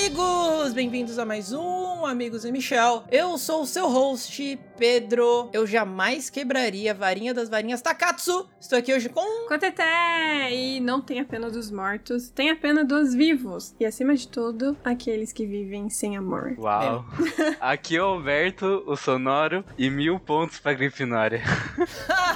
amigos? Bem-vindos a mais um Amigos e Michel. Eu sou o seu host, Pedro. Eu jamais quebraria a varinha das varinhas Takatsu. Estou aqui hoje com. Com a Teté! E não tem a pena dos mortos, tem a pena dos vivos. E acima de tudo, aqueles que vivem sem amor. Uau! Aqui é o Alberto, o sonoro, e mil pontos pra Grifinória.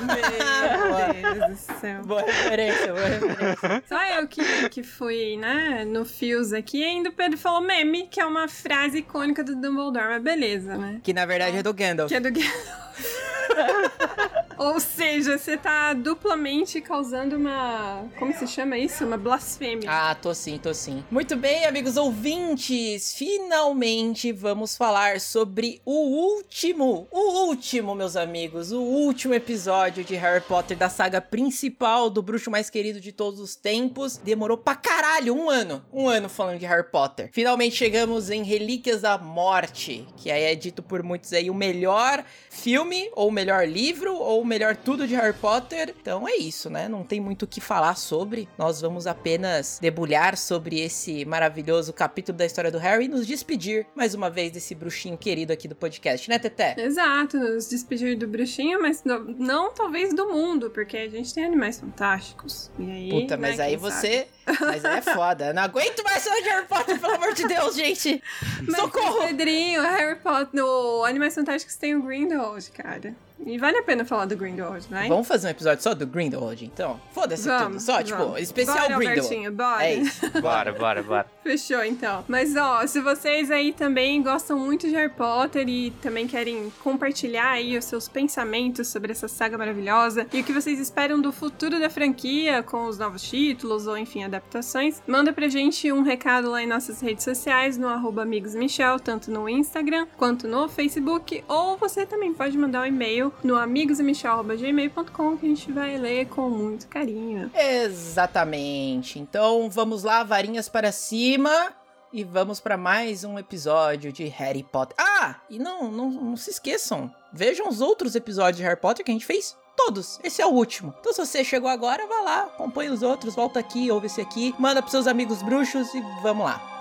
Meu Deus do céu. Boa referência, boa referência. Só eu que, que fui, né, no Fios aqui, e ainda o Pedro falou meme, que é uma frase icônica do Dumbledore, mas beleza, né? Que na verdade é do Gandalf. Que é do Gandalf. Ou seja, você tá duplamente causando uma. Como se chama isso? Uma blasfêmia. Ah, tô sim, tô sim. Muito bem, amigos ouvintes, finalmente vamos falar sobre o último, o último, meus amigos, o último episódio de Harry Potter da saga principal do bruxo mais querido de todos os tempos. Demorou pra caralho, um ano, um ano falando de Harry Potter. Finalmente chegamos em Relíquias da Morte, que aí é dito por muitos aí o melhor filme, ou o melhor livro, ou o melhor tudo de Harry Potter. Então é isso, né? Não tem muito o que falar sobre. Nós vamos apenas debulhar sobre esse maravilhoso capítulo da história do Harry e nos despedir mais uma vez desse bruxinho querido aqui do podcast, né, Teté? Exato, nos despedir do bruxinho, mas não, não talvez do mundo, porque a gente tem animais fantásticos. E aí. Puta, mas né, aí você. Mas aí é foda. Eu não aguento mais falar de Harry Potter, pelo amor de Deus, gente. Mas Socorro! Pedrinho, Harry Potter, no Animais Fantásticos tem o Grindelwald, cara. E vale a pena falar do Grindelwald, vai? Vamos fazer um episódio só do Grindelwald, então? Foda-se tudo. Vamos, Só, tipo, vamos. especial bora, Grindelwald. Bora. É isso. Bora, bora, bora. Fechou, então. Mas, ó, se vocês aí também gostam muito de Harry Potter e também querem compartilhar aí os seus pensamentos sobre essa saga maravilhosa e o que vocês esperam do futuro da franquia com os novos títulos ou, enfim, adaptações, manda pra gente um recado lá em nossas redes sociais, no arroba amigosmichel, tanto no Instagram quanto no Facebook, ou você também pode mandar um e-mail no amigosmichel.gmail.com que a gente vai ler com muito carinho. Exatamente. Então vamos lá, varinhas para cima. E vamos para mais um episódio de Harry Potter. Ah, e não, não, não se esqueçam. Vejam os outros episódios de Harry Potter que a gente fez. Todos. Esse é o último. Então, se você chegou agora, vá lá, acompanha os outros, volta aqui, ouve esse aqui, manda pros seus amigos bruxos e vamos lá.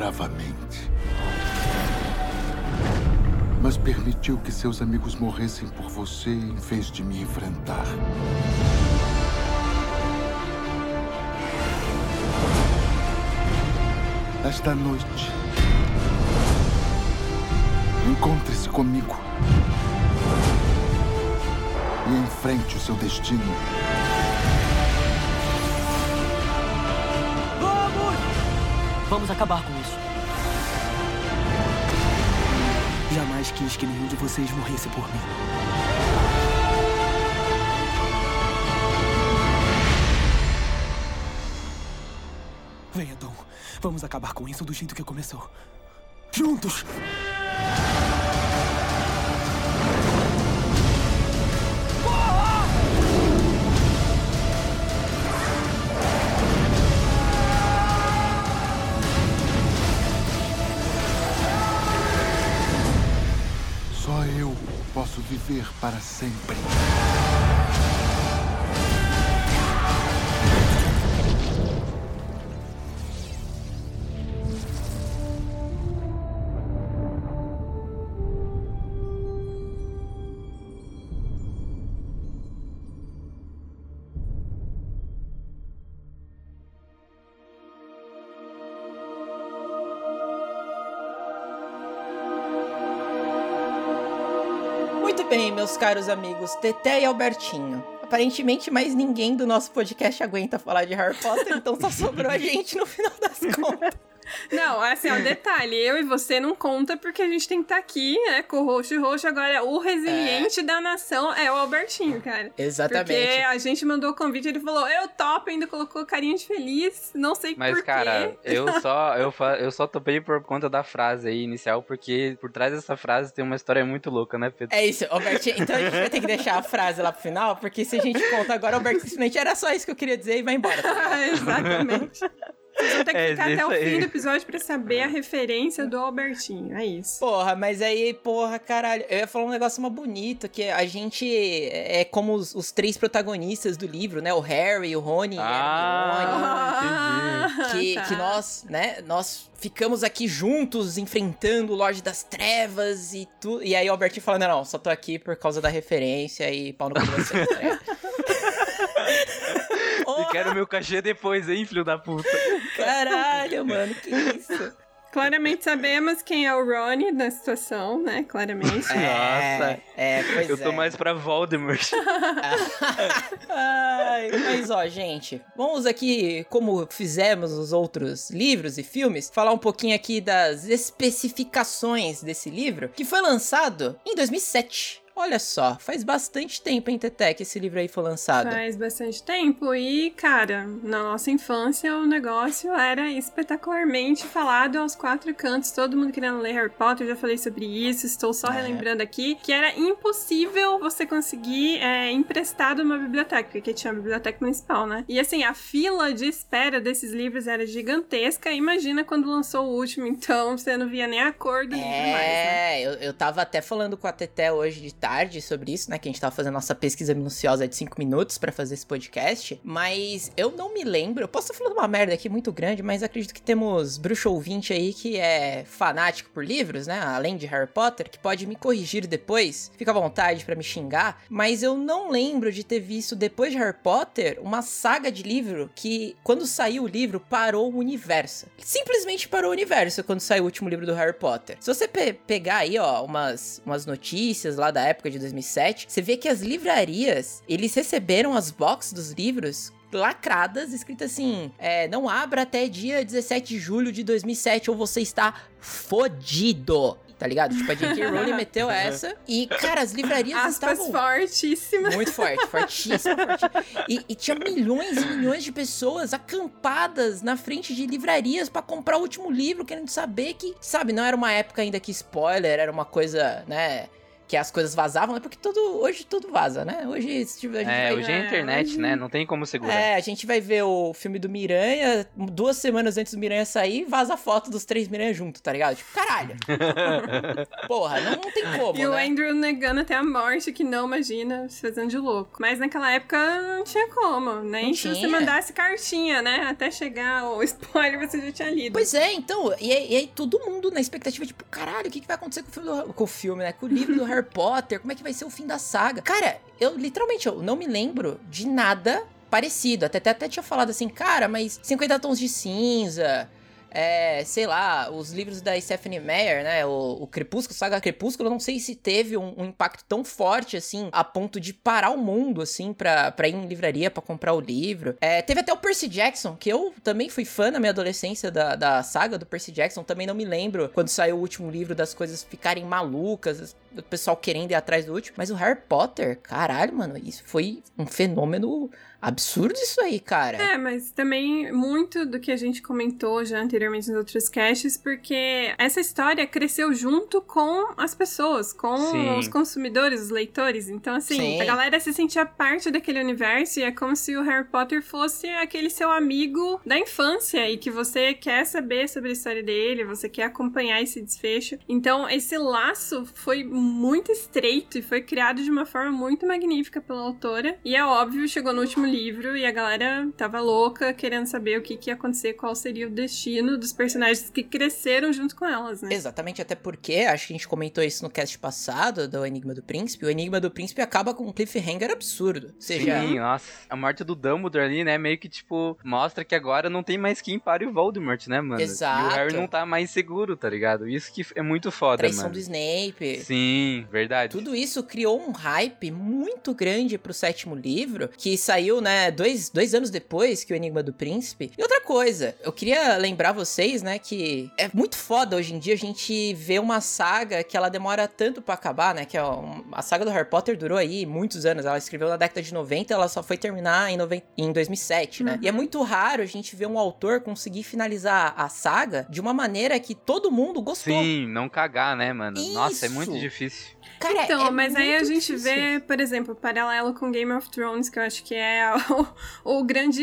Bravamente. Mas permitiu que seus amigos morressem por você em vez de me enfrentar. Esta noite, encontre-se comigo e enfrente o seu destino. Vamos acabar com isso. Jamais quis que nenhum de vocês morresse por mim. Venha, Tom. Vamos acabar com isso do jeito que começou. Juntos! Viver para sempre. Meus caros amigos, Teté e Albertinho. Aparentemente, mais ninguém do nosso podcast aguenta falar de Harry Potter, então só sobrou a gente no final das contas. Não, assim, ó, detalhe, eu e você não conta porque a gente tem que estar aqui, né, com o roxo e roxo. Agora, o resiliente da nação é o Albertinho, cara. Exatamente. Porque a gente mandou o convite, ele falou, eu topo, ainda colocou carinha de feliz, não sei Mas, por cara, quê. eu só, eu, fa- eu só topei por conta da frase aí inicial, porque por trás dessa frase tem uma história muito louca, né, Pedro? É isso, Albertinho. Então a gente vai ter que deixar a frase lá pro final, porque se a gente conta agora, Alberto simplesmente era só isso que eu queria dizer e vai embora. tá? Exatamente. Vocês vão ter que É, ficar até o aí. fim do episódio pra saber a referência do Albertinho, é isso. Porra, mas aí, porra, caralho, eu ia falar um negócio mais bonito, que a gente é como os, os três protagonistas do livro, né? O Harry, o Rony Ah, e a Hermione. Que, tá. que nós, né, nós ficamos aqui juntos enfrentando o Lorde das Trevas e tudo. E aí o Albertinho falando, não, não, só tô aqui por causa da referência e pau no cu de vocês, tá quero meu cachê depois, hein, filho da puta. Caralho, mano, que isso? Claramente sabemos quem é o Ronnie na situação, né? Claramente. Nossa. É, pois Eu tô é. mais pra Voldemort. Ai, mas ó, gente, vamos aqui, como fizemos nos outros livros e filmes, falar um pouquinho aqui das especificações desse livro, que foi lançado em 2007. Olha só, faz bastante tempo, hein, Teté, que esse livro aí foi lançado. Faz bastante tempo e, cara, na nossa infância o negócio era espetacularmente falado aos quatro cantos, todo mundo querendo ler Harry Potter, eu já falei sobre isso, estou só É. relembrando aqui, que era impossível você conseguir é, emprestado numa biblioteca, porque tinha a biblioteca municipal, né? E assim, a fila de espera desses livros era gigantesca, imagina quando lançou o último, então você não via nem a cor do livro mais, né? É, eu, eu tava até falando com a Teté hoje de tarde sobre isso, né? Que a gente tava fazendo nossa pesquisa minuciosa de 5 minutos pra fazer esse podcast. Mas eu não me lembro. Eu posso estar falando uma merda aqui muito grande, mas acredito que temos bruxo ouvinte aí que é fanático por livros, né? Além de Harry Potter, que pode me corrigir depois. Fica à vontade pra me xingar. Mas eu não lembro de ter visto depois de Harry Potter uma saga de livro que, quando saiu o livro, parou o universo. Simplesmente parou o universo quando saiu o último livro do Harry Potter. Se você pe- pegar aí, ó, umas, umas notícias lá da época de 2007, você vê que as livrarias, eles receberam as boxes dos livros lacradas, escrito assim, é, não abra até dia 17 de julho de 2007 ou você está fodido. Tá ligado? Tipo, a J.K. Rowling meteu essa e, cara, as livrarias Aspas estavam... fortíssimas. Muito forte, fortíssimo. E, e tinha milhões e milhões de pessoas acampadas na frente de livrarias pra comprar o último livro, querendo saber que, sabe, não era uma época ainda que spoiler era uma coisa, né? Que as coisas vazavam, é porque tudo, hoje tudo vaza, né? Hoje, se tiver- a gente É, vai hoje é É, internet, hoje- né? Não tem como segurar. é, a gente vai ver o filme do Miranha, duas semanas antes do Miranha sair, vaza a foto dos três Miranha junto, tá ligado? Tipo, caralho. Porra, não, não tem como, E o né? Andrew negando até a morte, que não imagina, se fazendo de louco. Mas naquela época não tinha como. Nem Não se você mandasse cartinha, né? Até chegar o spoiler você já tinha lido. Pois é, então, e aí, e aí todo mundo na expectativa, tipo, caralho, o que, que vai acontecer com o filme, do, com o filme, né? Com o livro do Harry Potter, como é que vai ser o fim da saga? Cara, eu literalmente, eu não me lembro de nada parecido. Até, até, até tinha falado assim, cara, mas 50 tons de cinza, é, sei lá, os livros da Stephanie Meyer, né? O, o Crepúsculo, Saga Crepúsculo, eu não sei se teve um, um impacto tão forte, assim, a ponto de parar o mundo, assim, pra, pra ir em livraria pra comprar o livro. É, teve até o Percy Jackson, que eu também fui fã na minha adolescência da, da saga do Percy Jackson. Também não me lembro quando saiu o último livro das coisas ficarem malucas, o pessoal querendo ir atrás do último. Mas o Harry Potter, caralho, mano, isso foi um fenômeno absurdo isso aí, cara. É, mas também muito do que a gente comentou já anteriormente nos outros casts, porque essa história cresceu junto com as pessoas, com Sim. os consumidores, os leitores. Então, assim, Sim. a galera se sentia parte daquele universo e é como se o Harry Potter fosse aquele seu amigo da infância e que você quer saber sobre a história dele, você quer acompanhar esse desfecho. Então, esse laço foi muito estreito e foi criado de uma forma muito magnífica pela autora. E é óbvio, chegou no último livro e a galera tava louca querendo saber o que, que ia acontecer, qual seria o destino dos personagens que cresceram junto com elas, né? Exatamente, até porque, acho que a gente comentou isso no cast passado, do Enigma do Príncipe, o Enigma do Príncipe acaba com um cliffhanger absurdo. Ou seja, Sim, nossa. A morte do Dumbledore ali, né? Meio que, tipo, mostra que agora não tem mais quem pare o Voldemort, né, mano? Exato. E o Harry não tá mais seguro, tá ligado? Isso que é muito foda, traição mano. do Snape. Sim. Sim, verdade. Tudo isso criou um hype muito grande pro sétimo livro, que saiu, né, dois, dois anos depois que o Enigma do Príncipe. E outra coisa, eu queria lembrar vocês, né, que é muito foda hoje em dia a gente ver uma saga que ela demora tanto pra acabar, né, que é um- a saga do Harry Potter durou aí muitos anos, ela escreveu na década de 90, ela só foi terminar em, noven- em 2007, né. E é muito raro a gente ver um autor conseguir finalizar a saga de uma maneira que todo mundo gostou. Sim, não cagar, né, mano? Nossa, é muito Isso. difícil. Cara, Então, é mas aí a gente difícil. vê, por exemplo, o paralelo com Game of Thrones, que eu acho que é o, o grande,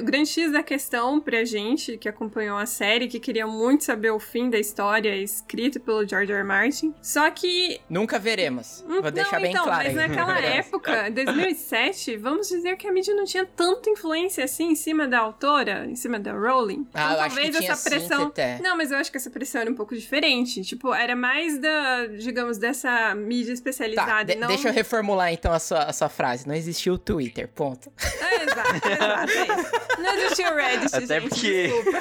o grande X da questão pra gente que acompanhou a série, que queria muito saber o fim da história escrito pelo George R. R. Martin. Só que Nunca veremos. Hum, Vou deixar não, bem então, claro. Mas aí. naquela época, 2007, vamos dizer que a mídia não tinha tanta influência assim em cima da autora, em cima da Rowling. Ah, eu acho que tinha essa pressão. Não, mas eu acho que essa pressão era um pouco diferente. Tipo, era mais da, digamos, dessa mídia Tá, especializada. de- e não... deixa eu reformular então a sua, a sua frase. Não existiu o Twitter, ponto. É, exato, exato. é isso. Não existia o Reddit, Até gente, porque- desculpa.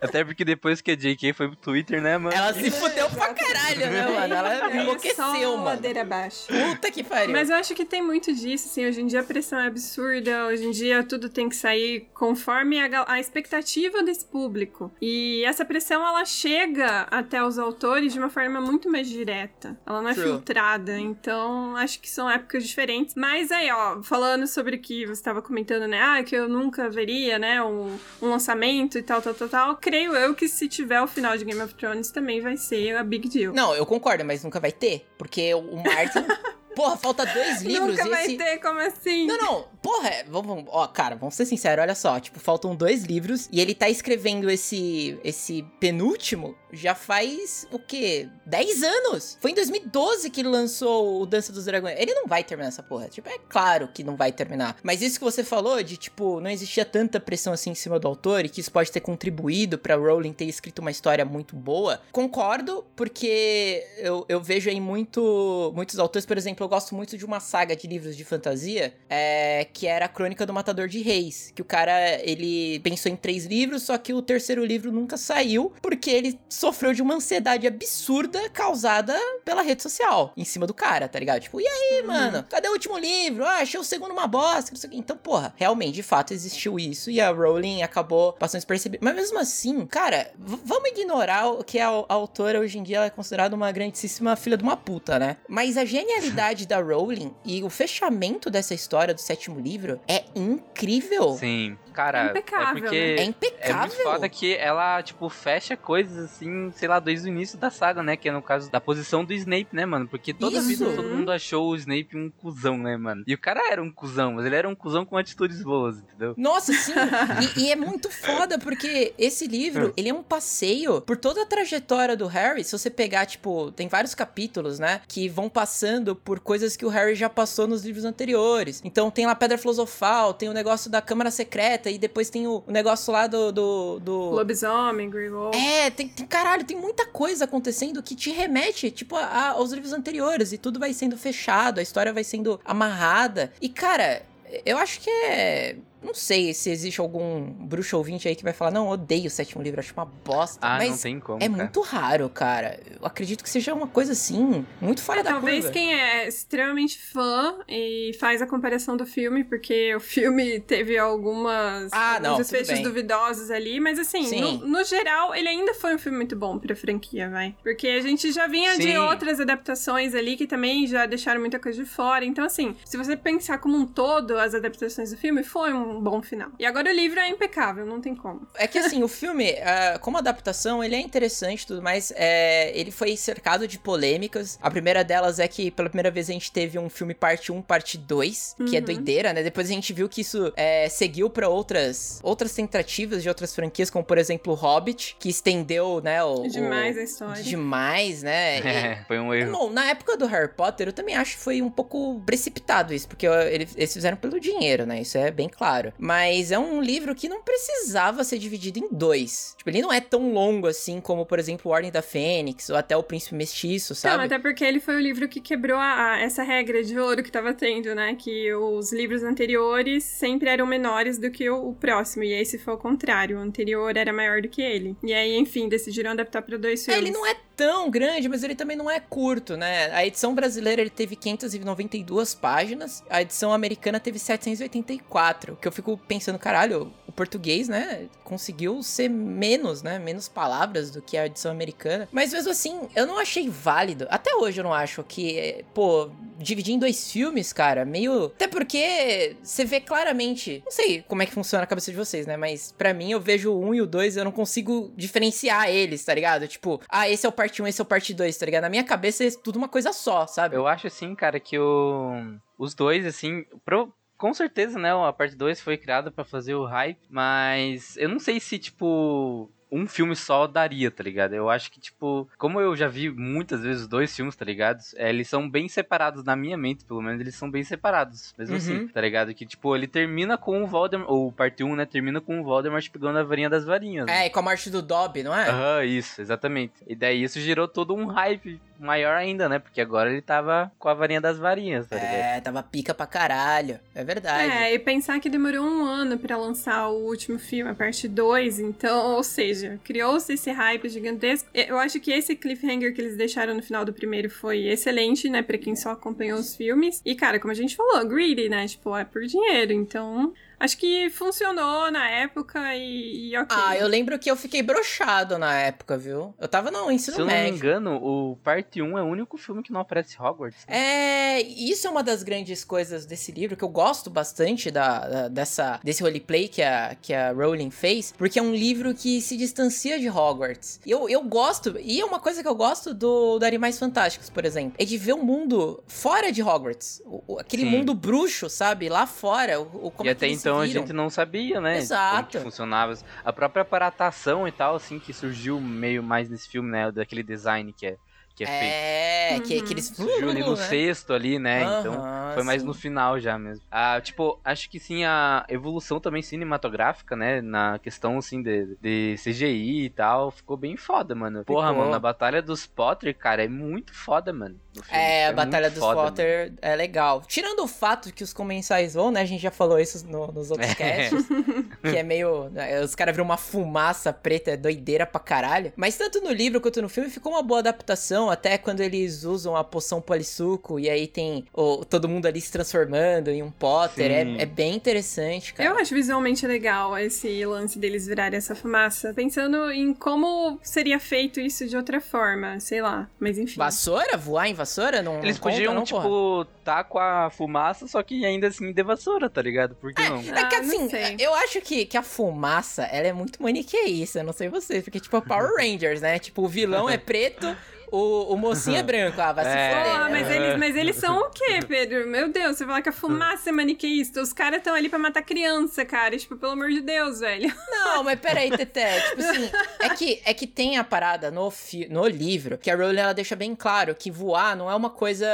Até porque depois que a JK foi pro Twitter, né, mano? Ela se fudeu pra caralho, né, mano? Ela é enlouqueceu, mano. ladeira abaixo. Puta que pariu. Mas eu acho que tem muito disso, assim, hoje em dia a pressão é absurda, hoje em dia tudo tem que sair conforme a, a expectativa desse público. E essa pressão, ela chega até os autores de uma forma muito mais direta. Ela não é True. filtrada, então acho que são épocas diferentes. Mas aí, ó, falando sobre o que você estava comentando, né, ah, que eu nunca veria, né, um, um lançamento e tal, tal, tal, tal, creio eu que se tiver o final de Game of Thrones também vai ser a big deal. Não, eu concordo, mas nunca vai ter. Porque o Martin. Porra, falta dois livros Nunca vai esse. ter, como assim? Não, não, porra, é- vamos, vamos- ó, cara, vamos ser sinceros, olha só, tipo, faltam dois livros e ele tá escrevendo esse esse penúltimo já faz o quê? 10 anos. Foi em 2012 que ele lançou o Dança dos Dragões. Ele não vai terminar essa porra. Tipo, é claro que não vai terminar. Mas isso que você falou de tipo, não existia tanta pressão assim em cima do autor e que isso pode ter contribuído pra Rowling ter escrito uma história muito boa. Concordo, porque eu, eu vejo aí muito muitos autores, por exemplo, gosto muito de uma saga de livros de fantasia, é, que era a Crônica do Matador de Reis, que o cara, ele pensou em três livros, só que o terceiro livro nunca saiu, porque ele sofreu de uma ansiedade absurda causada pela rede social, em cima do cara, tá ligado? Tipo, e aí, mano, cadê o último livro? Ah, achei o segundo uma bosta, não sei o. Então, porra, realmente, de fato, existiu isso, e a Rowling acabou passando despercebido. Mas mesmo assim, cara, vamos ignorar o que a, a autora hoje em dia é considerada uma grandíssima filha de uma puta, né? Mas a genialidade da Rowling e o fechamento dessa história do sétimo livro é incrível. Sim. Cara, É é, impecável, porque É é impecável. muito foda que ela, tipo, fecha coisas assim, sei lá, desde o início da saga, né? Que é no caso da posição do Snape, né, mano? Porque toda Isso. vida todo mundo achou o Snape um cuzão, né, mano? E o cara era um cuzão, mas ele era um cuzão com atitudes boas, entendeu? Nossa, sim. e, e é muito foda, porque esse livro, ele é um passeio por toda a trajetória do Harry. Se você pegar, tipo, tem vários capítulos, né? Que vão passando por coisas que o Harry já passou nos livros anteriores. Então tem lá a Pedra Filosofal, tem o negócio da Câmara Secreta, e depois tem o, o negócio lá do. do, do... Lobisomem, Grindelwald. É, tem, tem- caralho, tem muita coisa acontecendo que te remete, tipo, a- a- aos livros anteriores. E tudo vai sendo fechado, a história vai sendo amarrada. E, cara, eu acho que é. Não sei se existe algum bruxo ouvinte aí que vai falar, não, odeio o sétimo livro, acho uma bosta. Ah, mas não tem como. é cara. muito raro, cara. Eu acredito que seja uma coisa assim, muito fora É, da talvez curva. quem é extremamente fã e faz a comparação do filme, porque o filme teve algumas Ah, alguns não, desfechos duvidosos ali, mas assim, Sim. no, no geral, ele ainda foi um filme muito bom pra franquia, vai. Porque a gente já vinha de Sim. outras adaptações ali que também já deixaram muita coisa de fora. Então, assim, se você pensar como um todo, as adaptações do filme foi um bom final. E agora o livro é impecável, não tem como. É que assim, o filme, ah, como adaptação, ele é interessante e tudo mais. É, ele foi cercado de polêmicas. A primeira delas é que, pela primeira vez, a gente teve um filme parte 1, parte 2, que é Uhum. doideira, né? Depois a gente viu que isso é, seguiu pra outras, outras tentativas de outras franquias, como por exemplo o Hobbit, que estendeu, né? O, Demais o- a história. Demais, né? E- É, foi um erro. Bom, na época do Harry Potter, eu também acho que foi um pouco precipitado isso, porque eles fizeram pelo dinheiro, né? Isso é bem claro. Mas é um livro que não precisava ser dividido em dois. Tipo, ele não é tão longo assim como, por exemplo, o Ordem da Fênix ou até o Príncipe Mestiço, Não, sabe? até porque ele foi o livro que quebrou a- a- essa regra de ouro que tava tendo, né? Que os livros anteriores sempre eram menores do que o, o próximo. E esse foi o contrário. O anterior era maior do que ele. E aí, enfim, decidiram adaptar pra dois É, filmes. ele não é tão grande, mas ele também não é curto, né? A edição brasileira ele teve 592 páginas, a edição americana teve 784. Que eu fico pensando, caralho, o português, né, conseguiu ser menos, né, menos palavras do que a edição americana. Mas mesmo assim, eu não achei válido. Até hoje eu não acho que, pô, dividir em dois filmes, cara, meio. Até porque você vê claramente. Não sei como é que funciona a cabeça de vocês, né? Mas para mim eu vejo o um e o dois, eu não consigo diferenciar eles, tá ligado? Tipo, ah, esse é o parte 1, esse é o parte 2, tá ligado? Na minha cabeça é tudo uma coisa só, sabe? Eu acho assim, cara, que o... os dois, assim, pro... com certeza, né, a parte 2 foi criada para fazer o hype, mas eu não sei se, tipo, um filme só daria, tá ligado? Eu acho que, tipo, como eu já vi muitas vezes dois filmes, tá ligado? É, eles são bem separados, na minha mente, pelo menos, eles são bem separados, mesmo Uhum. assim, tá ligado? Que, tipo, ele termina com o Voldemort, ou parte 1, né, termina com o Voldemort pegando a varinha das varinhas. né? É, e com a morte do Dobby, não é? Aham, isso, exatamente. E daí isso gerou todo um hype maior ainda, né? Porque agora ele tava com a varinha das varinhas, tá ligado? É, tava pica pra caralho. É verdade. É, e pensar que demorou um ano pra lançar o último filme, a parte 2, então, ou seja, criou-se esse hype gigantesco. Eu acho que esse cliffhanger que eles deixaram no final do primeiro foi excelente, né, pra quem só acompanhou os filmes. E, cara, como a gente falou, greedy, né, tipo, é por dinheiro, então... Acho que funcionou na época e, e ok. Ah, eu lembro que eu fiquei brochado na época, viu? Eu tava no ensino Se eu não me médio. engano, o parte 1 é o único filme que não aparece Hogwarts. né? É, isso é uma das grandes coisas desse livro, que eu gosto bastante da, da- dessa, desse roleplay que a, que a Rowling fez, porque é um livro que se distancia de Hogwarts. E Eu, eu gosto, e é uma coisa que eu gosto do, do Animais Fantásticos, por exemplo, é de ver o mundo fora de Hogwarts. O- o- aquele Sim. mundo bruxo, sabe? Lá fora. O, o- como e é que até eles então a viram. gente não sabia, né? Exato. Como que funcionava. A própria aparatação e tal, assim, que surgiu meio mais nesse filme, né? Daquele design que é, que é, feito. É, que, Uhum. que eles... Surgiu ali no né? sexto ali, né? então Aham, foi mais sim. no final já mesmo. Ah, tipo, acho que sim, a evolução também cinematográfica, né? Na questão, assim, de, de CGI e tal, ficou bem foda, mano. Porra, Ficou. mano, a Batalha dos Potter, cara, é muito foda, mano. no filme. É, a muito Batalha dos foda, mano. Potter é legal. Tirando o fato que os comensais vão, né? A gente já falou isso no- nos outros É. casts. que é meio. né, Os caras viram uma fumaça preta, é doideira pra caralho. Mas tanto no livro quanto no filme ficou uma boa adaptação. Até quando eles usam a poção polissuco e aí tem o- todo mundo ali se transformando em um Potter. É, é bem interessante, cara. Eu acho visualmente legal esse lance deles virarem essa fumaça. Pensando em como seria feito isso de outra forma, sei lá. Mas enfim. Vassoura? Voar em vassoura? Não, Eles não conta, podiam, não, porra? tipo, tá com a fumaça, só que ainda assim de vassoura, tá ligado? Por que não? É que Ah, não assim, sei. eu acho que, que a fumaça, ela é muito maniqueísta, eu não sei vocês, porque tipo é Power Rangers, né? Tipo, o vilão é preto, o, o mocinho é branco, ah, vai se É. foder. Mas eles, mas eles são o quê, Pedro? Meu Deus, você fala que a fumaça é maniqueísta. Os caras estão ali pra matar criança, cara. Tipo, pelo amor de Deus, velho. Não, mas peraí, Teté, tipo assim, é que, é que tem a parada no, fi- no livro, que a Rowling, ela deixa bem claro que voar não é uma coisa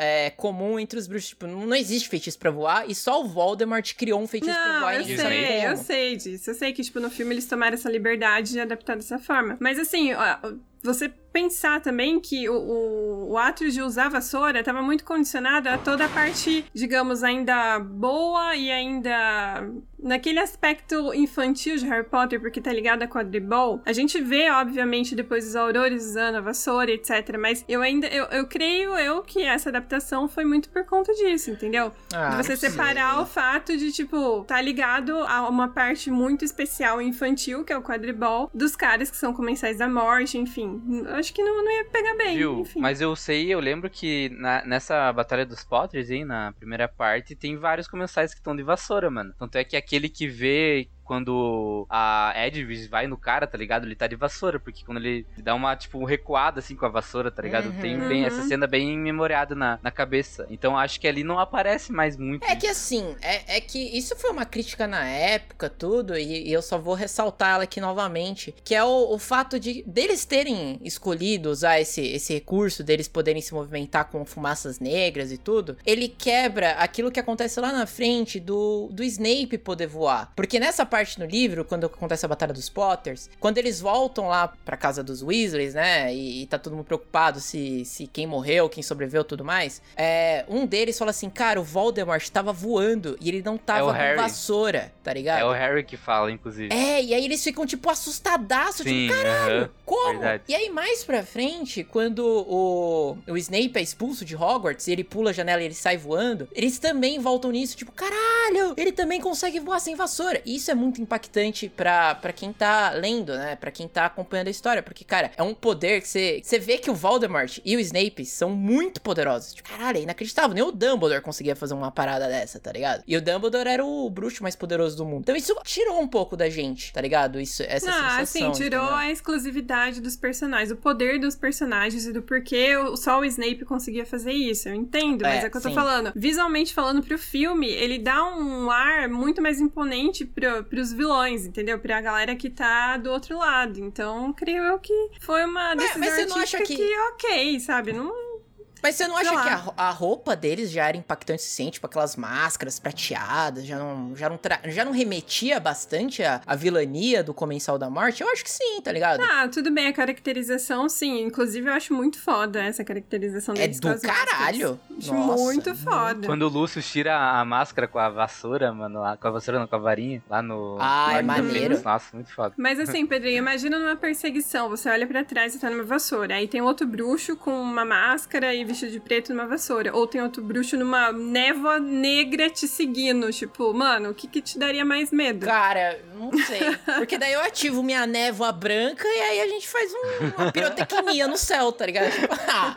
é, comum entre os bruxos, tipo, não, existe feitiço pra voar, e só o Voldemort criou um feitiço pra Não, voar eu e sei, como. eu sei disso. Eu sei que, tipo, no filme eles tomaram essa liberdade de adaptar dessa forma. Mas assim, ó, você pensar também que o, o, o ato de usar vassoura estava muito condicionado a toda a parte, digamos, ainda boa e ainda naquele aspecto infantil de Harry Potter, porque tá ligado a quadribol. A gente vê, obviamente, depois os aurores usando a vassoura, etc. Mas eu ainda, eu, eu creio eu que essa adaptação foi muito por conta disso, entendeu? Ah, de você separar o fato de, tipo, tá ligado a uma parte muito especial infantil, que é o quadribol, dos caras que são comensais da morte, enfim. Acho que não, não ia pegar bem, Viu? enfim. Mas eu sei, eu lembro que na- nessa Batalha dos Potters, aí, na primeira parte, tem vários comensais que estão de vassoura, mano. Tanto é que aquele que vê quando a Edwige vai no cara, tá ligado? Ele tá de vassoura, porque quando ele dá uma, tipo, recuada, assim, com a vassoura, tá ligado? Uhum. Tem bem, Uhum. essa cena bem memoriada na, na cabeça. Então acho que ali não aparece mais muito. É que assim, é, é que isso foi uma crítica na época, tudo, e, e eu só vou ressaltar ela aqui novamente, que é o, o fato de deles terem escolhido usar esse, esse recurso, deles poderem se movimentar com fumaças negras e tudo, ele quebra aquilo que acontece lá na frente do, do Snape poder voar. Porque nessa parte no livro, quando acontece a Batalha dos Potters, quando eles voltam lá pra casa dos Weasleys, né? E, e tá todo mundo preocupado se, se quem morreu, quem sobreviveu tudo mais. É, um deles fala assim: Cara, o Voldemort tava voando e ele não É tava com Harry. vassoura, tá ligado? É o Harry que fala, inclusive. É, e aí eles ficam, tipo, assustadaços, Sim, tipo, caralho, aham, como? verdade. E aí, mais pra frente, quando o, o Snape é expulso de Hogwarts e ele pula a janela e ele sai voando, eles também voltam nisso, tipo, caralho, ele também consegue voar sem vassoura. E isso é muito impactante pra, pra quem tá lendo, né? Pra quem tá acompanhando a história, porque, cara, é um poder que você, você vê que o Voldemort e o Snape são muito poderosos. Tipo, caralho, é inacreditável. Nem o Dumbledore conseguia fazer uma parada dessa, tá ligado? E o Dumbledore era o bruxo mais poderoso do mundo. Então isso tirou um pouco da gente, tá ligado? Isso, essa Ah, sensação. sim, tirou entendeu? a exclusividade dos personagens, o poder dos personagens e do porquê só o Snape conseguia fazer isso. Eu entendo, mas É, é o que eu tô sim. falando. Visualmente falando pro filme, ele dá um ar muito mais imponente pro, pros vilões, entendeu? Pra galera que tá do outro lado. Então, creio eu que foi uma decisão mas você não acha artística que- ok, sabe? Não, Mas você não acha que a, a roupa deles já era impactante o suficiente? Tipo, aquelas máscaras prateadas, já não, já não, tra- já não remetia bastante à, à vilania do Comensal da Morte? Eu acho que sim, tá ligado? Ah, tudo bem, a caracterização, sim. Inclusive, eu acho muito foda essa caracterização é deles com do caralho. Acho Nossa, muito foda. Quando o Lúcio tira a máscara com a vassoura, mano, lá, com a vassoura não, com a varinha, lá no... Ah, é maneiro. Nossa, muito foda. Mas assim, Pedrinho, imagina numa perseguição. Você olha pra trás e tá numa vassoura. Aí tem outro bruxo com uma máscara e vestido de preto numa vassoura. Ou tem outro bruxo numa névoa negra te seguindo. Tipo, mano, o que, que te daria mais medo? Cara, não sei. Porque daí eu ativo minha névoa branca e aí a gente faz um- uma pirotecnia no céu, tá ligado? Tipo, ah.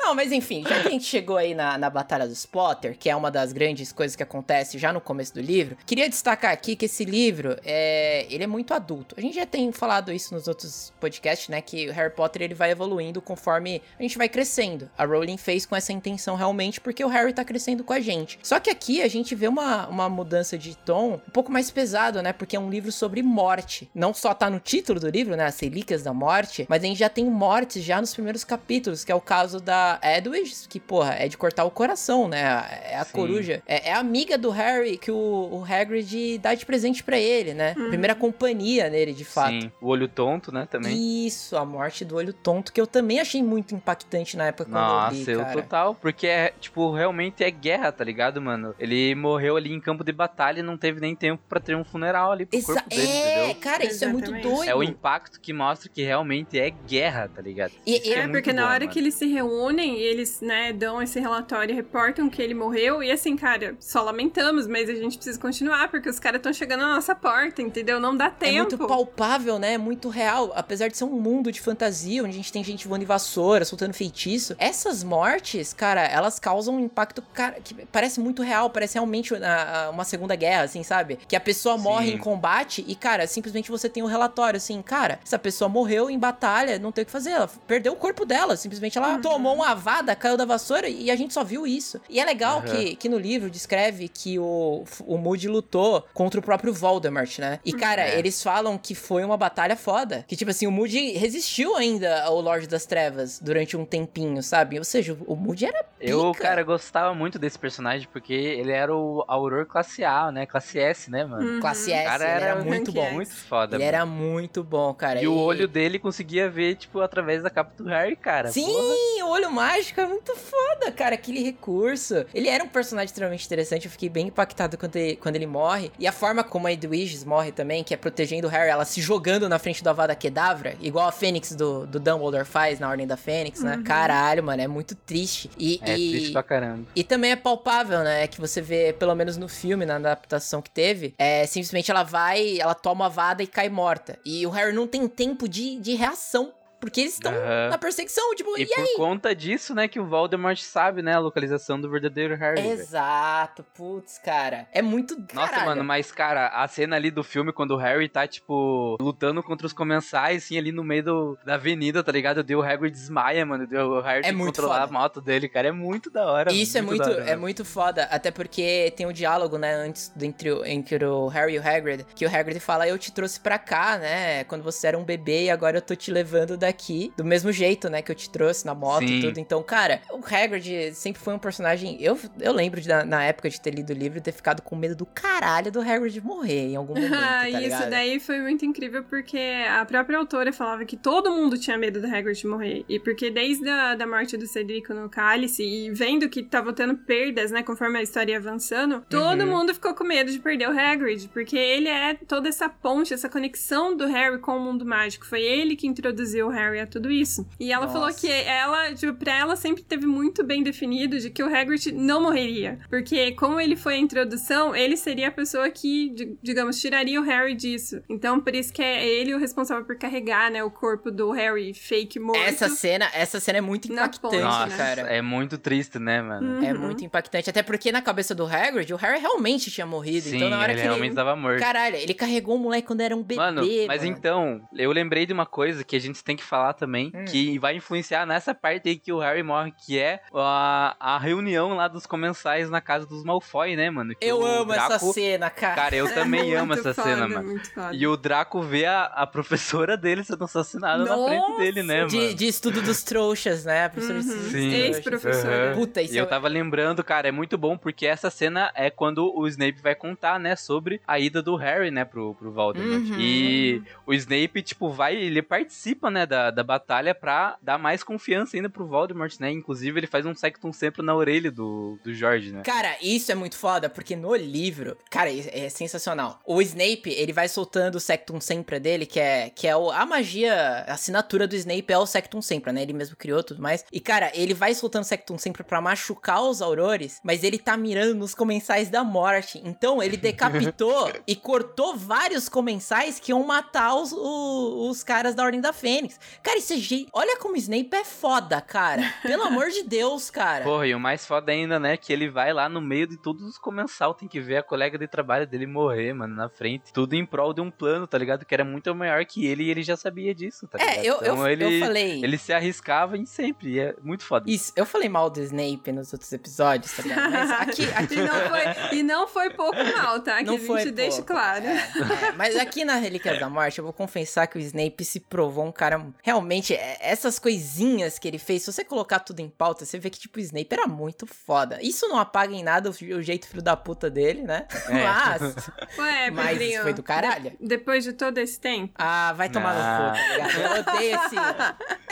Não, mas enfim, já que a gente chegou aí na, na Batalha dos Potter, que é uma das grandes coisas que acontece já no começo do livro, queria destacar aqui que esse livro, é, ele é muito adulto. A gente já tem falado isso nos outros podcasts, né? Que o Harry Potter ele vai evoluindo conforme a gente vai crescendo. A Rowling fez com essa intenção realmente porque o Harry tá crescendo com a gente. Só que aqui a gente vê uma, uma mudança de tom um pouco mais pesado, né? Porque é um livro sobre morte. Não só tá no título do livro, né? As Relíquias da Morte, mas a gente já tem mortes já nos primeiros capítulos, que é o caso da Edwidge, que, porra, é de cortar o coração, né? É a Sim. coruja. É, é a amiga do Harry que o, o Hagrid dá de presente pra ele, né? Uhum. Primeira companhia nele, de fato. Sim, o olho tonto, né, também. Isso, a morte do olho tonto, que eu também achei muito impactante na época quando Nossa, eu li, eu cara. total. Porque é, tipo, realmente é guerra, tá ligado, mano? Ele morreu ali em campo de batalha e não teve nem tempo pra ter um funeral ali pro Exa- corpo dele, é, entendeu? cara, isso é muito Exatamente. doido. É o impacto que mostra que realmente é guerra, tá ligado? E- e- É, muito porque na bom, hora mano. que eles se reúnem, eles, né, dão esse relatório e reportam que ele morreu. E assim, cara, só lamentamos, mas a gente precisa continuar, porque os caras estão chegando na nossa porta, entendeu? Não dá É tempo. muito palpável, né? É muito real. Apesar de ser um mundo de fantasia, onde a gente tem gente voando em vassoura, soltando feitiço. Essas mortes, cara, elas causam um impacto cara, que parece muito real. Parece realmente a- a- uma segunda guerra, assim, sabe? Que a pessoa morre Sim. em combate e, cara, simplesmente você tem um relatório, assim, cara, essa pessoa morreu em batalha, não tem o que fazer. Ela perdeu o corpo dela. Simplesmente ela tomou uma vada, caiu da vassoura e a gente só viu isso. E é legal Aham. que, que no livro descreve que o, o Moody lutou contra o próprio Voldemort, né? E, cara, É. eles falam que foi uma batalha foda. Que, tipo assim, o Moody resistiu ainda ao Lorde das Trevas durante um tempinho, sabe? Ou seja, o Moody era Eu, pica. cara, gostava muito desse personagem porque ele era o Auror classe A, né? Classe S, né, mano? Uhum. Classe O S, cara ele era, era muito bom. S. muito foda, Ele mano. era muito bom, cara. E o olho dele conseguia ver, tipo, através da capa do Harry, cara. Sim, Porra. o olho mágico é muito foda, cara. Aquele recurso. Ele era um personagem extremamente interessante. Eu fiquei bem impactado quando ele, quando ele morre. E a forma como a Edwidge morre também, que é protegendo o Harry, ela se jogando na frente do Avada Kedavra, igual a Fênix do, do Dumbledore faz na Ordem da Fênix, né? Uhum. Caralho, mano, é muito triste. E, É e- triste pra caramba. e também é palpável, né? Que você vê, pelo menos no filme, na adaptação que teve, é simplesmente ela vai, ela toma a vada e cai morta. E o Harry não tem tempo de, de reação. Porque eles estão Aham. na perseguição, tipo, E, e, por aí? conta disso, né, que o Voldemort sabe, né, a localização do verdadeiro Harry. Exato, putz, cara. É muito. Nossa, caralho. mano, mas, cara, a cena ali do filme, quando o Harry tá, tipo, lutando contra os comensais, assim, ali no meio do, da avenida, tá ligado? Deu o Hagrid desmaia, mano. Deu o Harry É muito controlar foda. a moto dele, cara. É muito da hora. Isso é muito, da hora, é mano. muito foda, até porque tem o diálogo, né, antes do- entre, o- entre o Harry e o Hagrid, que o Hagrid fala, eu te trouxe pra cá, né, quando você era um bebê e agora eu tô te levando aqui, do mesmo jeito, né, que eu te trouxe na moto Sim. e tudo. Então, cara, o Hagrid sempre foi um personagem. Eu, eu lembro de, na, na época de ter lido o livro ter ficado com medo do caralho do Hagrid morrer em algum momento. tá Isso ligado? daí foi muito incrível porque a própria autora falava que todo mundo tinha medo do Hagrid morrer. E porque desde a da morte do Cedrico no cálice e vendo que tava tendo perdas, né, conforme a história ia avançando, todo Uhum. mundo ficou com medo de perder o Hagrid, porque ele é toda essa ponte, essa conexão do Harry com o mundo mágico. Foi ele que introduziu o Harry a tudo isso. E ela Nossa. falou que ela, tipo, pra ela sempre teve muito bem definido de que o Hagrid não morreria. Porque como ele foi a introdução, ele seria a pessoa que, di- digamos, tiraria o Harry disso. Então, por isso que é ele o responsável por carregar, né, o corpo do Harry fake morto. Essa cena, essa cena é muito impactante, ponte, Nossa, né? cara. é muito triste, né, mano? É Uhum. muito impactante. Até porque na cabeça do Hagrid, o Harry realmente tinha morrido. Sim, então na hora ele que realmente ele. tava morto. Caralho, ele carregou o moleque quando era um bebê. Mano, mas mano. então, eu lembrei de uma coisa que a gente tem que falar também, Hum. que vai influenciar nessa parte aí que o Harry morre, que é a, a reunião lá dos comensais na casa dos Malfoy, né, mano? Que Eu amo essa Draco- cena, cara. Cara, eu também É amo essa foda, cena, mano. Muito foda. E o Draco vê a, a professora dele sendo assassinada na frente dele, né, de, mano? de estudo dos trouxas, né? A professora de Uhum. estudo dos Sim. trouxas. Ex-professora. Aham. Puta, isso E eu é- tava lembrando, cara, é muito bom porque essa cena é quando o Snape vai contar, né, sobre a ida do Harry, né, pro, pro Voldemort. Uhum. E o Snape, tipo, vai, ele participa, né, da, da batalha pra dar mais confiança ainda pro Voldemort, né? Inclusive, ele faz um Sectum sempre na orelha do, do Jorge, né? Cara, isso é muito foda, porque no livro, cara, é é sensacional. O Snape, ele vai soltando o Sectum Sempra dele, que é, que é o- a magia, a assinatura do Snape é o Sectum Sempra, né? Ele mesmo criou tudo mais. E, cara, ele vai soltando o Sectum Sempra pra machucar os aurores, mas ele tá mirando nos comensais da morte. Então, ele decapitou e cortou vários comensais que iam matar os, o- os caras da Ordem da Fênix. Cara, isso é ge... Olha como o Snape é foda, cara. Pelo amor de Deus, cara. Porra, e o mais foda ainda, né, que ele vai lá no meio de todos os comensal, tem que ver a colega de trabalho dele morrer, mano, na frente. Tudo em prol de um plano, tá ligado? Que era muito maior que ele e ele já sabia disso, tá ligado? É, eu, eu, Então ele, eu falei. ele se arriscava em sempre, e é muito foda. Isso, eu falei mal do Snape nos outros episódios, tá ligado? Mas aqui, aqui E não foi, e não foi pouco mal, tá? Que Não a gente foi deixa pouco. claro. É, mas aqui na Relíquias da Morte, eu vou confessar que o Snape se provou um cara. Realmente, é, essas coisinhas que ele fez, se você colocar tudo em pauta, você vê que, tipo, o Snape era muito foda. Isso não apaga em nada o, o jeito filho da puta dele, né? É. Mas. Ué, Mas Pedrinho. isso foi do caralho. de- depois de todo esse tempo. Ah, vai tomar Ah. no cu, tá ligado? Eu odeio esse.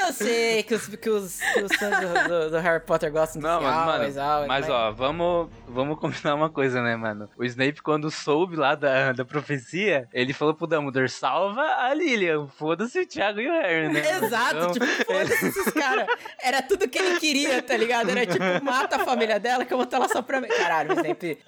Eu sei que os, que os, que os fãs do, do- do Harry Potter gostam Não, desse mas, mano, always, always, mas ó, vamos, vamos combinar uma coisa, né, mano? O Snape, quando soube lá da, da profecia, ele falou pro Dumbledore, salva a Lilian, foda-se o Thiago e o Harry, né? Exato, Então, tipo, foda-se esses caras. Era tudo que ele queria, tá ligado? Era tipo, mata a família dela que eu vou ela só pra mim. Caralho, o Snape.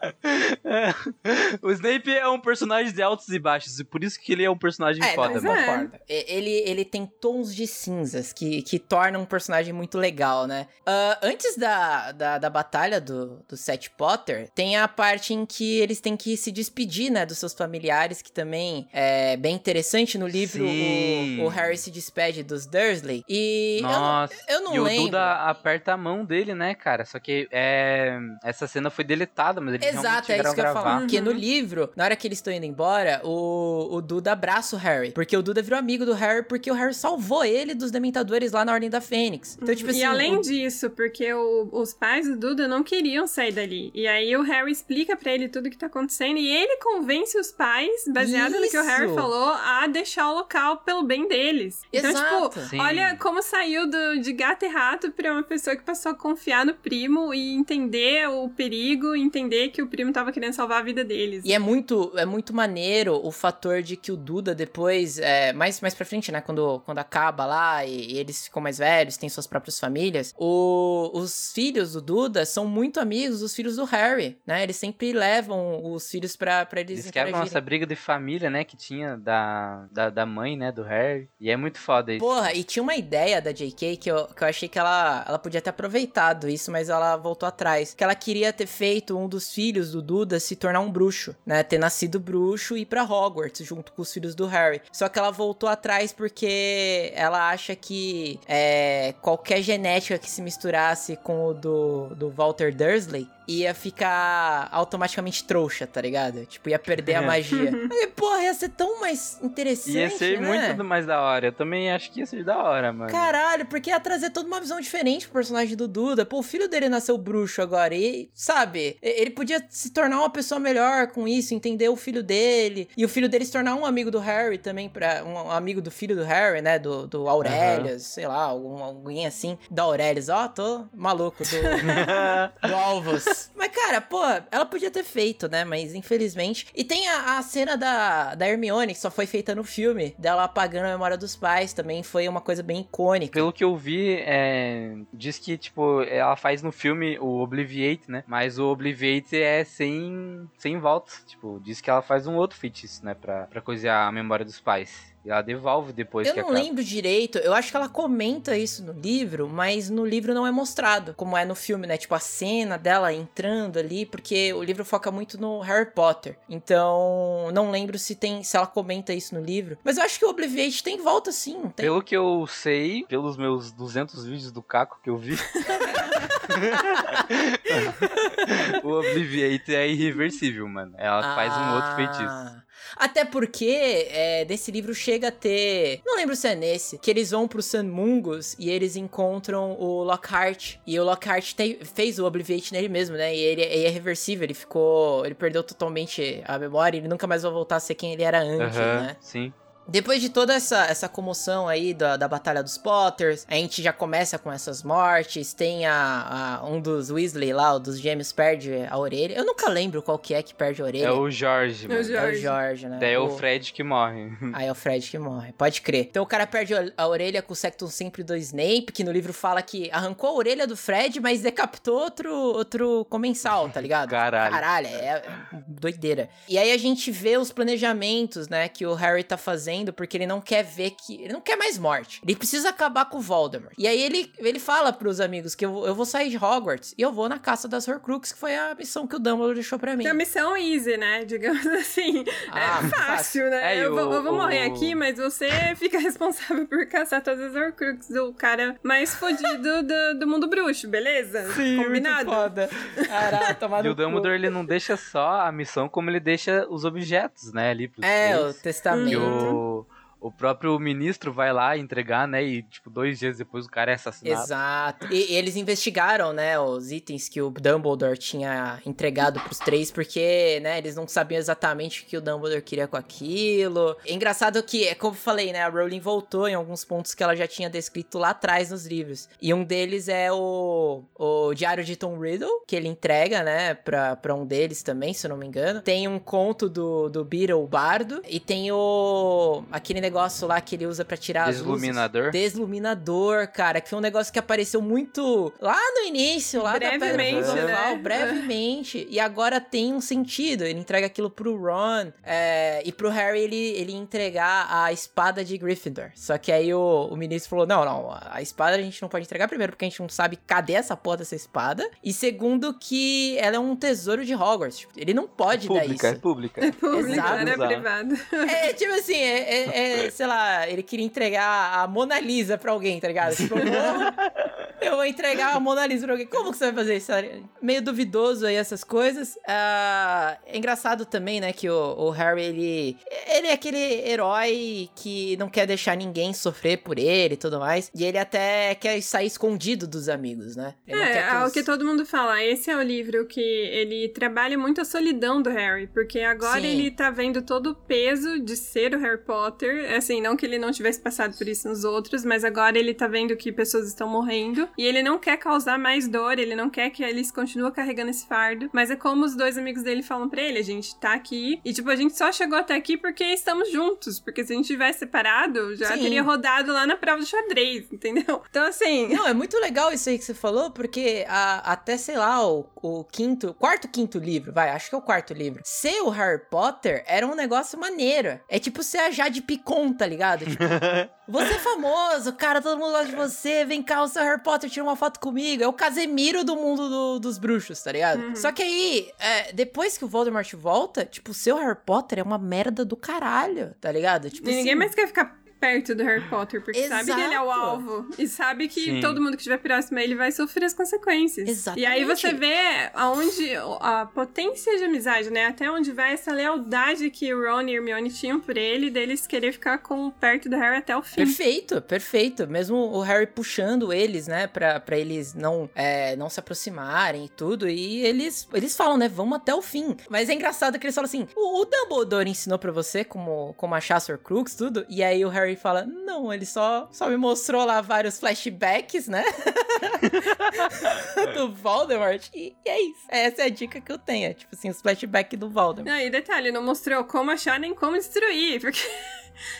o Snape é um personagem de altos e baixos, e por isso que ele é um personagem É, foda, é. concordo. E- Ele, ele tem tons de cinzas que, que tornam um personagem muito legal, né? Ah, antes da, da, da batalha do, do Seth Potter, tem a parte em que eles têm que se despedir, né? Dos seus familiares, que também é bem interessante. No livro, Sim. o, o Harry se despede dos Dursley. E eu não- Nossa, eu não e o lembro. Duda aperta a mão dele, né, cara? Só que é, essa cena foi deletada, mas eles realmente Exato, é isso que eu ia a falar. gravar. Porque no Uhum. livro, na hora que eles estão indo embora, o, o Duda abraça o Harry. Porque o Duda virou amigo do Harry porque o Harry salvou ele dos dementadores lá na Ordem da Fênix. Então, tipo assim. e além o- disso, porque o- os pais do Duda não queriam sair dali. E aí o Harry explica pra ele tudo que tá acontecendo e ele convence os pais, baseado no que o Harry Isso. falou, a deixar o local pelo bem deles. Então, Exato. Tipo, Sim. olha como saiu do, de gato e rato pra uma pessoa que passou a confiar no primo e entender o perigo, entender que o primo tava querendo salvar a vida deles. E é muito, é muito maneiro o fator de que o Duda depois, é, mais, mais pra frente, né, quando, quando acaba lá e, e eles ficam mais velhos, têm suas próprias famílias, o- os filhos do Duda são muito amigos dos filhos do Harry, né, eles sempre levam os filhos pra, pra eles Eles quebram essa briga de família, né, que tinha da, da, da mãe, né, do Harry. E é muito foda isso. Porra, e tinha uma ideia da JK que eu, que eu achei que ela, ela podia ter aproveitado isso, mas ela voltou atrás. Que ela queria ter feito um dos filhos do Duda se tornar um bruxo, né? Ter nascido bruxo e ir pra Hogwarts junto com os filhos do Harry. Só que ela voltou atrás porque ela acha que é, qualquer genética que se misturasse com o do, do Walter Dursley ia ficar automaticamente trouxa, tá ligado? Tipo, ia perder a magia. e, porra, ia ser tão mais interessante, Ia ser né? muito mais da hora. Eu também acho que ia ser da hora, mano. Caralho, porque ia trazer toda uma visão diferente pro personagem do Duda. Pô, o filho dele nasceu bruxo agora. E, sabe, ele podia se tornar uma pessoa melhor com isso, entender o filho dele. E o filho dele se tornar um amigo do Harry também, pra, um amigo do filho do Harry, né? Do, do Aurelius, sei lá, algum, alguém assim. Da Aurelius, ó, tô maluco do, do Alvos. Mas, cara, pô, ela podia ter feito, né? Mas infelizmente. E tem a, a cena da, da Hermione, que só foi feita no filme, dela apagando a memória dos pais, também foi uma coisa bem icônica. Pelo que eu vi, é, diz que, tipo, ela faz no filme o Obliviate, né? Mas o Obliviate é sem, sem volta. Tipo, diz que ela faz um outro feitiço, né? Pra, pra a memória dos pais. E ela devolve depois Eu que não acaba. lembro direito, eu acho que ela comenta isso no livro, mas no livro não é mostrado, como é no filme, né? Tipo, a cena dela entrando ali, porque o livro foca muito no Harry Potter. Então, não lembro se tem se ela comenta isso no livro. Mas eu acho que o Obliviate tem volta sim, tem? Pelo que eu sei, pelos meus 200 vídeos do Caco que eu vi, o Obliviate é irreversível, mano. Ela faz um outro feitiço. Até porque é, desse livro chega a ter. Não lembro se é nesse. Que eles vão pro San Mungus e eles encontram o Lockhart. E o Lockhart te- fez o Obliviate nele mesmo, né? E ele, ele é reversível. Ele ficou. Ele perdeu totalmente a memória. Ele nunca mais vai voltar a ser quem ele era antes, Aham, né? Sim. Depois de toda essa, essa comoção aí da, da Batalha dos Potters, a gente já começa com essas mortes. Tem a, a- um dos Weasley lá, o dos gêmeos, perde a orelha. Eu nunca lembro qual que é que perde a orelha. É o Jorge, É o mano. Jorge. É o Jorge, né? Daí é o O- Fred que morre. Aí é o Fred que morre, pode crer. Então o cara perde a- orelha com o Sectum sempre do Snape, que no livro fala que arrancou a orelha do Fred, mas decapitou outro, outro comensal, tá ligado? Caralho. Caralho, é é doideira. E aí a gente vê os planejamentos, né, que o Harry tá fazendo, porque ele não quer ver que... Ele não quer mais morte. Ele precisa acabar com o Voldemort. E aí ele, ele fala pros amigos que eu, eu vou sair de Hogwarts e eu vou na caça das Horcruxes, que foi a missão que o Dumbledore deixou pra mim. Tem a missão easy, né? Digamos assim. Ah, é fácil, né? É, eu, vou, o- eu vou morrer o- aqui, mas você fica responsável por caçar todas as Horcruxes do cara mais fodido do, do mundo bruxo, beleza? Combinado? Muito foda. Tomar E o Dumbledore, ele não deixa só a missão, como ele deixa os objetos, né, ali pros É, o três. Que testamento. O, o próprio ministro vai lá entregar, né, e, tipo, dois dias depois o cara é assassinado. Exato. E, eles investigaram, né, os itens que o Dumbledore tinha entregado pros três, porque, né, eles não sabiam exatamente o que o Dumbledore queria com aquilo. É engraçado que, é como eu falei, né, a Rowling voltou em alguns pontos que ela já tinha descrito lá atrás nos livros. E um deles é o, o Diário de Tom Riddle, que ele entrega, né, pra, pra um deles também, se eu não me engano. Tem um conto do, do Beetle Bardo, e tem o... aquele negócio lá que ele usa pra tirar as luzes. Desluminador. Desluminador, cara, que foi um negócio que apareceu muito lá no início, lá Brevemente, da Pedra né? brevemente. E agora tem um sentido. Ele entrega aquilo pro Ron é, e pro Harry ele, ele entregar a espada de Gryffindor. Só que aí o, o ministro falou: não, não, a espada a gente não pode entregar primeiro porque a gente não sabe cadê essa porra dessa espada. E segundo, que ela é um tesouro de Hogwarts. Tipo, ele não pode dar Pública, é isso. pública. Público, Exato. não é Exato. privado. É, tipo assim, é, é- sei lá, ele queria entregar a Mona Lisa pra alguém, tá ligado? Tipo, eu vou, entregar a Mona Lisa pra alguém. Como que você vai fazer isso? Meio duvidoso aí essas coisas. Ah, é engraçado também, né, que o, o Harry, ele, ele é aquele herói que não quer deixar ninguém sofrer por ele e tudo mais. E ele até quer sair escondido dos amigos, né? Ele É, quer é o que todo mundo fala. Esse é o livro que ele trabalha muito a solidão do Harry, porque agora Sim. ele tá vendo todo o peso de ser o Harry Potter. Assim, não que ele não tivesse passado por isso nos outros, mas agora ele tá vendo que pessoas estão morrendo e ele não quer causar mais dor, ele não quer que eles continuem carregando esse fardo. Mas é como os dois amigos dele falam pra ele: a gente tá aqui e, tipo, a gente só chegou até aqui porque estamos juntos. Porque se a gente tivesse separado, já Sim. teria rodado lá na prova do xadrez, entendeu? Então, assim. Não, é muito legal isso aí que você falou, porque a- até, sei lá, o, o quinto, quarto, quinto livro, vai, acho que é o quarto livro. Ser o Harry Potter era um negócio maneiro. É tipo ser a Jade Picon, tá ligado? Tipo, você é famoso, cara, todo mundo gosta de você, vem cá, o seu Harry Potter, tira uma foto comigo. É o Casemiro do mundo do- dos bruxos, tá ligado? Só que aí, é, depois que o Voldemort volta, tipo, o seu Harry Potter é uma merda do caralho, tá ligado? Tipo, E ninguém assim, mais quer ficar perto do Harry Potter, porque sabe que ele é o Exato. alvo. E sabe que Sim. todo mundo que estiver próximo a ele vai sofrer as consequências. Exatamente. E aí você vê aonde a potência de amizade, né? Até onde vai essa lealdade que o Ron e Hermione tinham por ele, deles querer ficar com perto do Harry até o fim. Perfeito, perfeito. Mesmo o Harry puxando eles, né, pra, pra eles não, é, não se aproximarem e tudo. E eles, eles falam, né, vamos até o fim. Mas é engraçado que eles falam assim: o, o Dumbledore ensinou pra você como, como achar Sr. Crux, tudo. E aí o Harry fala: não, ele só, só me mostrou lá vários flashbacks, né? do Voldemort. E, e é isso. Essa é a dica que eu tenho. é, Tipo assim, os flashbacks do Voldemort. Não, e detalhe, não mostrou como achar nem como destruir, porque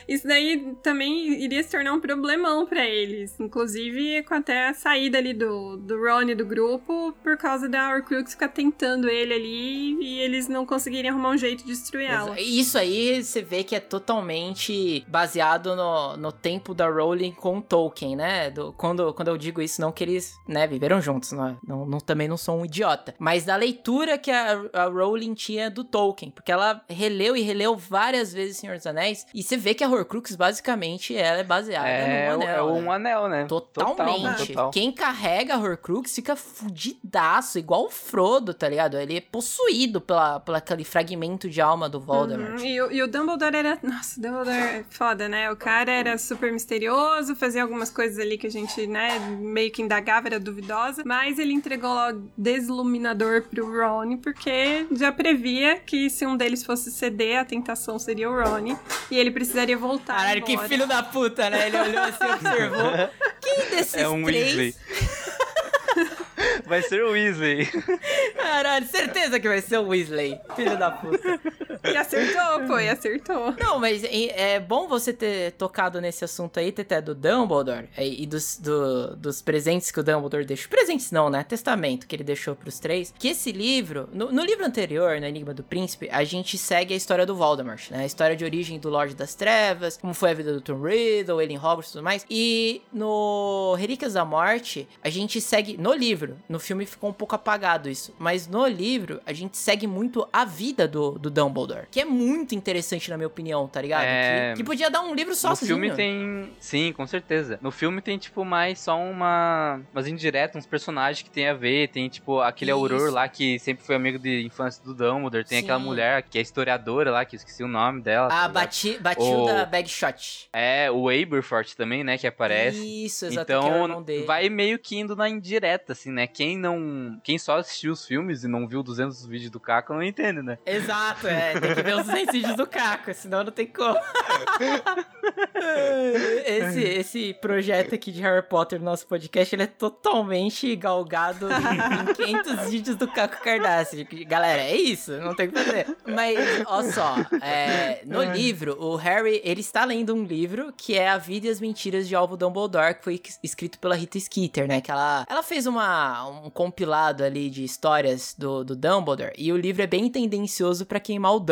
isso daí também iria se tornar um problemão pra eles. Inclusive, com até a saída ali do, do Ron do grupo, por causa da Horcrux ficar tentando ele ali e eles não conseguirem arrumar um jeito de destruir ela. Isso aí você vê que é totalmente baseado no, no tempo da Rowling com o Tolkien, né? Do- quando, quando eu digo isso, não que eles né, viveram juntos, não, não, não- também não sou um idiota. Mas da leitura que a, a Rowling tinha do Tolkien, porque ela releu e releu várias vezes Senhor dos Anéis, e você vê que a Horcrux, basicamente, ela é baseada É, no é anel. um né? anel, né? Totalmente. Total, total. Quem carrega a Horcrux fica fudidaço, igual o Frodo, tá ligado? Ele é possuído pela, pela aquele fragmento de alma do Voldemort. Uhum, E, o- e o Dumbledore era. Nossa, o Dumbledore é foda, né? O cara era super misterioso, fazia algumas coisas ali que a gente, né, meio que indagava, era duvidosa. Mas ele entregou lá o desluminador pro Ron, porque já previa que se um deles fosse ceder, a tentação seria o Ron. E ele precisaria voltar. Caralho, que filho da puta, né? Ele olhou assim e observou. Quem desses É um três? Weasley. Vai ser o Weasley. Caralho, certeza que vai ser o Weasley. Filho da puta. E acertou, e acertou. Não, mas é, é bom você ter tocado nesse assunto aí, Teté, do Dumbledore é, e dos, do- dos presentes que o Dumbledore deixou. Presentes não, né? Testamento que ele deixou pros três. Que esse livro, no, no livro anterior, no Enigma do Príncipe, a gente segue a história do Voldemort, né? A história de origem do Lorde das Trevas, como foi a vida do Tom Riddle, ele em Hogwarts e tudo mais. E no Relíquias da Morte, a gente segue, no livro, no filme ficou um pouco apagado isso, mas no livro, a gente segue muito a vida do, do Dumbledore, que é muito interessante na minha opinião, tá ligado? É. Que, que podia dar um livro No sozinho. filme tem. Sim, com certeza. No filme tem, tipo, mais só uma. Umas indiretas, uns personagens que tem a ver. Tem, tipo, aquele Isso. Auror lá que sempre foi amigo de infância do Dumbledore. Tem Sim. aquela mulher que é historiadora lá, que eu esqueci o nome dela. tá A ligado? Bati, Batilda O- Bagshot. É, o Aberforth também, né, que aparece. Isso, é irmão Então, dele. vai meio que indo na indireta, assim, né? Quem não. Quem só assistiu os filmes e não viu 200 vídeos do Caco não entende, né? Exato, é. Tem que ver os vídeos do Caco, senão não tem como. esse, esse projeto aqui de Harry Potter no nosso podcast, ele é totalmente galgado em, em 500 vídeos do Caco Kardashian. Galera, é isso, não tem o que fazer. Mas, ó só, é, no livro, o Harry, ele está lendo um livro que é A Vida e as Mentiras de Alvo Dumbledore, que foi escrito pela Rita Skeeter, né? Que ela, ela fez uma, um compilado ali de histórias do, do Dumbledore, e o livro é bem tendencioso pra queimar o Dumbledore,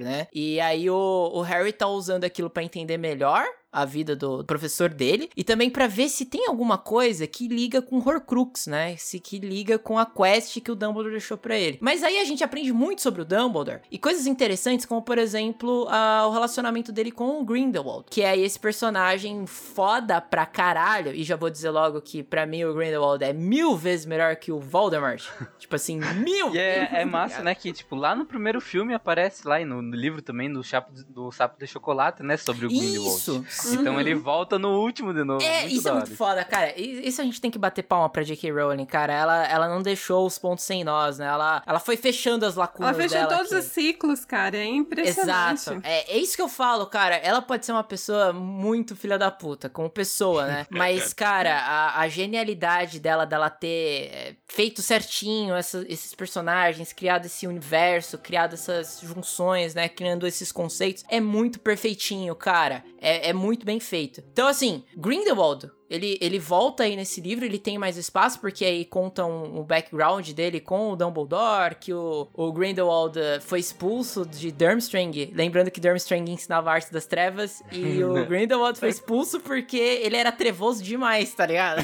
né? E aí o, o Harry tá usando aquilo pra entender melhor a vida do professor dele e também pra ver se tem alguma coisa que liga com Horcrux, né? Se que liga com a quest que o Dumbledore deixou pra ele. Mas aí a gente aprende muito sobre o Dumbledore e coisas interessantes como, por exemplo, a- o relacionamento dele com o Grindelwald, que é esse personagem foda pra caralho e já vou dizer logo que pra mim o Grindelwald é mil vezes melhor que o Voldemort. tipo assim, mil! E é, é massa, né? Que, tipo, lá no primeiro filme aparece lá, e no, no livro também, do, chapo, do Sapo de Chocolate, né? Sobre o Grindelwald. Isso! Então ele volta no último de novo. É, muito isso é muito foda, cara. Isso a gente tem que bater palma pra J.K. Rowling, cara. Ela, ela não deixou os pontos sem nós, né? Ela, ela foi fechando as lacunas Ela fechou dela todos aqui. os ciclos, cara. É impressionante. Exato. É, é isso que eu falo, cara. Ela pode ser uma pessoa muito filha da puta, como pessoa, né? Mas, cara, a, a genialidade dela, dela ter é, feito certinho essa- esses personagens, criado esse universo, criado essas junções, né? Criando esses conceitos, é muito perfeitinho, cara. É, é muito bem feito. Então, assim, Grindelwald. Ele, ele volta aí nesse livro, ele tem mais espaço, porque aí contam o background dele com o Dumbledore, que o, o Grindelwald eh, foi expulso de Durmstrang, lembrando que Durmstrang ensinava a arte das trevas, e o Grindelwald foi expulso porque ele era trevoso demais, tá ligado?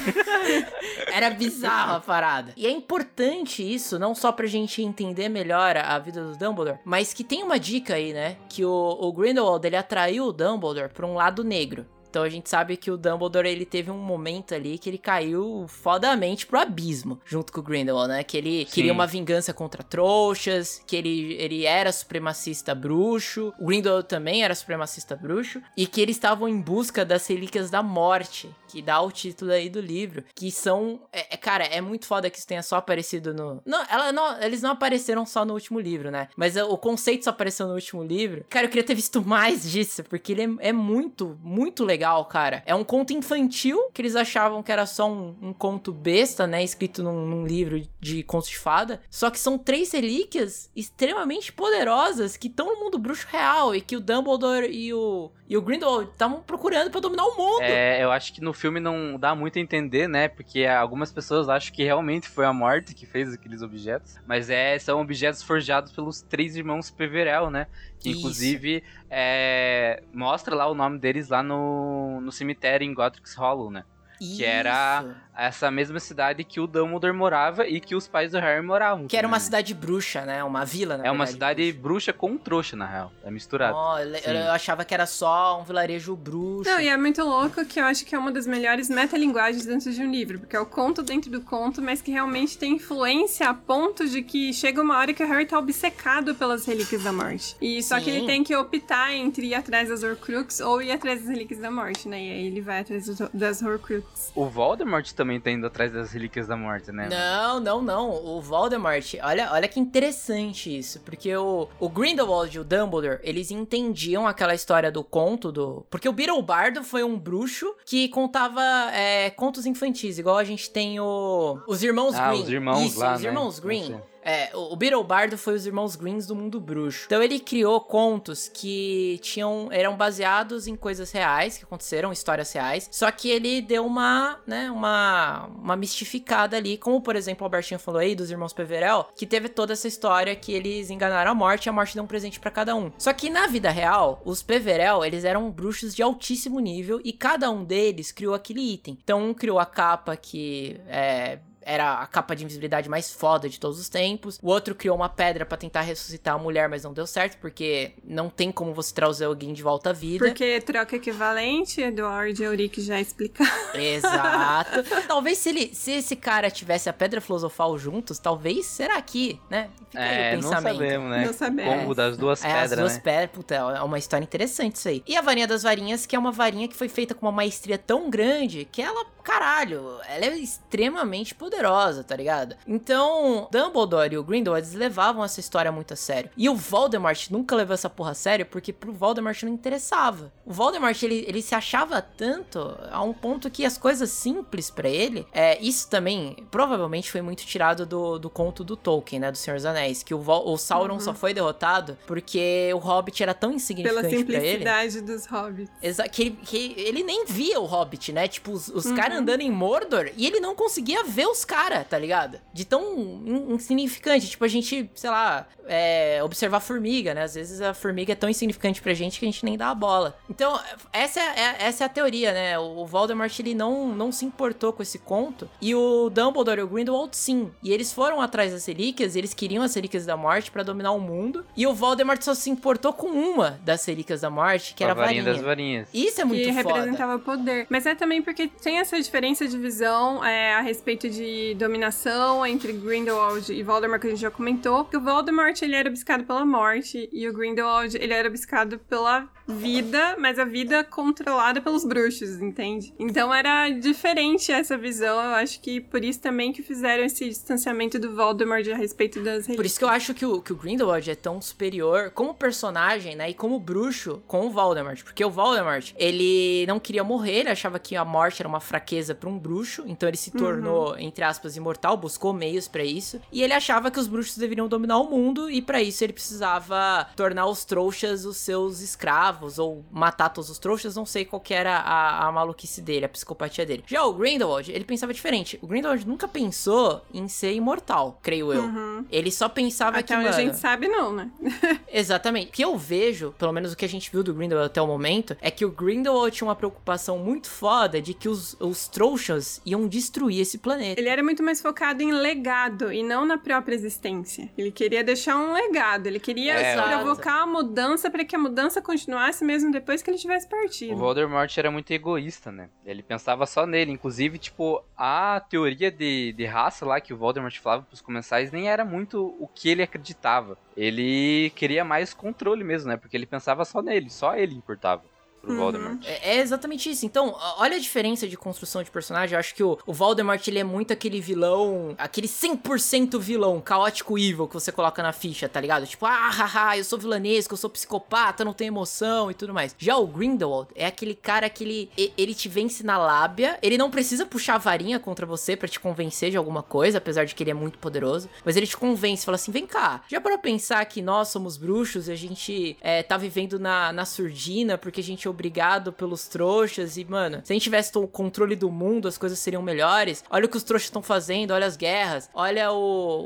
era bizarro a parada. E é importante isso, não só pra gente entender melhor a, a vida do Dumbledore, mas que tem uma dica aí, né? Que o, o Grindelwald, ele atraiu o Dumbledore pra um lado negro. Então a gente sabe que o Dumbledore ele teve um momento ali que ele caiu fodamente pro abismo, junto com o Grindelwald, né? Que ele Sim. queria uma vingança contra trouxas, que ele, ele era supremacista bruxo, o Grindelwald também era supremacista bruxo, e que eles estavam em busca das relíquias da morte, que dá o título aí do livro, que são, é, é- cara, é muito foda que isso tenha só aparecido no... Não, ela não, eles não apareceram só no último livro, né? Mas é, o conceito só apareceu no último livro. Cara, eu queria ter visto mais disso, porque ele é, é muito, muito legal, cara. É um conto infantil, que eles achavam que era só um, um conto besta, né? Escrito num, num livro de contos de fada. Só que são três relíquias extremamente poderosas que estão no mundo bruxo real e que o Dumbledore e o, e o Grindelwald estavam procurando pra dominar o mundo. É, eu acho que no filme não dá muito a entender, né? Porque algumas pessoas acham que realmente foi a morte que fez aqueles objetos. Mas é, são objetos forjados pelos três irmãos Peverell, né? Que Isso. inclusive é, mostra lá o nome deles lá no, no cemitério em Godric's Hollow, né? Que era- Isso. Essa mesma cidade que o Dumbledore morava e que os pais do Harry moravam. Que era uma né? cidade bruxa, né? Uma vila, na É uma verdade, cidade bruxa. bruxa com trouxa, na real. É misturado. Ó, eu, eu achava que era só um vilarejo bruxo. Não, e é muito louco que eu acho que é uma das melhores metalinguagens dentro de um livro, porque é o conto dentro do conto, mas que realmente tem influência a ponto de que chega uma hora que o Harry tá obcecado pelas relíquias da morte. E só que Sim. ele tem que optar entre ir atrás das Horcrux ou ir atrás das relíquias da morte, né? E aí ele vai atrás das Horcrux. O Voldemort também tá indo atrás das relíquias da morte, né? Não, não, não. O Voldemort, olha, olha que interessante isso. Porque o, o Grindelwald e o Dumbledore, eles entendiam aquela história do conto do. Porque o Bardo foi um bruxo que contava é, contos infantis, igual a gente tem o. Os Irmãos Ah, Green. os irmãos Isso, lá, os né? Irmãos Green. sei. É, o Bardo foi os irmãos Greens do mundo bruxo. Então ele criou contos que tinham eram baseados em coisas reais que aconteceram, histórias reais. Só que ele deu uma, né, uma uma mistificada ali, como por exemplo o Albertinho falou aí dos irmãos Peverell, que teve toda essa história que eles enganaram a morte e a morte deu um presente pra cada um. Só que na vida real, os Peverell, eles eram bruxos de altíssimo nível e cada um deles criou aquele item. Então um criou a capa que é era a capa de invisibilidade mais foda de todos os tempos. O outro criou uma pedra pra tentar ressuscitar a mulher, mas não deu certo, porque não tem como você trazer alguém de volta à vida. Porque troca equivalente, Eduardo e Euric já explicaram. Exato. talvez se, ele, se esse cara tivesse a pedra filosofal juntos, talvez será que, né? Fica aí É, o não pensamento. sabemos, né? Não sabemos. Combo das duas É, as pedras, duas né? pedras, puta, é uma história interessante isso aí. E a varinha das varinhas, que é uma varinha que foi feita com uma maestria tão grande que ela, caralho, ela é extremamente poderosa, tá ligado? Então, Dumbledore e o Grindelwald eles levavam essa história muito a sério. E o Voldemort nunca levou essa porra a sério porque pro Voldemort não interessava. O Voldemort, ele, ele se achava tanto a um ponto que as coisas simples pra ele, é, isso também provavelmente foi muito tirado do, do conto do Tolkien, né, do Senhor dos Anéis, que o, Vol- o Sauron só foi derrotado porque o Hobbit era tão Pela insignificante pra ele. simplicidade dos hobbits. Exa que, que ele nem via o Hobbit, né? Tipo, os, os caras andando em Mordor e ele não conseguia ver os caras, tá ligado? De tão in- insignificante. Tipo, a gente, sei lá, é, observar a formiga, né? Às vezes a formiga é tão insignificante pra gente que a gente nem dá a bola. Então, essa é, é- essa é a teoria, né? O Voldemort, ele não, não se importou com esse conto. E o Dumbledore e o Grindelwald, sim. E eles foram atrás das relíquias, eles queriam as relíquias da morte pra dominar o mundo. E o Voldemort só se importou com uma das relíquias da morte, que a era a varinha varinha. das varinhas. Isso é muito que foda. representava poder. Mas é também porque tem essa diferença de visão é, a respeito de dominação entre Grindelwald e Voldemort, que a gente já comentou. Que o Voldemort, ele era obcecado pela morte, e o Grindelwald, ele era obcecado pela vida, mas a vida controlada pelos bruxos, entende? Então era diferente essa visão, eu acho que por isso também que fizeram esse distanciamento do Voldemort a respeito das Por isso que eu acho que o, que o Grindelwald é tão superior como personagem, né? E como bruxo com o Voldemort. Porque o Voldemort, ele não queria morrer, ele achava que a morte era uma fraqueza pra um bruxo. Então ele se tornou, entre aspas, imortal, buscou meios pra isso. E ele achava que os bruxos deveriam dominar o mundo. E pra isso ele precisava tornar os trouxas os seus escravos. Ou matar todos os trouxas. Não sei qual que era a, a maluquice dele, a psicopatia dele. Já o Grindelwald, ele pensava diferente. O Grindelwald nunca pensou em ser imortal, creio eu. Ele só pensava Até que, mano... a gente sabe, não, né? Exatamente. O que eu vejo, pelo menos o que a gente viu do Grindelwald até o momento, é que o Grindelwald tinha uma preocupação muito foda de que os, os trouxas iam destruir esse planeta. Ele era muito mais focado em legado e não na própria existência. Ele queria deixar um legado, ele queria É, provocar a mudança para que a mudança continuasse funcionasse mesmo depois que ele tivesse O partido. Voldemort era muito egoísta, né? Ele pensava só nele. Inclusive, tipo, a teoria de, de raça lá que o Voldemort falava pros comensais nem era muito o que ele acreditava. Ele queria mais controle mesmo, né? Porque ele pensava só nele, só ele importava Uhum. Voldemort. É, é exatamente isso. Então, olha a diferença de construção de personagem. Eu acho que o, o Voldemort, ele é muito aquele vilão, aquele 100% vilão, caótico evil que você coloca na ficha, tá ligado? Tipo, ah, haha, eu sou vilanesco, eu sou psicopata, não tenho emoção e tudo mais. Já o Grindelwald é aquele cara que ele, ele te vence na lábia, ele não precisa puxar a varinha contra você pra te convencer de alguma coisa, apesar de que ele é muito poderoso, mas ele te convence, fala assim, vem cá, já para pensar que nós somos bruxos e a gente é, tá vivendo na, na surdina porque a gente é obrigado pelos trouxas e, mano, se a gente tivesse o controle do mundo, as coisas seriam melhores. Olha o que os trouxas estão fazendo, olha as guerras, olha o,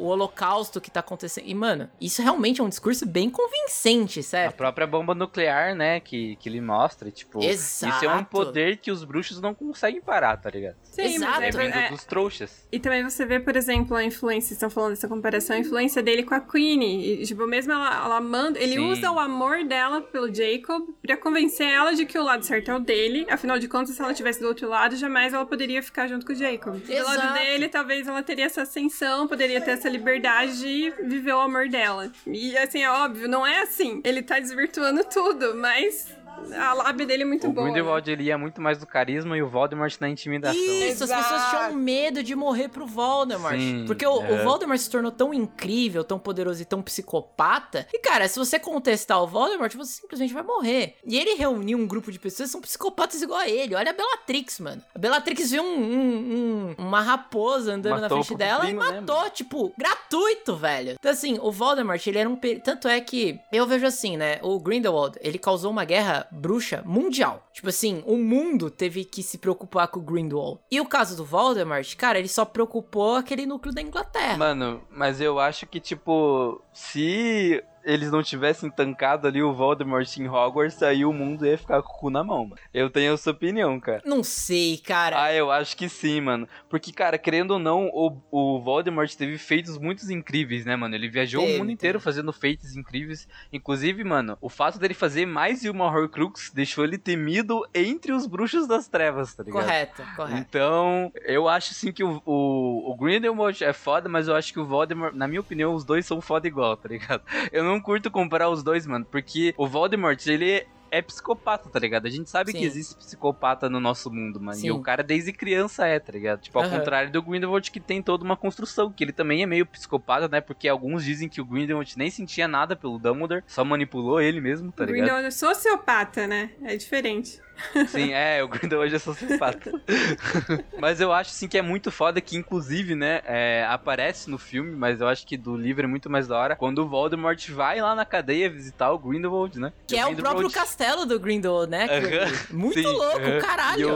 o holocausto que tá acontecendo. E, mano, isso realmente é um discurso bem convincente, A certo? própria bomba nuclear, né, que, que ele mostra, tipo, isso é um Exato. poder que os bruxos não conseguem parar, tá ligado? Sim, Exato. mas É é, vindo dos trouxas. E também você vê, por exemplo, a influência, vocês estão falando dessa comparação, a influência dele com a Queenie. E, tipo, mesmo ela, ela manda. Ele Sim. usa o amor dela pelo Jacob pra convencer ela de que o lado certo é o dele. Afinal de contas, se ela estivesse do outro lado, jamais ela poderia ficar junto com o Jacob. Do lado Exato. dele, talvez ela teria essa ascensão, poderia ter essa liberdade de viver o amor dela. E assim, é óbvio, não é assim. Ele tá desvirtuando tudo, mas a lábia dele é muito o boa. né? Grindelwald ele ia muito mais do carisma e o Voldemort na intimidação. Isso, as pessoas Exato. tinham medo de morrer pro Voldemort. Sim, porque o, o é. Voldemort se tornou tão incrível, tão poderoso e tão psicopata. E, cara, se você contestar o Voldemort, você simplesmente vai morrer. E ele reuniu um grupo de pessoas que são psicopatas igual a ele. Olha a Bellatrix, mano. A Bellatrix viu um, um- um- uma raposa andando Matou na o frente dela primo, e né, matou, tipo, gratuito, velho. Então, assim, o Voldemort, ele era um. pe- Tanto é que eu vejo assim, né? O Grindelwald, ele causou uma guerra bruxa mundial. Tipo assim, o mundo teve que se preocupar com o Grindelwald. E o caso do Voldemort, cara, ele só preocupou aquele núcleo da Inglaterra. Mano, mas eu acho que, tipo, se eles não tivessem tancado ali o Voldemort em Hogwarts, aí o mundo ia ficar com o cu na mão, mano. Eu tenho essa opinião, cara. Não sei, cara. Ah, eu acho que sim, mano. Porque, cara, querendo ou não, o, o Voldemort teve feitos muito incríveis, né, mano? Ele viajou Teve, o mundo inteiro fazendo feitos incríveis. Inclusive, mano, o fato dele fazer mais de uma Horcrux deixou ele temido entre os bruxos das trevas, tá ligado? correto, correto. Então, eu acho sim que o, o, o Grindelwald é foda, mas eu acho que o Voldemort, na minha opinião, os dois são foda igual, tá ligado? Eu não curto comparar os dois, mano, porque o Voldemort, ele é psicopata, tá ligado? A gente sabe Sim. que existe psicopata no nosso mundo, mano. Sim. E o cara desde criança é, tá ligado? Tipo, ao Aham. contrário do Grindelwald que tem toda uma construção, que ele também é meio psicopata, né? Porque alguns dizem que o Grindelwald nem sentia nada pelo Dumbledore, só manipulou ele mesmo, tá o ligado? Grindelwald é sociopata, né? É diferente. Sim, é, o Grindelwald é sociopata. mas eu acho, sim, que é muito foda que, inclusive, né, é, aparece no filme, mas eu acho que do livro é muito mais da hora, quando o Voldemort vai lá na cadeia visitar o Grindelwald, né? Que é o Grindelwald- próprio castelo do Grindelwald, né? Muito sim, louco, aham. E caralho.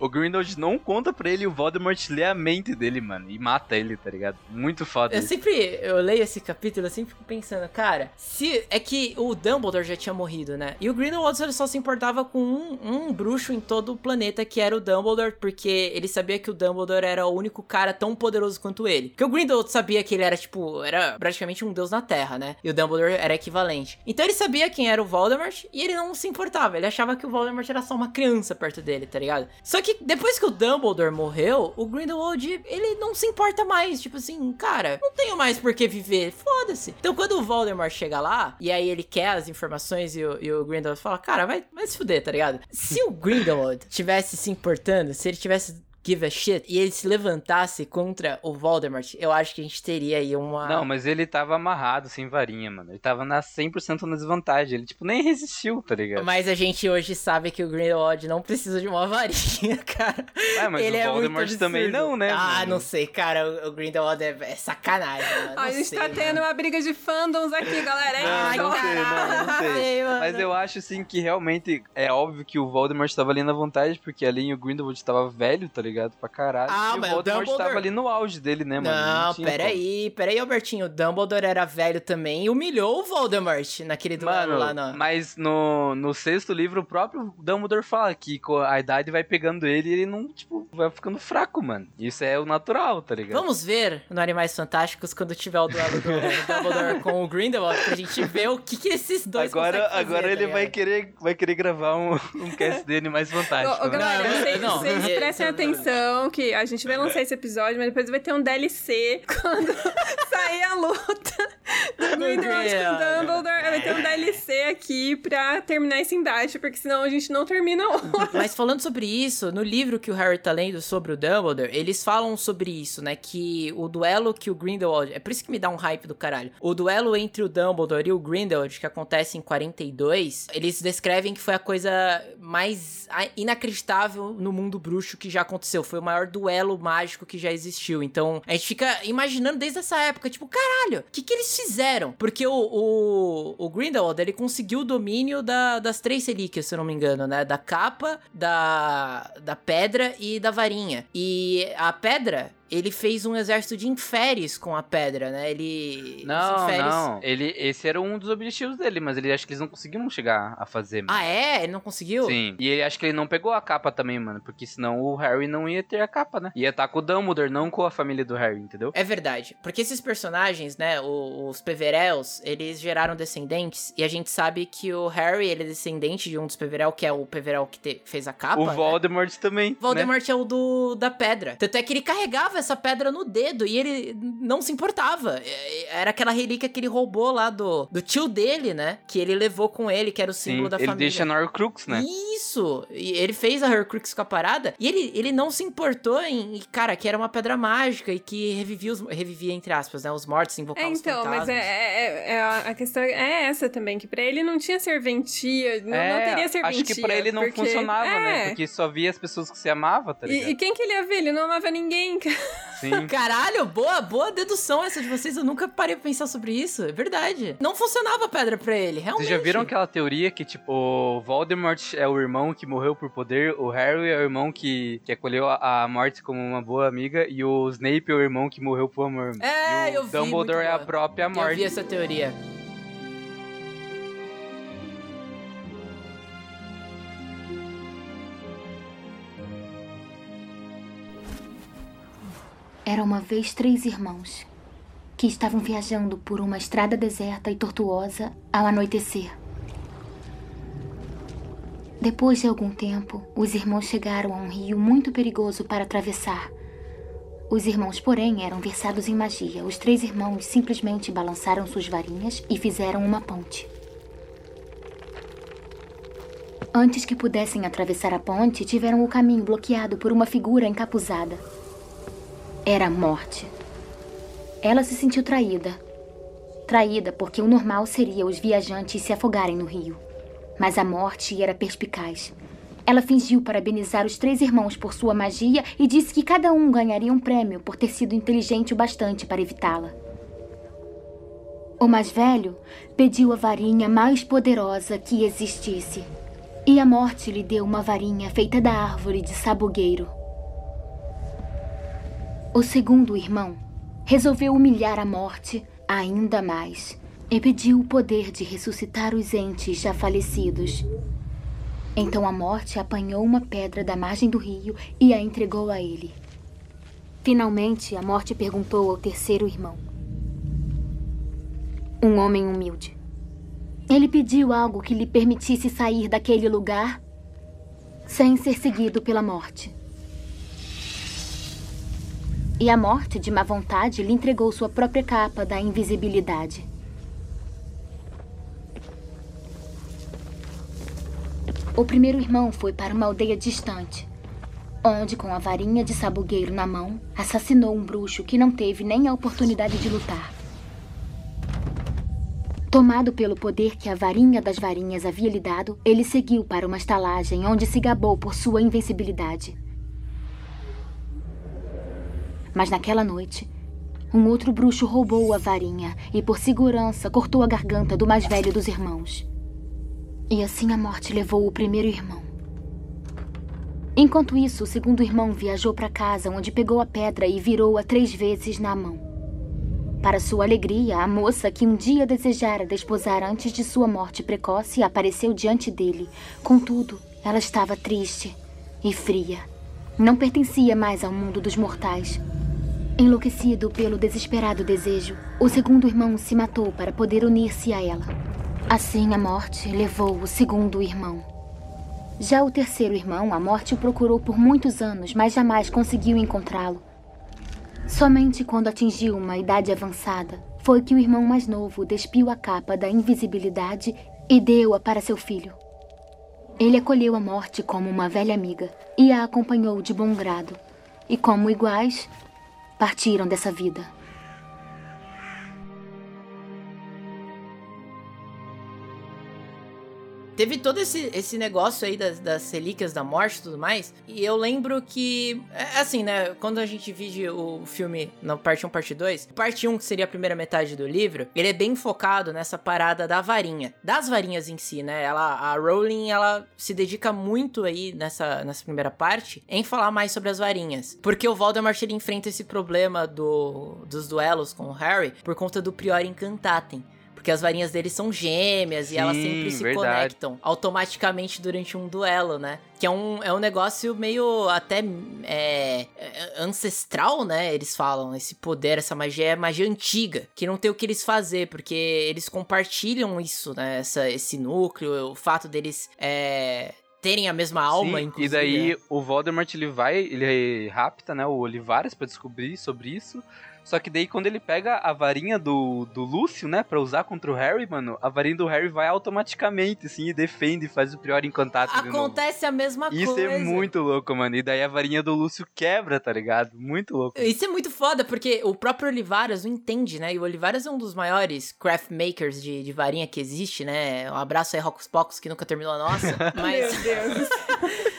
o, o Grindelwald não conta pra ele, o Voldemort lê a mente dele, mano, e mata ele, tá ligado? Muito foda Eu isso. sempre, eu leio esse capítulo, eu sempre fico pensando, cara, se é que o Dumbledore já tinha morrido, né? E o Grindelwald ele só se importava com um, um bruxo em todo o planeta que era o Dumbledore, porque ele sabia que o Dumbledore era o único cara tão poderoso quanto ele. Porque o Grindelwald sabia que ele era tipo, era praticamente um deus na Terra, né? E o Dumbledore era equivalente. Então ele sabia quem era o Voldemort e ele não se importava. Ele achava que o Voldemort era só uma criança perto dele, tá ligado? Só que depois que o Dumbledore morreu, o Grindelwald, ele não se importa mais. Tipo assim, cara, não tenho mais por que viver. Foda-se. Então quando o Voldemort chega lá, e aí ele quer as informações e o, e o Grindelwald fala, cara, vai, vai se fuder, tá ligado? Se o Grindelwald tivesse se importando, se ele tivesse give a shit, e ele se levantasse contra o Voldemort, eu acho que a gente teria aí uma... Não, mas ele tava amarrado, sem varinha, mano. Ele tava na 100% na desvantagem. Ele, tipo, nem resistiu, tá ligado? Mas a gente hoje sabe que o Grindelwald não precisa de uma varinha, cara. É, mas ele o é Voldemort também absurdo. não, né? Ah, mano? não sei, cara. O, Grindelwald é, é sacanagem, mano. A gente sei, tá mano. tendo uma briga de fandoms aqui, galera. É Não, não sei, não, não sei. Mas eu acho, assim, que realmente é óbvio que o Voldemort tava ali na vantagem, porque ali o Grindelwald tava velho, tá ligado? Ligado? Pra caralho. Ah, e mas o Voldemort Dumbledore- tava ali no auge dele, né, mano? Não, tinha como. peraí, peraí, Albertinho. O Dumbledore era velho também e humilhou o Voldemort naquele duelo lá na. mas no, no sexto livro, o próprio Dumbledore fala que a idade vai pegando ele e ele não, tipo, vai ficando fraco, mano. Isso é o natural, tá ligado? Vamos ver no Animais Fantásticos quando tiver o duelo do Dumbledore com o Grindelwald pra gente ver o que, que esses dois agora fazer, agora tá ele vai ligado? querer, vai querer gravar um, um cast de Animais Fantásticos. Ô, ô, né? galera, Não, vocês, não, vocês não. prestem atenção que a gente vai lançar esse episódio, mas depois vai ter um DLC quando sair a luta do Grindelwald com o Dumbledore. Vai ter um DLC aqui pra terminar esse embate, porque senão a gente não termina hoje. Mas falando sobre isso, no livro que o Harry tá lendo sobre o Dumbledore, eles falam sobre isso, né? Que o duelo que o Grindelwald. É por isso que me dá um hype do caralho. O duelo entre o Dumbledore e o Grindelwald, que acontece em 42, eles descrevem que foi a coisa mais inacreditável no mundo bruxo que já aconteceu. Foi o maior duelo mágico que já existiu. Então, a gente fica imaginando desde essa época, tipo, caralho, o que, que eles fizeram? Porque o, o, o Grindelwald, ele conseguiu o domínio da- das três relíquias, se eu não me engano, né? Da capa, da, da pedra e da varinha. E a pedra, ele fez um exército de inferes com a pedra, né? Ele... Não, inferes- não. Ele, esse era um dos objetivos dele, mas ele acho que eles não conseguiram chegar a fazer. mano. Ah, é? Ele não conseguiu? Sim. E ele, acho que ele não pegou a capa também, mano. Porque senão o Harry não ia ter a capa, né? Ia estar com o Dumbledore, não com a família do Harry, entendeu? É verdade. Porque esses personagens, né, os Peverells, eles geraram descendentes. E a gente sabe que o Harry, ele é descendente de um dos Peverell, que é o Peverell que te- fez a capa. o né? Voldemort também. né? Voldemort é o do da pedra. Tanto é que ele carregava essa pedra no dedo e ele não se importava. É- Era aquela relíquia que ele roubou lá do, do tio dele, né? Que ele levou com ele, que era o Sim, símbolo da ele família. deixa no Horcrux, né? Isso! E ele fez a Horcrux com a parada e ele, ele não se importou em, cara, que era uma pedra mágica e que revivia, os, revivia entre aspas, né? Os mortos, É, invocavam os então, mas fantasmas. é, é- é- a questão é essa também, que pra ele não tinha serventia, não, não teria serventia. É, acho que pra ele não porque- funcionava, né? é. Porque só via as pessoas que se amava, tá ligado? E, e quem que ele ia ver? Ele não amava ninguém, cara. Sim. Caralho, boa, boa dedução essa de vocês. Eu nunca parei pra pensar sobre isso. É verdade. Não funcionava a pedra pra ele, realmente. Vocês já viram aquela teoria que, tipo, o Voldemort é o irmão que morreu por poder, o Harry é o irmão que, que acolheu a, a morte como uma boa amiga, e o Snape é o irmão que morreu por amor. É, e o eu vi, Dumbledore é a própria Eu vi morte. essa teoria. Era uma vez três irmãos que estavam viajando por uma estrada deserta e tortuosa ao anoitecer. Depois de algum tempo, os irmãos chegaram a um rio muito perigoso para atravessar. Os irmãos, porém, eram versados em magia. Os três irmãos simplesmente balançaram suas varinhas e fizeram uma ponte. Antes que pudessem atravessar a ponte, tiveram o caminho bloqueado por uma figura encapuzada. Era a morte. Ela se sentiu traída. Traída porque o normal seria os viajantes se afogarem no rio. Mas a morte era perspicaz. Ela fingiu parabenizar os três irmãos por sua magia e disse que cada um ganharia um prêmio por ter sido inteligente o bastante para evitá-la. O mais velho pediu a varinha mais poderosa que existisse. E a morte lhe deu uma varinha feita da árvore de sabugueiro. O segundo irmão resolveu humilhar a morte ainda mais e pediu o poder de ressuscitar os entes já falecidos. Então a morte apanhou uma pedra da margem do rio e a entregou a ele. Finalmente, a morte perguntou ao terceiro irmão. Um homem humilde. Ele pediu algo que lhe permitisse sair daquele lugar sem ser seguido pela morte. E a morte, de má vontade, lhe entregou sua própria capa da invisibilidade. O primeiro irmão foi para uma aldeia distante, onde, com a varinha de sabugueiro na mão, assassinou um bruxo que não teve nem a oportunidade de lutar. Tomado pelo poder que a varinha das varinhas havia lhe dado, ele seguiu para uma estalagem onde se gabou por sua invencibilidade. Mas naquela noite, um outro bruxo roubou a varinha e, por segurança, cortou a garganta do mais velho dos irmãos. E assim a morte levou o primeiro irmão. Enquanto isso, o segundo irmão viajou para casa, onde pegou a pedra e virou-a três vezes na mão. Para sua alegria, a moça que um dia desejara desposar antes de sua morte precoce apareceu diante dele. Contudo, ela estava triste e fria. Não pertencia mais ao mundo dos mortais. Enlouquecido pelo desesperado desejo, o segundo irmão se matou para poder unir-se a ela. Assim, a morte levou o segundo irmão. Já o terceiro irmão, a morte o procurou por muitos anos, mas jamais conseguiu encontrá-lo. Somente quando atingiu uma idade avançada foi que o irmão mais novo despiu a capa da invisibilidade e deu-a para seu filho. Ele acolheu a morte como uma velha amiga e a acompanhou de bom grado. E como iguais, partiram dessa vida. Teve todo esse, esse negócio aí das, das relíquias da morte e tudo mais. E eu lembro que. É assim, né? Quando a gente vide o filme na parte 1, parte 2, parte 1, que seria a primeira metade do livro, ele é bem focado nessa parada da varinha. Das varinhas em si, né? Ela, a Rowling, ela se dedica muito aí nessa, nessa primeira parte em falar mais sobre as varinhas. Porque o Voldemort ele enfrenta esse problema do, dos duelos com o Harry por conta do Prior Incantatem. Porque as varinhas dele são gêmeas Sim, e elas sempre se verdade. conectam automaticamente durante um duelo, né? Que é um, é um negócio meio até é, ancestral, né? Eles falam. Esse poder, essa magia é magia antiga. Que não tem o que eles fazer, porque eles compartilham isso, né? Essa, esse núcleo, o fato deles é, terem a mesma alma, Sim, inclusive. E daí né? o Voldemort ele vai, ele rapta, né, o Olivares pra descobrir sobre isso. Só que daí quando ele pega a varinha do, do Lúcio, né, pra usar contra o Harry, mano, a varinha do Harry vai automaticamente, assim, e defende, faz o Prior encantado de novo. Acontece a mesma Isso coisa. é muito louco, mano. E daí a varinha do Lúcio quebra, tá ligado? Muito louco. Isso é muito foda, porque o próprio Olivaras não entende, né? E o Olivaras é um dos maiores craft makers de, de varinha que existe, né? Um abraço aí, Rocos Pocos, que nunca terminou a nossa. Mas, Meu Deus.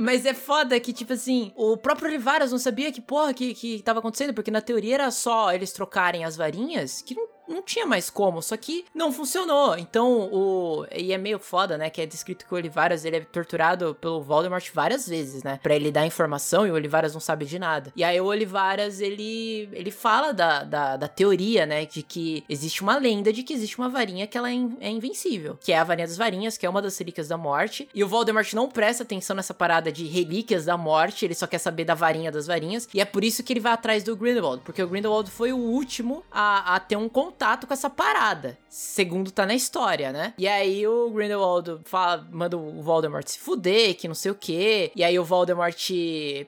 mas é foda que, tipo assim, o próprio Olivaras não sabia que porra que, que tava acontecendo, porque na teoria era só eles trocarem as varinhas, que não não tinha mais como, só que não funcionou. Então, o. E é meio foda, né? Que é descrito que o Olivaras ele é torturado pelo Voldemort várias vezes, né? Pra ele dar informação e o Olivaras não sabe de nada. E aí o Olivaras ele, ele fala da, da, da teoria, né? De que existe uma lenda de que existe uma varinha que ela é, in- é invencível. Que é a varinha das varinhas, que é uma das relíquias da morte. E o Voldemort não presta atenção nessa parada de relíquias da morte, ele só quer saber da varinha das varinhas. E é por isso que ele vai atrás do Grindelwald, porque o Grindelwald foi o último a, a ter um contato com essa parada. Segundo tá na história, né? E aí o Grindelwald fala, manda o Voldemort se fuder, que não sei o quê. E aí o Voldemort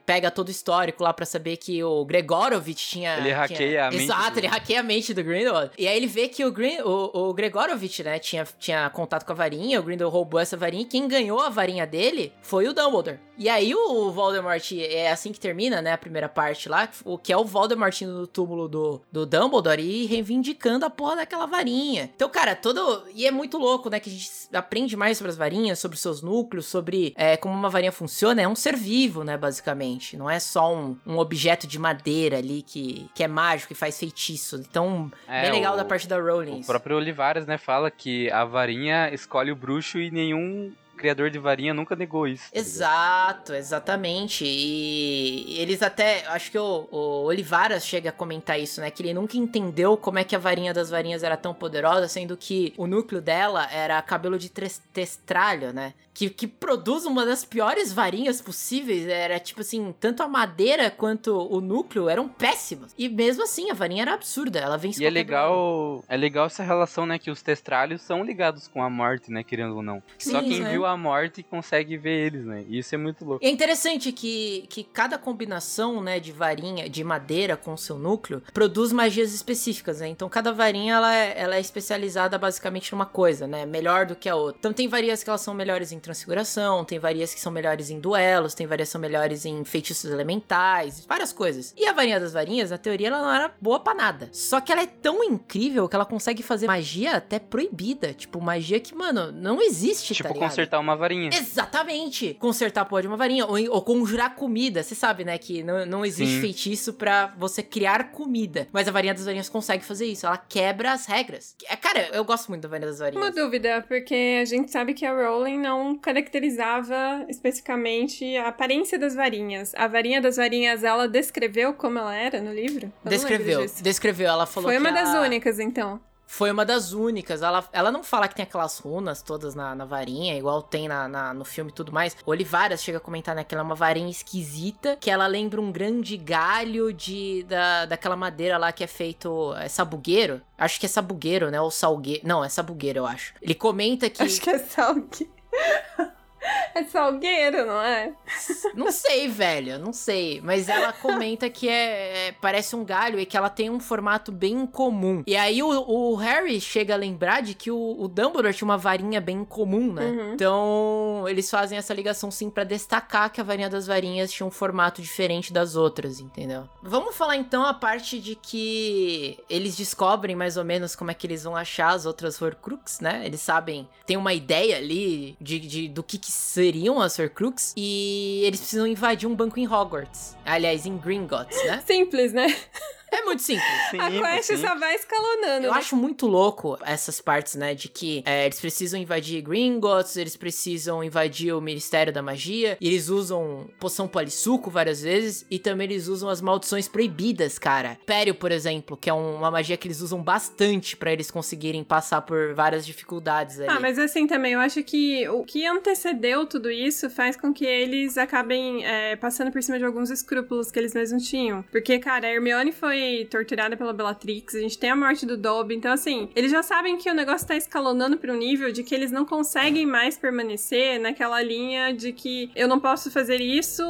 pega todo o histórico lá pra saber que o Gregorovitch tinha. Ele tinha- hackeia a mente Exato, do- ele hackeia a mente do Grindelwald. E aí ele vê que o, Grin, o, o Gregorovitch, né, tinha, tinha contato com a varinha, o Grindelwald roubou essa varinha, e quem ganhou a varinha dele foi o Dumbledore. E aí o Voldemort, é assim que termina, né, a primeira parte lá, o que é o Voldemort indo no túmulo do, do Dumbledore e reivindicando a porra daquela varinha. Então, cara, todo... E é muito louco, né, que a gente aprende mais sobre as varinhas, sobre seus núcleos, sobre é, como uma varinha funciona. É um ser vivo, né, basicamente. Não é só um, um objeto de madeira ali que, que é mágico e faz feitiço. Então, É, bem legal o- da parte da Rowling. O próprio Olivares, né, fala que a varinha escolhe o bruxo e nenhum criador de varinha nunca negou isso. tá? Exato, exatamente. E eles até. Acho que o, o Olivaras chega a comentar isso, né? Que ele nunca entendeu como é que a varinha das varinhas era tão poderosa, sendo que o núcleo dela era cabelo de testralho, né? Que, que produz uma das piores varinhas possíveis. Era tipo assim, tanto a madeira quanto o núcleo eram péssimos. E mesmo assim, a varinha era absurda. Ela vence E é legal, é legal essa relação, né, que os testralhos são ligados com a morte, né, querendo ou não. Só Sim, quem né? viu a morte consegue ver eles, né? E isso é muito louco. É interessante que, que cada combinação, né, de varinha, de madeira com o seu núcleo, produz magias específicas, né? Então cada varinha, ela é, ela é especializada basicamente numa coisa, né? Melhor do que a outra. Então tem varias que elas são melhores em transfiguração, tem varias que são melhores em duelos, tem varias que são melhores em feitiços elementais, várias coisas. E a varinha das varinhas, na teoria, ela não era boa pra nada. Só que ela é tão incrível que ela consegue fazer magia até proibida. Tipo, magia que, mano, não existe, Tipo, tá ligado? Consertar uma varinha. Exatamente! Consertar a porra de uma varinha. Ou, ou conjurar comida. Você sabe, né? Que não, não existe Sim. feitiço pra você criar comida. Mas a varinha das varinhas consegue fazer isso. Ela quebra as regras. É, Cara, eu gosto muito da varinha das varinhas. Uma dúvida, porque a gente sabe que a Rowling não caracterizava especificamente a aparência das varinhas. A varinha das varinhas, ela descreveu como ela era no livro? Eu Descreveu, descreveu. Ela falou Foi que uma das a- únicas, então. Foi uma das únicas. Ela, ela não fala que tem aquelas runas todas na, na varinha, igual tem na, na- no filme e tudo mais. Olivaras chega a comentar né, que ela é uma varinha esquisita, que ela lembra um grande galho de da, daquela madeira lá que é feito. É sabugueiro? Acho que é sabugueiro, né? Ou salgueiro. Não, é sabugueiro, eu acho. Ele comenta que. Acho que é salgueiro. é salgueiro, não é? Não sei, velho, não sei. Mas ela comenta que é, é- parece um galho e que ela tem um formato bem comum. E aí o, o Harry chega a lembrar de que o, o Dumbledore tinha uma varinha bem comum, né? Uhum. Então eles fazem essa ligação sim pra destacar que a varinha das varinhas tinha um formato diferente das outras, entendeu? Vamos falar então a parte de que eles descobrem mais ou menos como é que eles vão achar as outras Horcrux, né? Eles sabem, tem uma ideia ali de, de- do que, que seriam as Horcrux e eles precisam invadir um banco em Hogwarts. Aliás, em Gringotts, né? Simples, né? É muito simples. Sim, a quest sim. só vai escalonando. Eu né? acho muito louco essas partes, né? De que é, eles precisam invadir Gringotts, eles precisam invadir o Ministério da Magia, e eles usam poção polissuco várias vezes, e também eles usam as maldições proibidas, cara. Pério, por exemplo, que é um- uma magia que eles usam bastante pra eles conseguirem passar por várias dificuldades ali. Ah, mas assim também, eu acho que o que antecedeu tudo isso faz com que eles acabem é, passando por cima de alguns escrúpulos que eles mesmos tinham. Porque, cara, a Hermione foi torturada pela Bellatrix, a gente tem a morte do Dobby, então assim, eles já sabem que o negócio tá escalonando pra um nível de que eles não conseguem mais permanecer naquela linha de que eu não posso fazer isso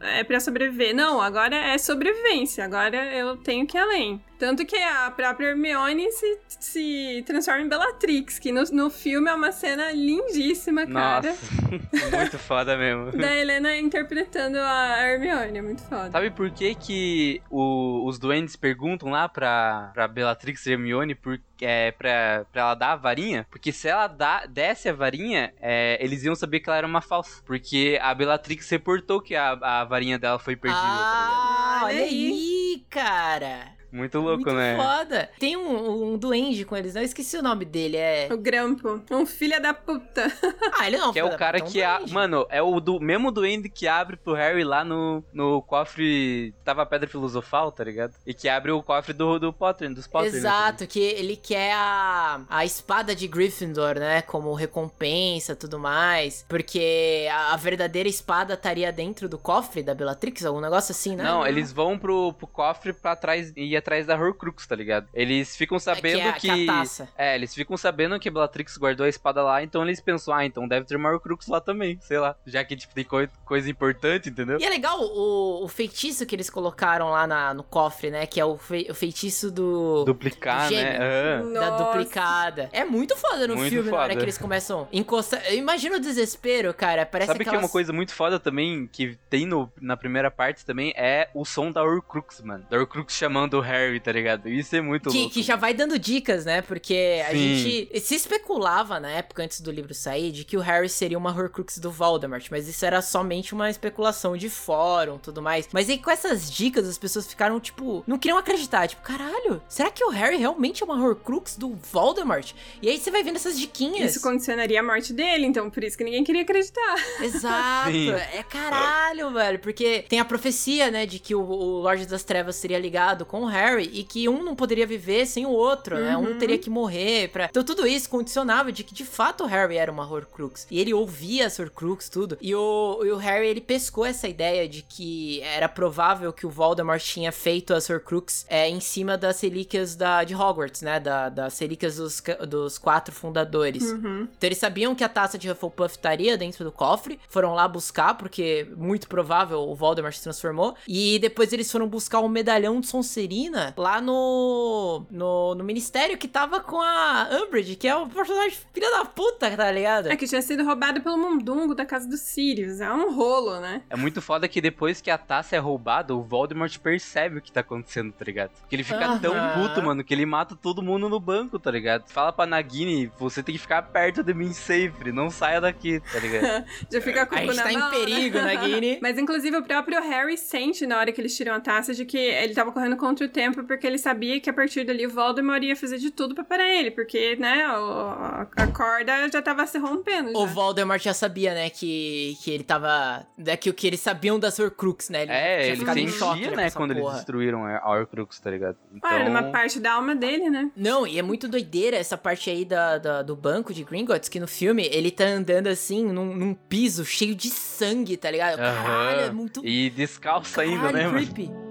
é, para sobreviver. Não, agora é sobrevivência, agora eu tenho que ir além. Tanto que a própria Hermione se, se transforma em Bellatrix, que no, no filme é uma cena lindíssima, cara. Nossa, muito foda mesmo. Da Helena interpretando a Hermione, é muito foda. Sabe por que que o- os duendes perguntam lá pra, pra Bellatrix e Hermione por, é, pra, pra ela dar a varinha? Porque se ela dá, desse a varinha, é, eles iam saber que ela era uma falsa. Porque a Bellatrix reportou que a, a varinha dela foi perdida, tá Ah, Olha olha aí, cara. Muito louco, Muito né? foda. Tem um, um duende com eles, não? Eu esqueci o nome dele, é... O Grampo, um filho da puta. Ah, ele não Que é o cara que, a, mano, é o do mesmo duende que abre pro Harry lá no, no cofre, tava a pedra filosofal, tá ligado? E que abre o cofre do, do Potter, dos Potter. né? Exato, que ele quer a, a espada de Gryffindor, né? Como recompensa tudo mais. Porque a, a verdadeira espada estaria dentro do cofre da Bellatrix, algum negócio assim, né? Não, eles vão pro, pro cofre pra trás e atrás da Horcrux, tá ligado? Eles ficam sabendo é, que. que é a taça. É, eles ficam sabendo que a Bellatrix guardou a espada lá, então eles pensam, ah, então deve ter uma Horcrux lá também, sei lá. Já que, tipo, tem coi- coisa importante, entendeu? E é legal o, o feitiço que eles colocaram lá na- no cofre, né? Que é o, fe- o feitiço do. Duplicar, do né? Aham. Da duplicada. É muito foda no Muito filme, na hora foda. que eles começam a encostar. Imagina o desespero, cara. Parece Sabe que é aquelas... uma coisa muito foda também, que tem no, na primeira parte também, é o som da Horcrux, mano. Da Horcrux chamando o Harry, tá ligado? Isso é muito Que, louco. que já vai dando dicas, né? Porque a Sim. gente se especulava na época, antes do livro sair, de que o Harry seria uma Horcrux do Voldemort, mas isso era somente uma especulação de fórum tudo mais. Mas aí com essas dicas, as pessoas ficaram, tipo, não queriam acreditar. Tipo, caralho, será que o Harry realmente é uma Horcrux do Voldemort? E aí você vai vendo essas diquinhas. Isso condicionaria a morte dele, então por isso que ninguém queria acreditar. Exato, Sim. é caralho, velho. Porque tem a profecia, né, de que o, o Lorde das Trevas seria ligado com o Harry e que um não poderia viver sem o outro, né? Um Uhum. teria que morrer. Pra... Então tudo isso condicionava de que de fato o Harry era uma Horcrux. E ele ouvia as Horcrux, tudo. E o, e o Harry, ele pescou essa ideia de que era provável que o Voldemort tinha feito as Horcrux é, em cima das relíquias da, de Hogwarts, né? Da, das relíquias dos, dos quatro fundadores. Uhum. Então eles sabiam que a taça de Hufflepuff estaria dentro do cofre, foram lá buscar, porque muito provável o Voldemort se transformou, e depois eles foram buscar o medalhão de Sonserina menina lá no, no, no ministério que tava com a Umbridge, que é o personagem filha da puta, tá ligado? É que tinha sido roubado pelo mundungo da casa dos Sirius. É um rolo, né? É muito foda que depois que a taça é roubada, o Voldemort percebe o que tá acontecendo, tá ligado? Que ele fica tão Aham. puto, mano, que ele mata todo mundo no banco, tá ligado? Fala pra Nagini, você tem que ficar perto de mim sempre, não saia daqui, tá ligado? Já fica com o A gente na tá em mão, né? perigo, Nagini. Mas inclusive o próprio Harry sente na hora que eles tiram a taça de que ele tava correndo contra o tempo porque ele sabia que a partir dali o Voldemort ia fazer de tudo pra parar ele, porque, né, o- a corda já tava se rompendo. O já. Voldemort já sabia, né, que, que ele tava... É que o que eles sabiam das Horcrux, né? Ele É, ele ficado em choque, sentia, né, quando eles porra. destruíram a Horcrux, tá ligado? Então, Ah, era uma parte da alma dele, né? Não, e é muito doideira essa parte aí da, da- do banco de Gringotts, que no filme ele tá andando assim, num, num piso cheio de sangue, tá ligado? Caralho, é muito... E descalço ainda, né, mano? creepy.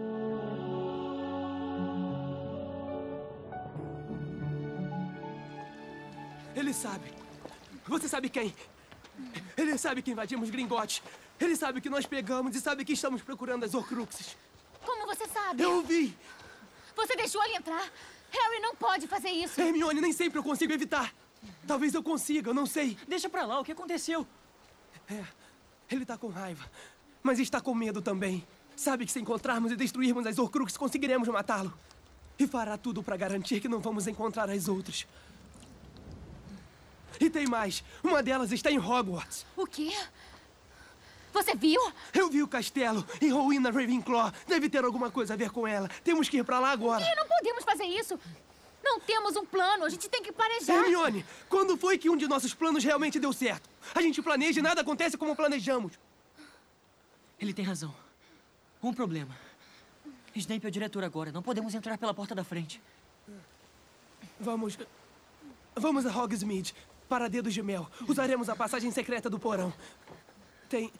Ele sabe. Você sabe quem? Ele sabe que invadimos Gringote. Ele sabe que nós pegamos e sabe que estamos procurando as Horcruxes. Como você sabe? Eu vi! Você deixou ele entrar. Harry não pode fazer isso. Hermione, nem sempre eu consigo evitar. Talvez eu consiga, eu não sei. Deixa pra lá, o que aconteceu? Ele tá com raiva, mas está com medo também. Sabe que se encontrarmos e destruirmos as Horcruxes, conseguiremos matá-lo. E fará tudo para garantir que não vamos encontrar as outras. E tem mais. Uma delas está em Hogwarts. O quê? Você viu? Eu vi o castelo e Rowena Ravenclaw. Deve ter alguma coisa a ver com ela. Temos que ir para lá agora. E não podemos fazer isso. Não temos um plano. A gente tem que planejar. Hermione, quando foi que um de nossos planos realmente deu certo? A gente planeja e nada acontece como planejamos. Ele tem razão. Um problema. Snape é o diretor agora. Não podemos entrar pela porta da frente. Vamos. Vamos a Hogsmeade, para Dedos de Mel. Usaremos a passagem secreta do porão. Tem.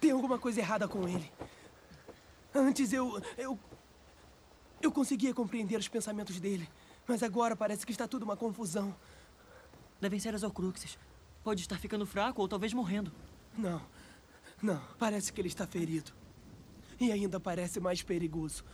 Tem alguma coisa errada com ele. Antes eu. Eu. Eu conseguia compreender os pensamentos dele. Mas agora parece que está tudo uma confusão. Devem ser as Horcruxes. Pode estar ficando fraco ou talvez morrendo. Não. Não. Parece que ele está ferido. E ainda parece mais perigoso.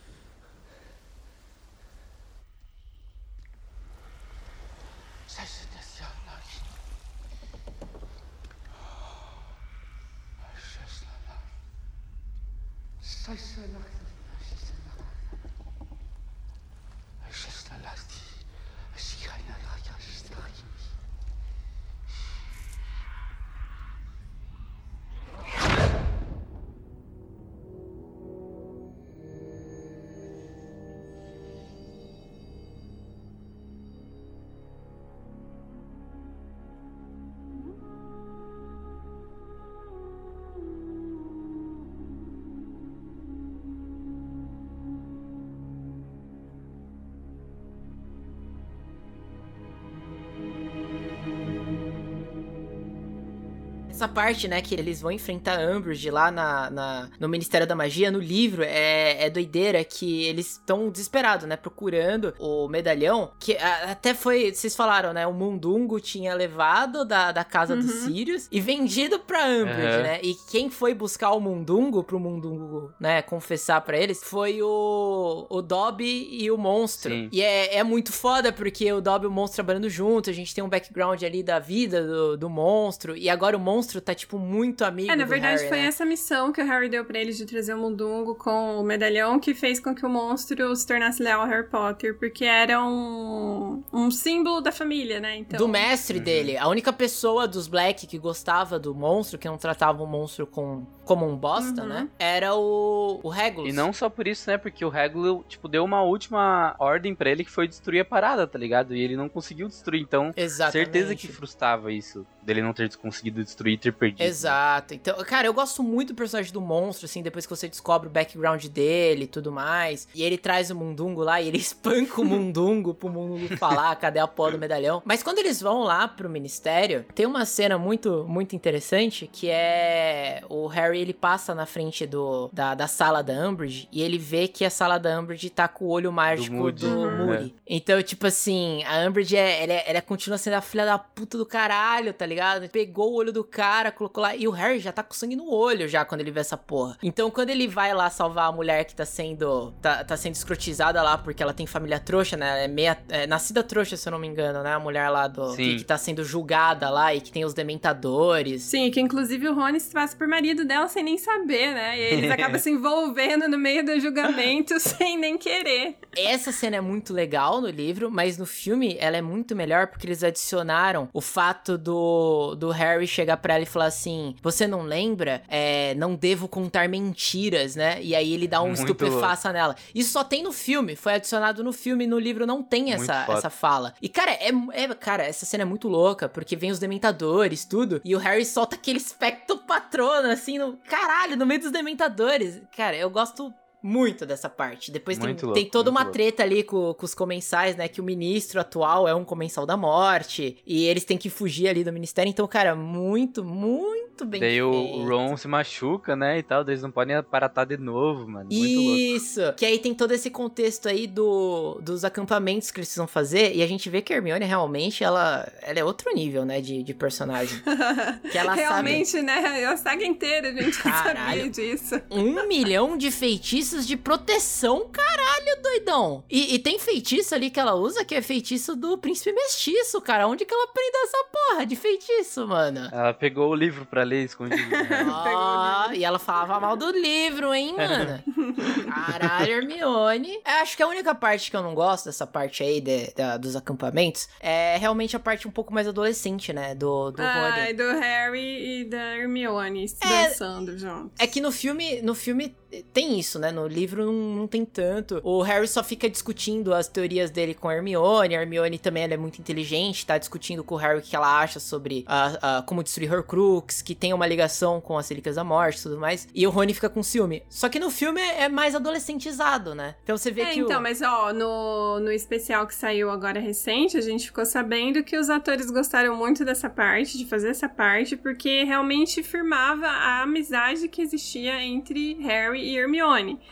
Parte, né, que eles vão enfrentar Umbridge lá na, na- no Ministério da Magia, no livro, é, é doideira que eles estão desesperados, né, procurando o medalhão, que a- até foi, vocês falaram, né, o Mundungo tinha levado da, da casa dos Sirius e vendido pra Umbridge, Aham. né, e quem foi buscar o Mundungo, pro Mundungo, né, confessar pra eles, foi o, o Dobby e o Monstro. Sim. E é, é muito foda, porque o Dobby e o Monstro trabalhando junto, a gente tem um background ali da vida do, do Monstro, e agora o Monstro tá, tipo, muito amigo É, na do verdade Harry, foi né? essa missão que o Harry deu pra eles de trazer o Mundungo com o medalhão que fez com que o monstro se tornasse leal ao Harry Potter, porque era um, um símbolo da família, né? Então, Do mestre dele. A única pessoa dos Black que gostava do monstro, que não tratava o monstro com, como um bosta, Uhum. né? Era o, o Regulus. E não só por isso, né? Porque o Regulus, tipo, deu uma última ordem pra ele que foi destruir a parada, tá ligado? E ele não conseguiu destruir, então... Exatamente. Certeza que frustrava isso, dele não ter conseguido destruir e ter perdido. Exato. Então, cara, eu gosto muito do personagem do monstro, assim, depois que você descobre o background dele e tudo mais. E ele traz o Mundungo lá e ele espanca o Mundungo pro Mundungo falar cadê a porra do medalhão. Mas quando eles vão lá pro ministério, tem uma cena muito, muito interessante que é o Harry, ele passa na frente do, da, da sala da Umbridge e ele vê que a sala da Umbridge tá com o olho mágico do Moody. Moody. Uhum. Então, tipo assim, a Umbridge, é, ela, é- ela continua sendo a filha da puta do caralho, tá ligado? ligado? Pegou o olho do cara, colocou lá. E o Harry já tá com sangue no olho já quando ele vê essa porra. Então quando ele vai lá salvar a mulher que tá sendo. tá, tá sendo escrotizada lá porque ela tem família trouxa, né? Ela é meia. É, nascida trouxa, se eu não me engano, né? A mulher lá do. Sim. Que, que tá sendo julgada lá e que tem os dementadores. Sim, que inclusive o Rony se passa por marido dela sem nem saber, né? E eles acabam se envolvendo no meio do julgamento sem nem querer. Essa cena é muito legal no livro, mas no filme ela é muito melhor porque eles adicionaram o fato do, do Harry chegar pra ela e falar assim: Você não lembra? É, não devo contar mentiras, né? E aí ele dá um Muito estupefaça nela. Isso só tem no filme, foi adicionado no filme, no livro não tem essa, essa fala. E cara, é, é- Cara, essa cena é muito louca, porque vem os dementadores, tudo, e o Harry solta aquele espectro patrono, assim, no. Caralho, no meio dos dementadores. Cara, eu gosto. Muito dessa parte. Depois tem, Muito tem louco, toda uma louco. treta ali com, com os comensais, né? Que o ministro atual é um comensal da morte. E eles têm que fugir ali do ministério. Então, cara, muito, muito bem Daí o feito. Ron se machuca, né, e tal, eles não podem aparatar de novo, mano. Muito louco. Isso! Que aí tem todo esse contexto aí do, dos acampamentos que eles precisam fazer. E a gente vê que a Hermione realmente, ela, ela é outro nível, né? De, de personagem. Que ela Realmente, né? A saga inteira a gente não sabia Caralho. disso. Um milhão de feitiços de proteção, caralho, doidão. E, e tem feitiço ali que ela usa que é feitiço do príncipe mestiço, cara. Onde que ela aprendeu essa porra de feitiço, mano? Ela pegou o livro pra ler escondido. né? Ó, e ela falava mal do livro, hein, mano? Caralho, Hermione. Eu acho que a única parte que eu não gosto dessa parte aí de- da- dos acampamentos é realmente a parte um pouco mais adolescente, né? Do, do Rony. Ai, do Harry e da Hermione se É- dançando juntos. É que no filme, no filme tem isso, né? No livro não, tem tanto. O Harry só fica discutindo as teorias dele com a Hermione. A Hermione também ela é muito inteligente, tá discutindo com o Harry o que ela acha sobre a, a- como destruir Horcrux, que tem uma ligação com as Relíquias da Morte e tudo mais. E o Rony fica com ciúme. Só que no filme é é mais adolescentizado, né? Então você vê É, que então, o... mas ó, no, no especial que saiu agora recente, a gente ficou sabendo que os atores gostaram muito dessa parte, de fazer essa parte, porque realmente firmava a amizade que existia entre Harry e Hermione.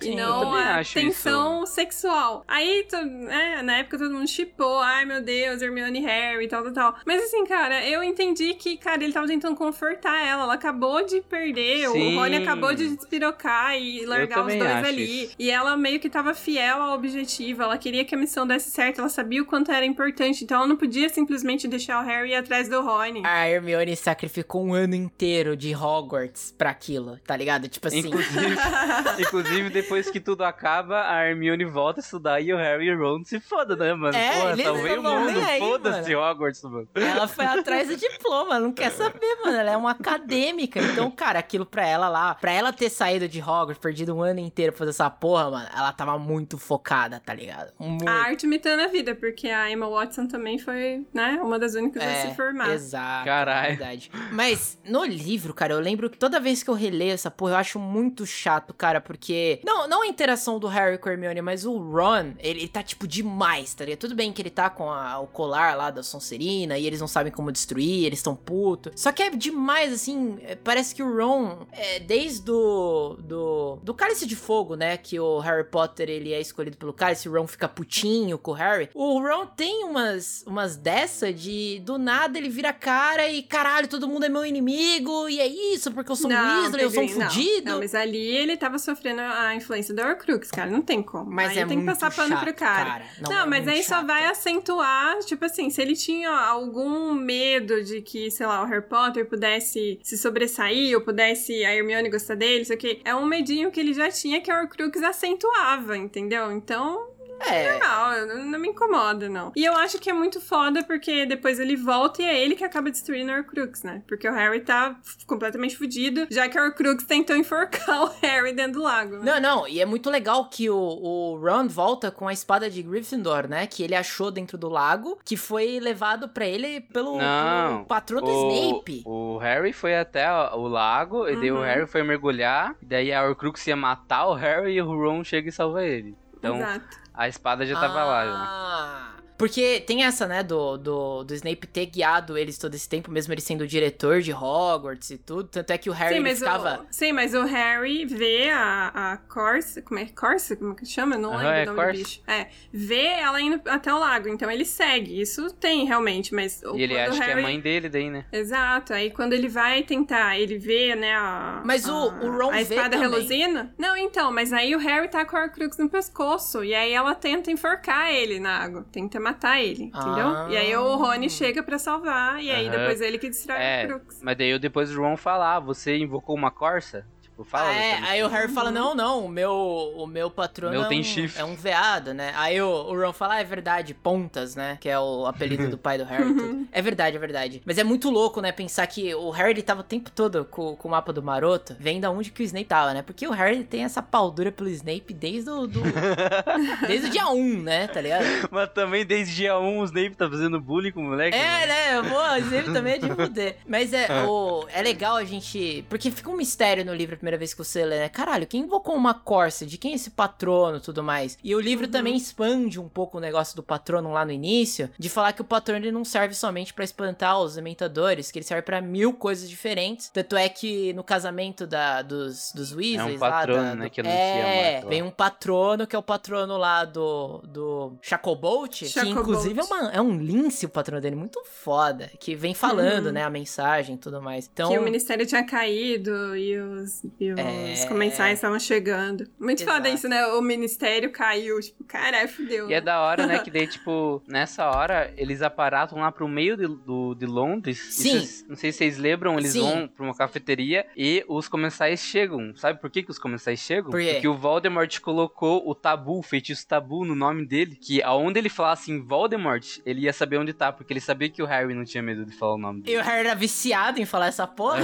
Sim, e não a tensão sexual. Aí, to- né, na época todo mundo chipou, ai meu Deus, Hermione e Harry, tal, tal, tal. Mas assim, cara, eu entendi que, cara, ele tava tentando confortar ela. Ela acabou de perder, Sim. o Rony acabou de despirocar e largar os dois ali. isso. E ela meio que tava fiel ao objetivo, ela queria que a missão desse certo, ela sabia o quanto era importante, então ela não podia simplesmente deixar o Harry ir atrás do Rony. A Hermione sacrificou um ano inteiro de Hogwarts pra aquilo, tá ligado? Tipo assim... Inclusive, inclusive, depois que tudo acaba, a Hermione volta a estudar e o Harry e o Ron se foda, né, mano? É, Porra, eles salvei o mundo, foda-se Hogwarts, mano. Ela foi atrás do diploma, não quer saber, mano. Ela é uma acadêmica. Então, cara, aquilo pra ela lá, pra ela ter saído de Hogwarts, perdido um ano inteiro pra fazer essa porra, mano, ela tava muito focada, tá ligado? Muito. A arte imitando a vida, porque a Emma Watson também foi, né, uma das únicas a se formar. É, Exato. Caralho. Verdade. Mas no livro, cara, eu lembro que toda vez que eu releio essa porra, eu acho muito chato, cara, porque. Não, não a interação do Harry com a Hermione, mas o Ron, ele, ele tá, tipo, demais, tá ligado? Tudo bem que ele tá com a- o colar lá da Sonserina e eles não sabem como destruir, eles estão putos. Só que é demais, assim. é, Parece que o Ron, é, desde o. Do, do Cálice de Fogo, né? Que o Harry Potter ele é escolhido pelo Cálice, o Ron fica putinho com o Harry. O Ron tem umas, umas dessa de do nada ele vira cara e caralho, todo mundo é meu inimigo e é isso, porque eu sou um Weasley, eu sou um não. fudido. Não, mas ali ele tava sofrendo a influência do Horcrux, cara, não tem como. Mas aí é tem que passar pano chato, pro cara. cara. Não, Não, é mas aí só chato. vai acentuar, tipo assim, se ele tinha algum medo de que, sei lá, o Harry Potter pudesse se sobressair ou pudesse a Hermione gostar dele, isso aqui, é um medinho que ele já tinha que a Horcrux acentuava, entendeu? Então, É. não, não, não me incomoda, não. E eu acho que é muito foda porque depois ele volta e é ele que acaba destruindo a Horcrux, né? Porque o Harry tá completamente fudido, já que a Horcrux tentou enforcar o Harry dentro do lago. Né? Não, não, e é muito legal que o, o Ron volta com a espada de Gryffindor, né? Que ele achou dentro do lago, que foi levado pra ele pelo, Não, pelo patrão do o, Snape. o Harry foi até o lago, e daí o Uhum. Harry foi mergulhar, e daí a Horcrux ia matar o Harry e o Ron chega e salva ele. Então, Exato. A espada já tava lá, já. Porque tem essa, né, do, do, do Snape ter guiado eles todo esse tempo, mesmo ele sendo o diretor de Hogwarts e tudo. Tanto é que o Harry sim, ficava. o, sim, mas o Harry vê a, a Corsa. Como é? Corsa? Como que chama? Eu Não Aham, lembro é o nome Corsa. do bicho. É. Vê ela indo até o lago. Então ele segue. Isso tem realmente, mas. o- E ele o acha que é Harry- mãe dele daí, né? Exato. Aí quando ele vai tentar, ele vê, né, a. Mas o- a, o Ron A espada reluzina. Não, então, mas aí o Harry tá com a Horcrux no pescoço. E aí ela tenta enforcar ele na água. Tenta matar ele, entendeu? Ah. E aí o Rony chega pra salvar. E aí Aham. depois ele que destrói É, a Horcrux. mas daí eu depois o Ron fala, ah, você invocou uma Corsa? Tipo, fala. Ah, é, aí o Harry fala, não, não, o meu, o meu patrono Meu é, tem um, chifre. é um veado, né? Aí o, o Ron fala, ah, é verdade, Pontas, né? Que é o apelido do pai do Harry. e tudo. É verdade, é verdade. Mas é muito louco, né, pensar que o Harry, ele tava o tempo todo com, com o mapa do Maroto, vendo da onde que o Snape tava, né? Porque o Harry tem essa paldura pelo Snape desde o... Do, desde o dia 1, né, tá ligado? Mas também desde dia 1 o Snape tá fazendo bullying com o moleque. É, né? Pô, o Snape também é de fuder. Mas é, o, é legal a gente. Porque fica um mistério no livro primeira vez que você lê, né? Caralho, quem invocou uma Corsa? De quem é esse patrono e tudo mais? E o livro também expande um pouco o negócio do patrono lá no início, de falar que o patrono ele não serve somente pra espantar os dementadores, que ele serve pra mil coisas diferentes. Tanto é que no casamento da, dos, dos Weasleys lá. patrono, da- né, do- que é, lá. vem um patrono que é o patrono lá do, do Chacobolt, que Chacobolt. inclusive é, uma, é um lince o patrono dele, muito foda, que vem falando, Uhum. né, a mensagem e tudo mais. Então, Que o ministério tinha caído e os, e os É. comensais estavam chegando. Muito Exato. foda isso, né? O ministério caiu. Tipo, caralho, fudeu. E é da hora, né? Que daí, tipo, nessa hora, eles aparatam lá pro meio de, do, de Londres. E Sim. cês- não sei se vocês lembram, eles Sim. vão pra uma cafeteria e os comensais chegam. Sabe por que, que os comensais chegam? Por quê? Porque o Voldemort colocou o tabu, o feitiço tabu, no nome dele. Que aonde ele falasse em Voldemort, ele ia saber onde tá. Porque ele sabia que o Harry não tinha medo de falar o nome e dele. o Harry era viciado em falar essa porra.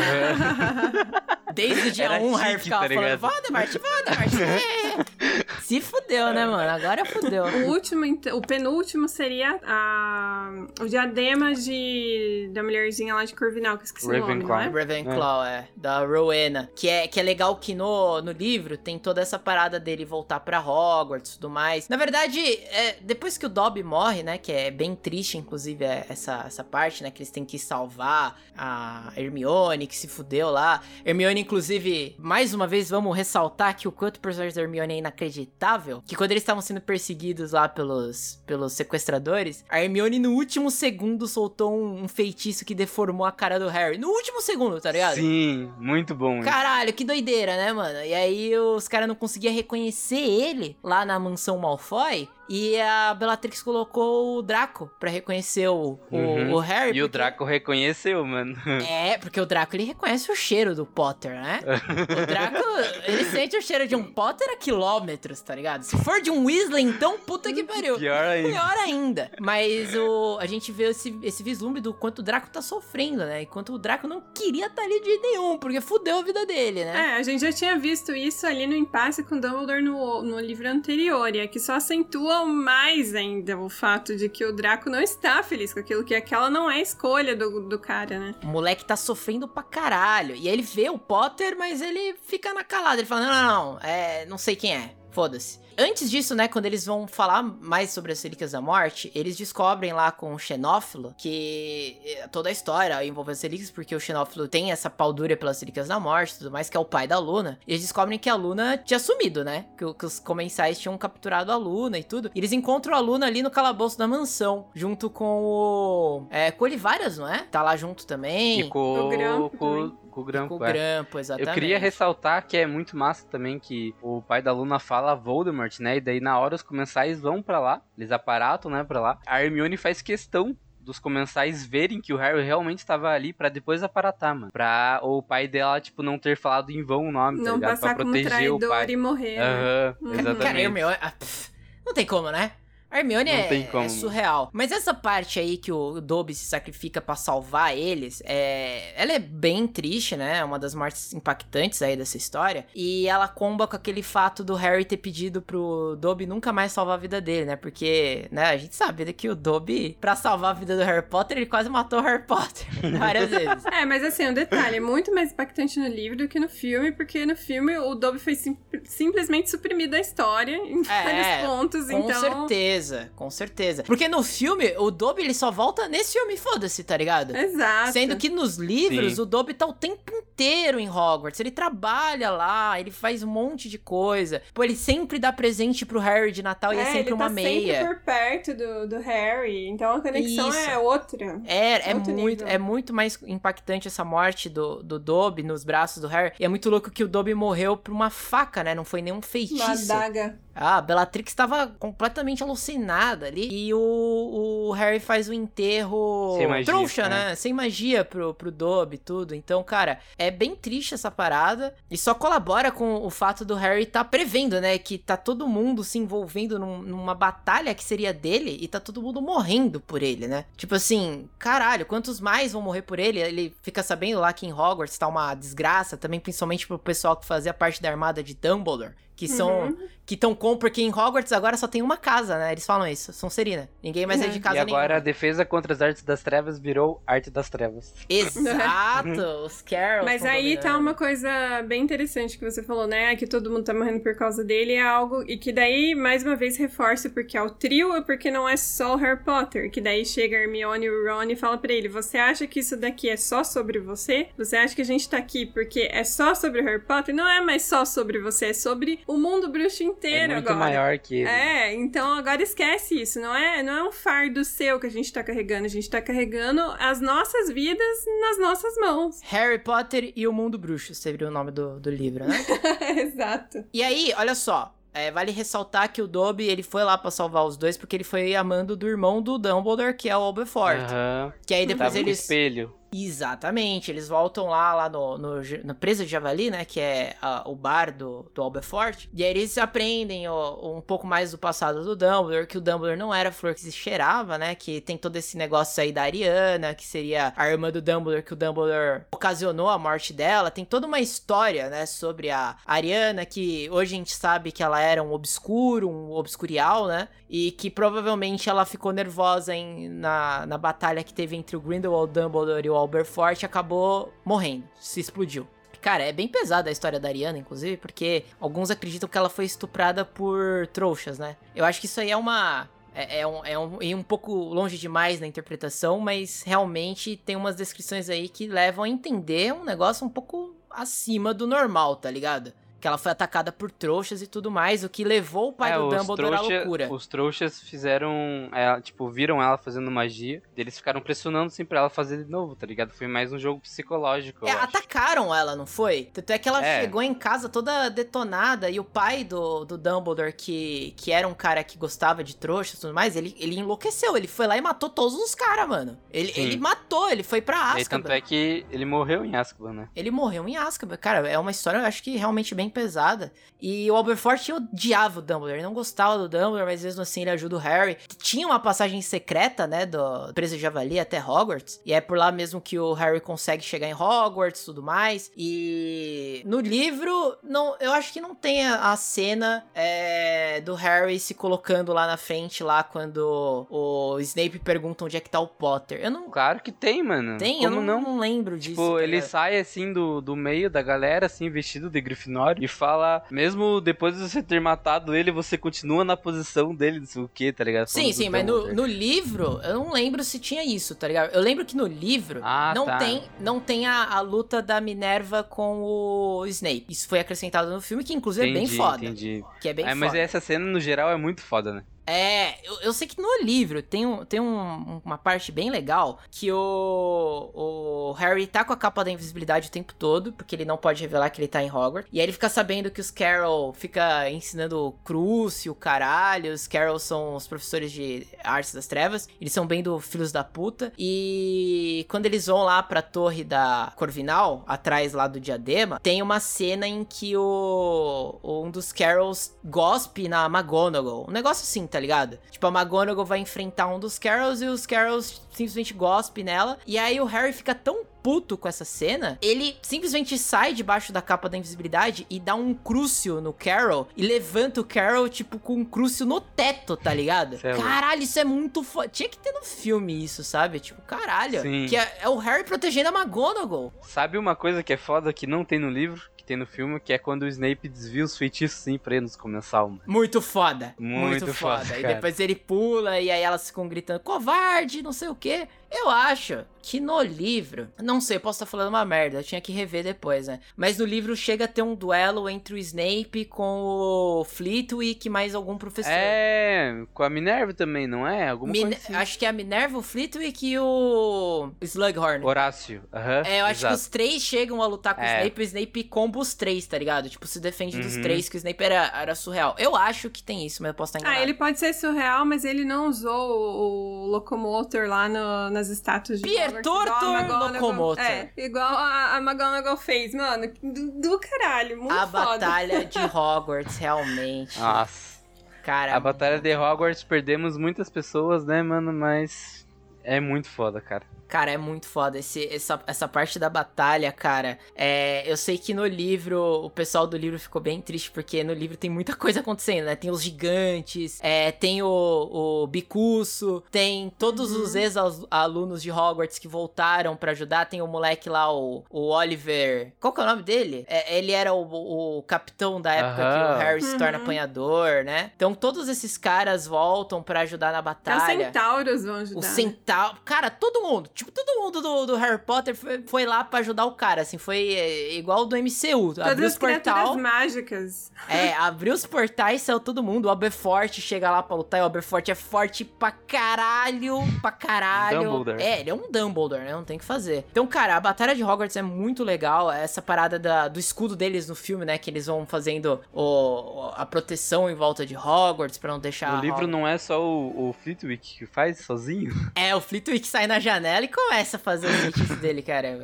Desde o dia Era 1 tique, ficava tá falando, ligado? Voldemort, Voldemort. é." Se fudeu, né, mano? Agora fudeu. O último, o penúltimo seria a, o diadema de, da mulherzinha lá de Corvinal, que eu esqueci o nome, não Ravenclaw. é? Ravenclaw, é. Da Rowena. Que é, que é legal que no, no livro tem toda essa parada dele voltar pra Hogwarts e tudo mais. Na verdade, é, depois que o Dobby morre, né? Que é bem triste, inclusive, é essa, essa parte, né? Que eles têm que salvar a Hermione, que se fudeu lá. Hermione, inclusive, mais uma vez, vamos ressaltar que o quanto o personagem da Hermione é inacreditável. Que quando eles estavam sendo perseguidos lá pelos, pelos sequestradores, a Hermione, no último segundo, soltou um, um feitiço que deformou a cara do Harry. No último segundo, tá ligado? Sim, muito bom. Caralho, que doideira, né, mano? E aí os caras não conseguiam reconhecer ele lá na mansão Malfoy. E a Bellatrix colocou o Draco pra reconhecer o, o, Uhum. o Harry. E o porque- Draco reconheceu, mano. É, porque o Draco ele reconhece o cheiro do Potter, né? o Draco, ele sente o cheiro de um Potter a quilômetros, tá ligado? Se for de um Weasley, então puta que pariu. Pior ainda. Pior ainda. Mas o, a gente vê esse, esse vislumbre do quanto o Draco tá sofrendo, né? Enquanto o Draco não queria estar ali de nenhum, porque fudeu a vida dele, né? É, a gente já tinha visto isso ali no impasse com Dumbledore no, no livro anterior, e aqui só acentua mais ainda o fato de que o Draco não está feliz com aquilo, que aquela não é a escolha do, do cara, né? O moleque tá sofrendo pra caralho. E aí ele vê o Potter, mas ele fica na calada. Ele fala: não, não, não, é, não sei quem é. Foda-se. Antes disso, né, quando eles vão falar mais sobre as Relíquias da Morte, eles descobrem lá com o Xenófilo que eh, toda a história envolve as relíquias, porque o Xenófilo tem essa paldura pelas Relíquias da Morte e tudo mais, que é o pai da Luna. E eles descobrem que a Luna tinha sumido, né? Que, que os comensais tinham capturado a Luna e tudo. E eles encontram a Luna ali no calabouço da mansão, junto com o. É, com não é? Tá lá junto também. E com, O Grampo com, com o Grampo, Com o é. Grampo, exatamente. Eu queria ressaltar que é muito massa também que o pai da Luna fala Voldemort, né? E daí na hora os comensais vão pra lá, eles aparatam, né, pra lá. A Hermione faz questão dos comensais verem que o Harry realmente estava ali pra depois aparatar, mano. Pra o pai dela, tipo, não ter falado em vão o nome, tá Não ligado? passar pra como proteger o traidor pai. e morrer, né? Aham, Uhum. exatamente. Cara, a Hermione. ah, pff, não tem como, né? A Hermione Não é, tem como. é surreal. Mas essa parte aí que o Dobby se sacrifica pra salvar eles, é... ela é bem triste, né? É uma das mortes impactantes aí dessa história. E ela comba com aquele fato do Harry ter pedido pro Dobby nunca mais salvar a vida dele, né? Porque, né, a gente sabe que o Dobby, pra salvar a vida do Harry Potter, ele quase matou o Harry Potter várias vezes. É, mas assim, um detalhe, é muito mais impactante no livro do que no filme, porque no filme o Dobby foi sim- simplesmente suprimido da história em vários pontos, com então... certeza. Certeza, com certeza. Porque no filme, o Dobby ele só volta nesse filme, foda-se, tá ligado? Exato. Sendo que nos livros, Sim. o Dobby tá o tempo inteiro em Hogwarts. Ele trabalha lá, ele faz um monte de coisa. Pô, ele sempre dá presente pro Harry de Natal e é, sempre ele uma tá meia. sempre por perto do, do Harry, então a conexão Isso. é outra. É, é muito, nível. é muito mais impactante essa morte do, do Dobby nos braços do Harry. E é muito louco que o Dobby morreu por uma faca, né? Não foi nenhum Uma feitiço. adaga. Ah, a Bellatrix estava completamente alucinada ali. E o, o Harry faz o enterro Sem magia, trouxa, né? né? Sem magia pro, pro Dobby e tudo. Então, cara, é bem triste essa parada. E só colabora com o fato do Harry tá prevendo, né? Que tá todo mundo se envolvendo num- numa batalha que seria dele e tá todo mundo morrendo por ele, né? Tipo assim, caralho, quantos mais vão morrer por ele? Ele fica sabendo lá que em Hogwarts tá uma desgraça, também principalmente pro pessoal que fazia parte da armada de Dumbledore. Que são. Uhum. Que tão com, porque em Hogwarts agora só tem uma casa, né? Eles falam isso, Sonserina. Ninguém mais é de Uhum. casa e agora a nenhuma. defesa contra as artes das trevas virou arte das trevas. Exato, os Carols. Mas aí tá uma coisa bem interessante que você falou, né? Que todo mundo tá morrendo por causa dele. É algo. E que daí, mais uma vez, reforça porque é o trio e porque não é só o Harry Potter. Que daí chega a Hermione e o Ron e fala pra ele: Você acha que isso daqui é só sobre você? Você acha que a gente tá aqui porque é só sobre o Harry Potter? Não é mais só sobre você, é sobre o mundo bruxo inteiro é muito agora. maior que ele. É, então agora esquece isso, não é, não é um fardo seu que a gente tá carregando, a gente tá carregando as nossas vidas nas nossas mãos. Harry Potter e o Mundo Bruxo, seria o nome do, do livro, né? Exato. e aí, olha só. é, vale ressaltar que o Dobby, ele foi lá pra salvar os dois porque ele foi amando do irmão do Dumbledore, que é o Albefort. Aham. Que aí depois Tava eles... espelho. Exatamente, eles voltam lá, lá no, no, no Presa de Javali, né, que é o bar do, do Albefort, e aí eles aprendem um pouco mais do passado do Dumbledore, que o Dumbledore não era a flor que se cheirava, né, que tem todo esse negócio aí da Ariana, que seria a irmã do Dumbledore, que o Dumbledore ocasionou a morte dela, tem toda uma história, né, sobre a Ariana, que hoje a gente sabe que ela era um obscuro, um obscurial, né, e que provavelmente ela ficou nervosa em, na, na batalha que teve entre o Grindelwald, Dumbledore e o Alberfort e acabou morrendo, se explodiu. Cara, é bem pesada a história da Ariana, inclusive, porque alguns acreditam que ela foi estuprada por trouxas, né? Eu acho que isso aí é uma. É, é um, é um, é um pouco longe demais na interpretação, mas realmente tem umas descrições aí que levam a entender um negócio um pouco acima do normal, tá ligado? Que ela foi atacada por trouxas e tudo mais, o que levou o pai É, do Dumbledore à trouxa- loucura. Os trouxas fizeram. é, tipo, viram ela fazendo magia. Eles ficaram pressionando sempre pra ela fazer de novo, tá ligado? Foi mais um jogo psicológico. É, atacaram ela, não foi? Tanto é que ela É. chegou em casa toda detonada e o pai do, do Dumbledore, que, que era um cara que gostava de trouxa e tudo mais, ele, ele enlouqueceu. Ele foi lá e matou todos os caras, mano. Ele, Sim. ele matou, ele foi pra E Azkaban. tanto é que ele morreu em Azkaban, né? Ele morreu em Azkaban. Cara, é uma história, eu acho que realmente bem pesada. E o Alberfort odiava o Dumbledore. Ele não gostava do Dumbledore, mas mesmo assim ele ajuda o Harry. Tinha uma passagem secreta, né, do Presa de Javali até Hogwarts. E é por lá mesmo que o Harry consegue chegar em Hogwarts e tudo mais. E no livro, não, eu acho que não tem a, cena é, do Harry se colocando lá na frente, lá quando o Snape pergunta onde é que tá o Potter. Eu não. Claro que tem, mano. Tem? Eu Como não, não? não lembro disso. Tipo, tá ele sai assim do, do meio da galera, assim, vestido de Grifinório, e fala, mesmo depois de você ter matado ele, você continua na posição dele, não sei o que, tá ligado? Sim, Falando sim, mas no, no livro, eu não lembro se tinha isso, tá ligado? Eu lembro que no livro Ah, não, tá. tem, não tem a, a luta da Minerva com o Snape. Isso foi acrescentado no filme, que inclusive é bem Entendi, foda. entendi. Que é bem É, mas foda. essa cena, no geral, é muito foda, né? É, eu, eu sei que no livro tem, um, tem um- uma parte bem legal que o, o Harry tá com a capa da invisibilidade o tempo todo, porque ele não pode revelar que ele tá em Hogwarts. E aí ele fica sabendo que os Carol fica ensinando Crucio, o caralho. Os Carol são os professores de artes das trevas. Eles são bem do filhos da puta. E quando eles vão lá pra torre da Corvinal, atrás lá do diadema, tem uma cena em que o um dos Carols gospe na McGonagall. Um negócio assim, tá ligado? Tipo, a McGonagall vai enfrentar um dos Carols e os Carols simplesmente gospe nela. E aí o Harry fica tão puto com essa cena, ele simplesmente sai debaixo da capa da invisibilidade e dá um crucio no Carol e levanta o Carol, tipo, com um crucio no teto, tá ligado? É caralho, isso é muito foda. Tinha que ter no filme isso, sabe? Tipo, caralho. Sim. Que é, é o Harry protegendo a McGonagall. Sabe uma coisa que é foda que não tem no livro? Tem no filme, que é quando o Snape desvia os feitiços sim pra eles começar uma. Muito foda. Muito foda, E cara. depois ele pula e aí elas ficam gritando, covarde, não sei o quê. Eu acho que no livro, não sei, eu posso estar falando uma merda, eu tinha que rever depois, né? Mas no livro chega a ter um duelo entre o Snape com o Flitwick mais algum professor. É, com a Minerva também, não é? Alguma coisa assim. Acho que é a Minerva, o Flitwick e o Slughorn. Horácio, aham. É, eu acho exato. que os três chegam a lutar com o É. Snape e o Snape comba os três, tá ligado? Tipo, se defende dos Uhum. três, que o Snape era, era surreal. Eu acho que tem isso, mas eu posso estar enganado. Ah, ele pode ser surreal, mas ele não usou o, o Locomotor lá no- nas estátuas de McGonagall- Locomotor. É, igual a, a McGonagall fez, mano. Do, do caralho, muito A foda. batalha de Hogwarts, realmente. Nossa. Cara, A Batalha de Hogwarts perdemos muitas pessoas, né, mano? Mas é muito foda, cara. Cara, é muito foda. Esse, essa, essa parte da batalha, cara. É, eu sei que no livro, o pessoal do livro ficou bem triste, porque no livro tem muita coisa acontecendo, né? Tem os gigantes, é, tem o, o Bicuço, tem todos os ex-alunos de Hogwarts que voltaram pra ajudar. Tem o moleque lá, o, o Oliver. Qual que é o nome dele? É, ele era o, o capitão da época que Aham. o Harry se torna Uhum. apanhador, né? Então todos esses caras voltam pra ajudar na os batalha. centauros vão ajudar. O né? centauro. Cara, todo mundo. Tipo, todo mundo do, do Harry Potter foi, foi lá pra ajudar o cara. Assim, foi é, igual do MCU. Todas abriu as os portal. criaturas mágicas. É, abriu os portais, saiu todo mundo. O Aberforth chega lá pra lutar. E o Aberforth é forte pra caralho. Pra caralho. Dumbledore. É, ele é um Dumbledore, né? Não tem o que fazer. Então, cara, a Batalha de Hogwarts é muito legal. Essa parada da- do escudo deles no filme, né? Que eles vão fazendo o, a proteção em volta de Hogwarts pra não deixar. No livro Hogwarts- não é só o, o Flitwick que faz sozinho. É, o Flitwick sai na janela e começa a fazer os feitiços dele, cara.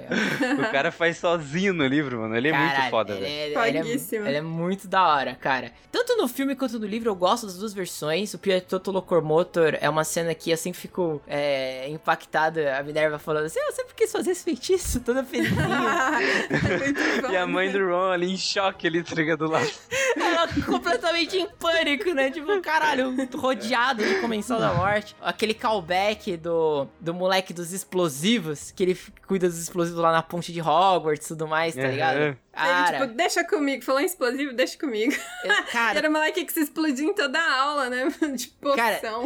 o cara faz sozinho no livro, mano. Ele é muito Caralho, foda, ele velho. é, ele, é, ele é muito da hora, cara. Tanto no filme quanto no livro, eu gosto das duas versões. O Pietoto Locomotor é uma cena que eu sempre fico é, impactado. A Minerva falando assim, eu sempre quis fazer esse feitiço, toda felizinha. Muito bom. E a mãe do Ron ali em choque, ali, tá ligado lá. Ela completamente em pânico, né? Tipo, caralho, rodeado de Comensal da Morte. Aquele callback do, do moleque dos explosivos, que ele cuida dos explosivos lá na ponte de Hogwarts e tudo mais, tá ligado? Cara, Ele, tipo, deixa comigo. Falou em explosivo, deixa comigo. eu- cara, Era o moleque que se explodiu em toda a aula, né? De poção.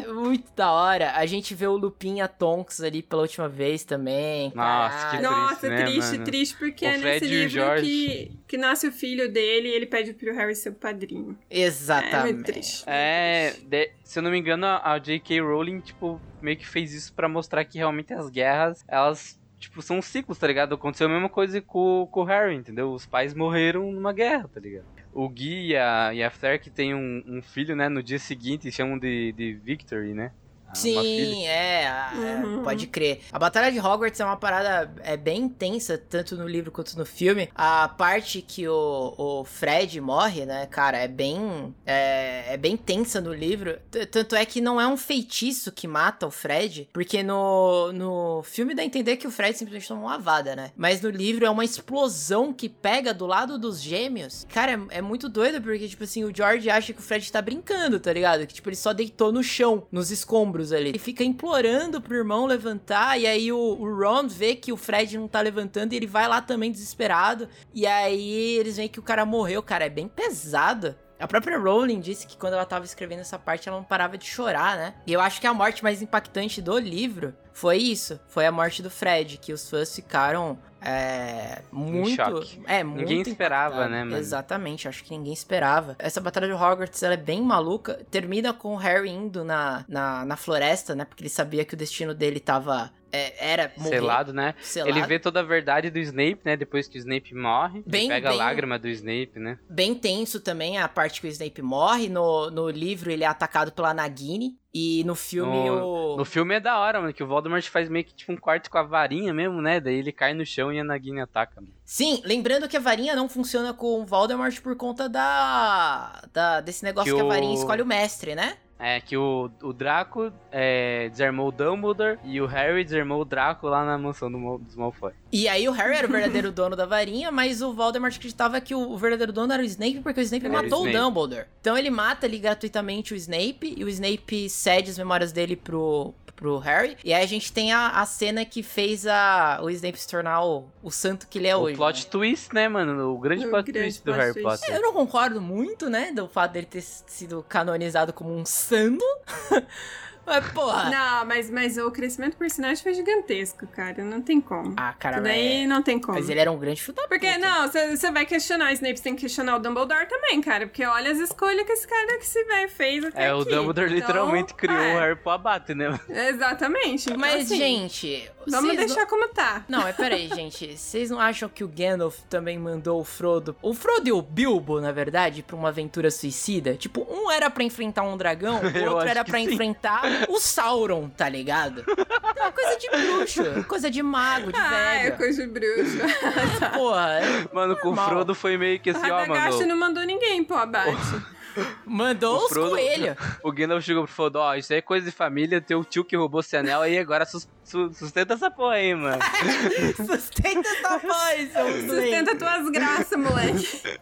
Cara, muito da hora. A gente vê o Lupin e a Tonks ali pela última vez também. Nossa, caralho. que Nossa, triste, né, triste, mano? triste, porque O é Fred nesse livro que, que nasce o filho dele e ele pede pro Harry ser o padrinho. É Exatamente. muito triste. É, de- se eu não me engano, a a J.K. Rowling, tipo, meio que fez isso pra mostrar que realmente as guerras, elas, tipo, são ciclos, tá ligado? Aconteceu a mesma coisa com, com o Harry, entendeu? Os pais morreram numa guerra, tá ligado? O Gui e a, e a Flair, que tem um, um filho, né, no dia seguinte, chamam de, de Victory, né? Ah. Sim, é, a- é, Uhum. pode crer. A Batalha de Hogwarts é uma parada é bem intensa, tanto no livro quanto no filme. A parte que o, o Fred morre, né, cara, é bem é, é bem tensa no livro. T- Tanto é que não é um feitiço que mata o Fred, porque no, no filme dá a entender que o Fred simplesmente toma uma lavada, né? Mas no livro é uma explosão que pega do lado dos gêmeos. Cara, é, é muito doido, porque, tipo assim, o George acha que o Fred tá brincando, tá ligado? Que, tipo, ele só deitou no chão, nos escombros ali. Ele fica implorando pro irmão levantar, e aí o, o Ron vê que o Fred não tá levantando, e ele vai lá também desesperado. E aí eles veem que o cara morreu, cara, é bem pesado. A própria Rowling disse que quando ela tava escrevendo essa parte, ela não parava de chorar, né? E eu acho que a morte mais impactante do livro foi isso. Foi a morte do Fred, que os fãs ficaram é, muito... choque. É, muito Ninguém esperava, né, mano? Exatamente, acho que ninguém esperava. Essa batalha de Hogwarts, ela é bem maluca. Termina com o Harry indo na, na, na floresta, né? Porque ele sabia que o destino dele tava... é, era morrer. Selado, né? selado. Ele vê toda a verdade do Snape, né? Depois que o Snape morre. Bem- ele pega bem- a lágrima do Snape, né? Bem tenso também a parte que o Snape morre. No, no livro, ele é atacado pela Nagini. E no filme, o... No filme é da hora, mano, que o Voldemort faz meio que tipo um corte com a varinha mesmo, né? Daí ele cai no chão e a Nagini ataca. Mano. Sim, lembrando que a varinha não funciona com o Voldemort por conta da, da desse negócio que, Que a varinha o- escolhe o mestre, né? É que o, o Draco é, desarmou o Dumbledore e o Harry desarmou o Draco lá na mansão do dos Malfoy. E aí o Harry era o verdadeiro dono da varinha, mas o Voldemort acreditava que o verdadeiro dono era o Snape, porque o Snape Era o matou o, Snape. Dumbledore. Então ele mata ali gratuitamente o Snape, e o Snape cede as memórias dele pro, pro Harry. E aí a gente tem a, a cena que fez a, o Snape se tornar o, o santo que ele é o hoje. plot né? twist, né, mano? O grande O plot grande twist do plot Harry. Potter. Eu não concordo muito, né, do fato dele ter sido canonizado como um santo passando. Mas, porra. Não, mas, mas o crescimento do personagem foi gigantesco, cara. Não tem como. Ah, cara, Isso daí mas, não tem como. mas ele era um grande filho da Porque, puta. não, você vai questionar o Snape, você tem que questionar o Dumbledore também, cara. Porque olha as escolhas que esse cara, que esse velho fez até É, o aqui. Dumbledore Então, literalmente criou é, o Harry pro abate, né? Exatamente. Então, Mas, assim, gente. Vamos deixar como tá. Não, mas peraí, gente. Vocês não acham que o Gandalf também mandou o Frodo. O Frodo e o Bilbo, na verdade, pra uma aventura suicida? Tipo, um era pra enfrentar um dragão, o outro era sim. enfrentar o Sauron, tá ligado? É uma coisa de bruxo, coisa de mago, de Ah, é coisa de bruxo. Porra, é- Mano, com o. Frodo foi meio que O assim, ó, mano. não mandou ninguém pro abate. mandou O os Frodo- coelhos. O Gandalf chegou pro Frodo, ó, isso aí é coisa de família, teu tio que roubou esse anel aí, agora sus- su- sustenta essa porra aí, mano. Sustenta essa voz, seu Sustenta tuas graças, moleque.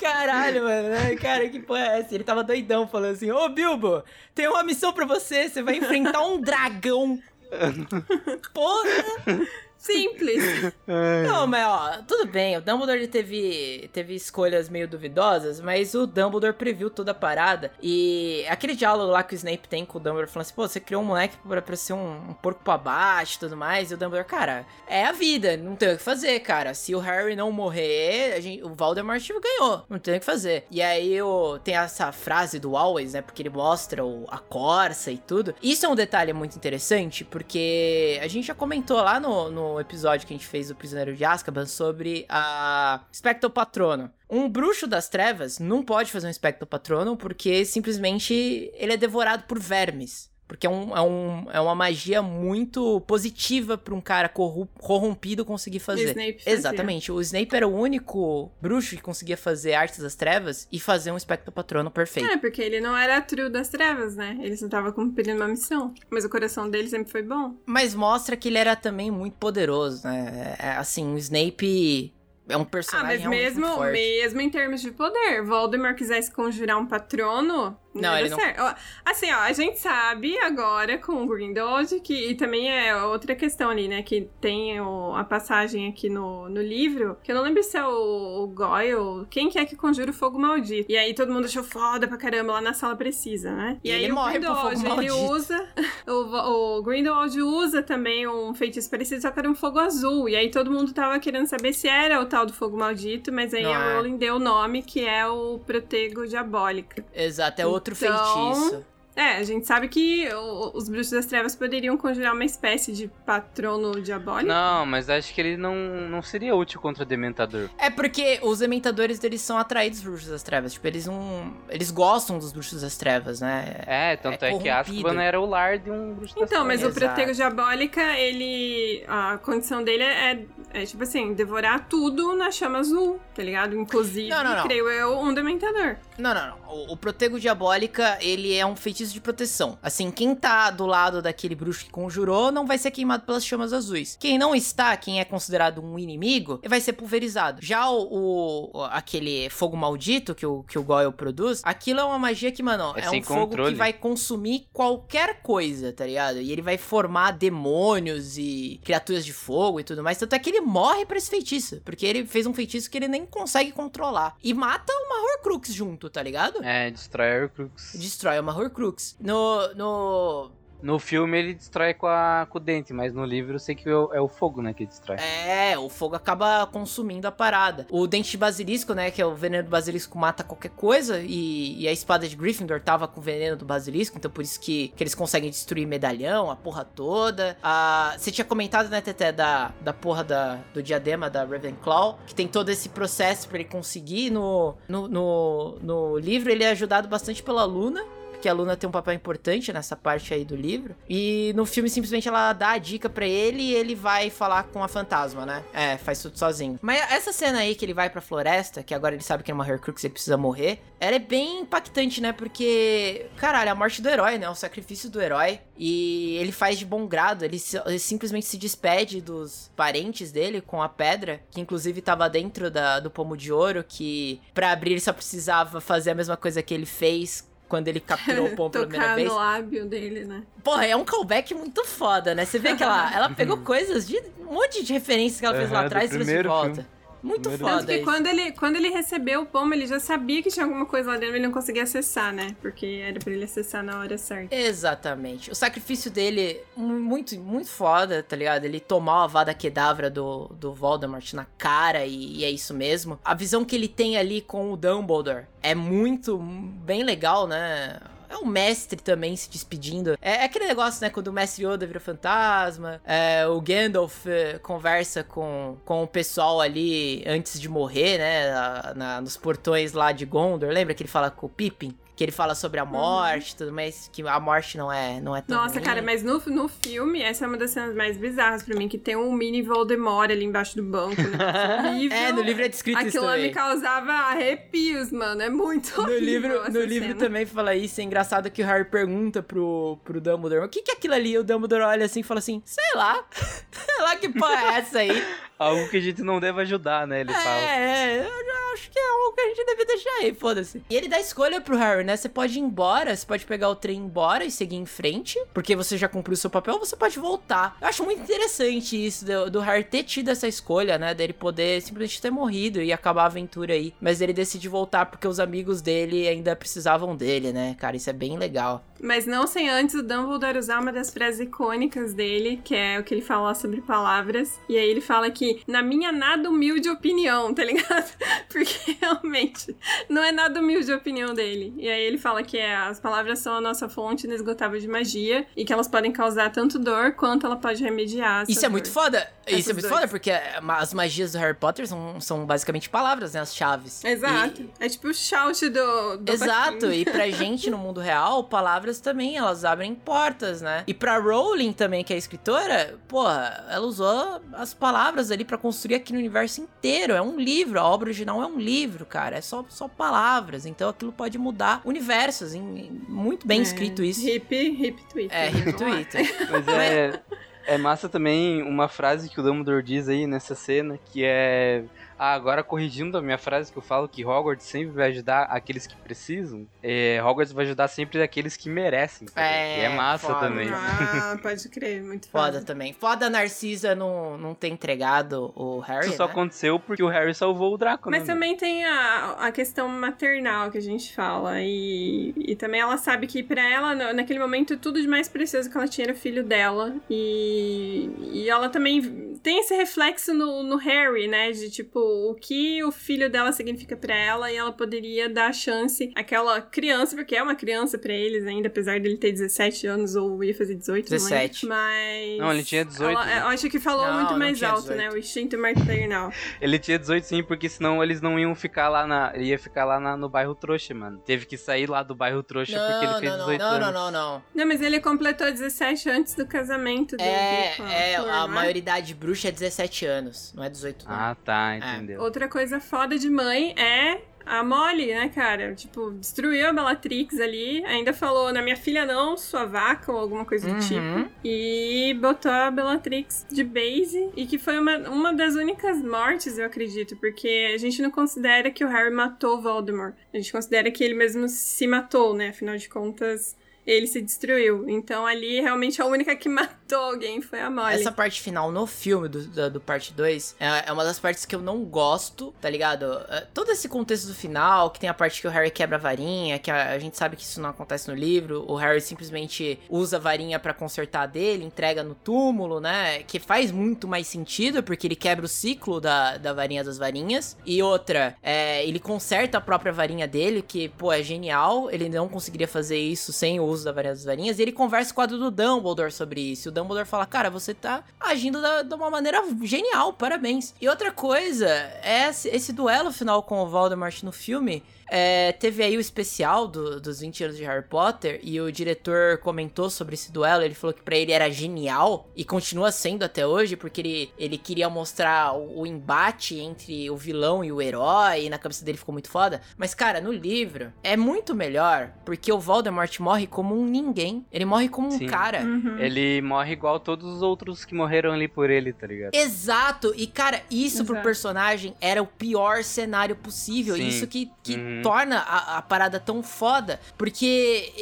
Caralho, mano. né? Cara, que porra é essa? Ele tava doidão falando assim: Ô Bilbo, tem uma missão pra você. Você vai enfrentar um dragão. Porra! Simples. Não, mas ó, tudo bem. O Dumbledore teve, teve escolhas meio duvidosas, mas o Dumbledore previu toda a parada. E aquele diálogo lá que o Snape tem com o Dumbledore falando assim: pô, você criou um moleque pra, pra ser um, um porco pra baixo e tudo mais. E o Dumbledore, cara, é a vida, não tem o que fazer, cara. Se o Harry não morrer, a gente, o Voldemort ganhou, não tem o que fazer. E aí o, tem essa frase do Always, né? Porque ele mostra o, a Corsa e tudo. Isso é um detalhe muito interessante, porque a gente já comentou lá no, no episódio que a gente fez do Prisioneiro de Azkaban sobre a Spectro Patrono. Um bruxo das trevas não pode fazer um Spectro Patrono porque simplesmente ele é devorado por vermes. Porque é, um, é, um, é uma magia muito positiva pra um cara corrompido conseguir fazer. Snape fazia. Exatamente. O Snape era o único bruxo que conseguia fazer artes das trevas e fazer um espectro patrono perfeito. É, porque ele não era a trio das trevas, né? Ele só tava cumprindo uma missão. Mas o coração dele sempre foi bom. Mas mostra que ele era também muito poderoso, né? É, assim, o Snape é um Ah, personagem mas realmente mesmo, mesmo em termos de poder, Voldemort quisesse conjurar um patrono, não, Não, ele não- certo. Assim, ó, a gente sabe agora com o Grindelwald que e também é outra questão ali, né, que tem o- a passagem aqui no, no livro, que eu não lembro se é o, o Goyle, quem que é que conjura o fogo maldito. E aí todo mundo achou foda pra caramba, lá na sala precisa, né? E, E aí ele o morre pro fogo Grindelwald, ele maldito. usa o, o Grindelwald usa também um feitiço parecido, só que era um fogo azul. E aí todo mundo tava querendo saber se era o tal do fogo maldito, mas aí Não a é. Rowling deu o nome, que é o Protego Diabólica. Exato, é outro Então, feitiço. É, a gente sabe que o- os bruxos das trevas poderiam conjurar uma espécie de patrono diabólico. Não, mas acho que ele não, não seria útil contra o Dementador. É porque os dementadores deles são atraídos dos bruxos das trevas. Tipo, eles não. Eles gostam dos bruxos das trevas, né? É, tanto É é, que. Azkaban era o lar de um bruxo das Então, mas o Exato. Protego Diabólica, ele. A condição dele é, é, tipo assim, devorar tudo na chama azul, tá ligado? Inclusive, Não, não, não. creio eu, um dementador. Não, não, não. O, o Protego Diabólica, ele é um feitiço de proteção. Assim, quem tá do lado daquele bruxo que conjurou não vai ser queimado pelas chamas azuis. Quem não está, quem é considerado um inimigo, vai ser pulverizado. Já o, o- aquele fogo maldito que o, que o Goyle produz, aquilo é uma magia que, mano, É é, um fogo controle. que vai consumir qualquer coisa, tá ligado? E ele vai formar demônios e criaturas de fogo e tudo mais. Tanto é que ele morre pra esse feitiço. Porque ele fez um feitiço que ele nem consegue controlar. E mata uma Horcrux junto, tá ligado? É, destrói a Horcrux. Destrói uma Horcrux. No. No. No filme ele destrói com, a, com o dente, mas no livro eu sei que é o, é o fogo, né, que destrói. É, o fogo acaba consumindo a parada. O dente de basilisco, né? Que é o veneno do basilisco mata qualquer coisa. E, e a espada de Gryffindor tava com o veneno do basilisco. Então por isso que, que eles conseguem destruir medalhão, a porra toda. Ah, você tinha comentado, né, Teté, da, da porra da, do diadema da Ravenclaw. Que tem todo esse processo pra ele conseguir. No, no, no, no livro ele é ajudado bastante pela Luna. Porque a Luna tem um papel importante nessa parte aí do livro. E no filme, simplesmente, ela dá a dica pra ele e ele vai falar com a fantasma, né? É, faz tudo sozinho. Mas essa cena aí que ele vai pra floresta, que agora ele sabe que é uma Horcrux e ele precisa morrer, ela é bem impactante, né? Porque, caralho, a morte do herói, né? O sacrifício do herói. E ele faz de bom grado, ele, se- ele simplesmente se despede dos parentes dele com a pedra, que inclusive tava dentro da- do pomo de ouro, que pra abrir ele só precisava fazer a mesma coisa que ele fez quando ele capturou o Pom pela primeira Tocar vez. no lábio dele, né? Porra, é um callback muito foda, né? Você vê que ela, ela pegou coisas de um monte de referências que ela fez lá Aham, do atrás e trouxe de volta. filme. Muito Primeiro foda Tanto que quando ele, quando ele recebeu o pomo, ele já sabia que tinha alguma coisa lá dentro, mas ele não conseguia acessar, né? Porque era pra ele acessar na hora certa. Exatamente. O sacrifício dele, muito, muito foda, tá ligado? Ele tomar a vada quedavra do, do Voldemort na cara e, e é isso mesmo. A visão que ele tem ali com o Dumbledore é muito, bem legal, né? É o mestre também se despedindo. É, é aquele negócio, né? Quando o mestre Yoda vira fantasma. é, o Gandalf eh, conversa com, com o pessoal ali antes de morrer, né? na- na- nos portões lá de Gondor. Lembra que ele fala com o Pippin? Que ele fala sobre a morte e tudo mais. Que a morte não é, não é tão Nossa, ruim. cara, mas no, no filme, essa é uma das cenas mais bizarras pra mim, que tem um mini Voldemort ali embaixo do banco, né? É, no livro é descrito isso Aquilo lá também. me causava arrepios, mano. É muito No livro, essa no livro cena. também fala isso. É engraçado que o Harry pergunta pro, pro Dumbledore: o que, que é aquilo ali? E o Dumbledore olha assim e fala assim: sei lá. sei lá que porra é essa aí. Algo que a gente não deve ajudar, né? Ele fala. É, é, eu acho que é algo que a gente deve deixar aí, foda-se. E ele dá escolha pro Harry, né? Você pode ir embora, você pode pegar o trem e ir embora e seguir em frente, porque você já cumpriu seu papel, você pode voltar. Eu acho muito interessante isso do, do Harry ter tido essa escolha, né? Dele poder simplesmente ter morrido e acabar a aventura aí. Mas ele decide voltar porque os amigos dele ainda precisavam dele, né? Cara, isso é bem legal. Mas não sem antes o Dumbledore usar uma das frases icônicas dele, que é o que ele fala sobre palavras. E aí ele fala que, na minha nada humilde opinião, tá ligado? Porque realmente não é nada humilde a opinião dele. E aí ele fala que é, as palavras são a nossa fonte inesgotável de magia e que elas podem causar tanto dor quanto ela pode remediar. Isso é dor. muito foda. Isso Essas é muito dois. foda porque é, as magias do Harry Potter são, são basicamente palavras, né? As chaves. Exato. E- É tipo o shout do. do Exato, e pra gente no mundo real, palavras também, elas abrem portas, né? E pra Rowling também, que é a escritora, porra, ela usou as palavras ali pra construir aquele universo inteiro. É um livro, a obra original é um livro, cara. É só, só palavras. Então aquilo pode mudar universos. em- muito bem É, escrito isso. Hip, hip Twitter. É, hip Twitter. Mas é, é massa também uma frase que o Dumbledore diz aí nessa cena, que é... Ah, agora corrigindo a minha frase que eu falo que Hogwarts sempre vai ajudar aqueles que precisam, é, Hogwarts vai ajudar sempre aqueles que merecem. É, E é massa foda. também. Ah, pode crer, muito Foda foda. também. Foda a Narcisa não, não ter entregado o Harry, Isso só né? aconteceu porque o Harry salvou o Draco, Mas né? também tem a, a questão maternal que a gente fala. E, e também ela sabe que pra ela, na- naquele momento, tudo de mais precioso que ela tinha era o filho dela. E, e ela também tem esse reflexo no, no Harry, né? De tipo, o que o filho dela significa pra ela. E ela poderia dar chance àquela criança, porque é uma criança pra eles ainda, apesar dele ter 17 anos ou ia fazer 18, não lembro. 17. Mas. Não, ele tinha 18, ela- né? Eu acho que falou Não, muito não mais alto, né? 18. O instinto maternal. Ele tinha 18 sim, porque senão eles não iam ficar lá na... Ele ia ficar lá na- no bairro Trouxa, mano. Teve que sair lá do bairro Trouxa porque ele Não, fez não, 18 não, anos. não, não, não. Não, mas ele completou 17 antes do casamento dele. É, com é, a não maioridade bruxa é 17 anos, não é 18 não. Ah, tá, entendeu. Outra coisa foda de mãe é a Molly, né, cara? Tipo, destruiu a Bellatrix ali. Ainda falou, na minha filha não, sua vaca ou alguma coisa do Uhum. tipo. E botou a Bellatrix de base. E que foi uma, uma das únicas mortes, eu acredito. Porque a gente não considera que o Harry matou Voldemort. A gente considera que ele mesmo se matou, né? Afinal de contas, ele se destruiu. Então ali, realmente, a única que matou alguém foi a Molly. Essa parte final no filme do, do, do parte 2 é, é uma das partes que eu não gosto, tá ligado? É, Todo esse contexto do final, que tem a parte que o Harry quebra a varinha, que a, a gente sabe que isso não acontece no livro, o Harry simplesmente usa a varinha pra consertar dele, entrega no túmulo, né? Que faz muito mais sentido, porque ele quebra o ciclo da, da varinha das varinhas. E outra, é, ele conserta a própria varinha dele, que, pô, é genial. Ele não conseguiria fazer isso sem o uso da varinha das varinhas. E ele conversa com a do Dumbledore sobre isso. O Dumbledore fala, cara, você tá agindo da- de uma maneira genial, parabéns. E outra coisa, é esse, esse duelo final com o Voldemort no filme. É, teve aí o especial do- dos 20 anos de Harry Potter e o diretor comentou sobre esse duelo. Ele falou que pra ele era genial e continua sendo até hoje, porque ele, ele queria mostrar o, o embate entre o vilão e o herói. E na cabeça dele ficou muito foda. Mas, cara, no livro é muito melhor porque o Voldemort morre como um ninguém. Ele morre como um Sim. cara. Uhum. Ele morre igual todos os outros que morreram ali por ele, tá ligado? Exato! E, cara, isso pro Exato. personagem era o pior cenário possível. Sim. Isso que, que Uhum. Torna a, a parada tão foda. Porque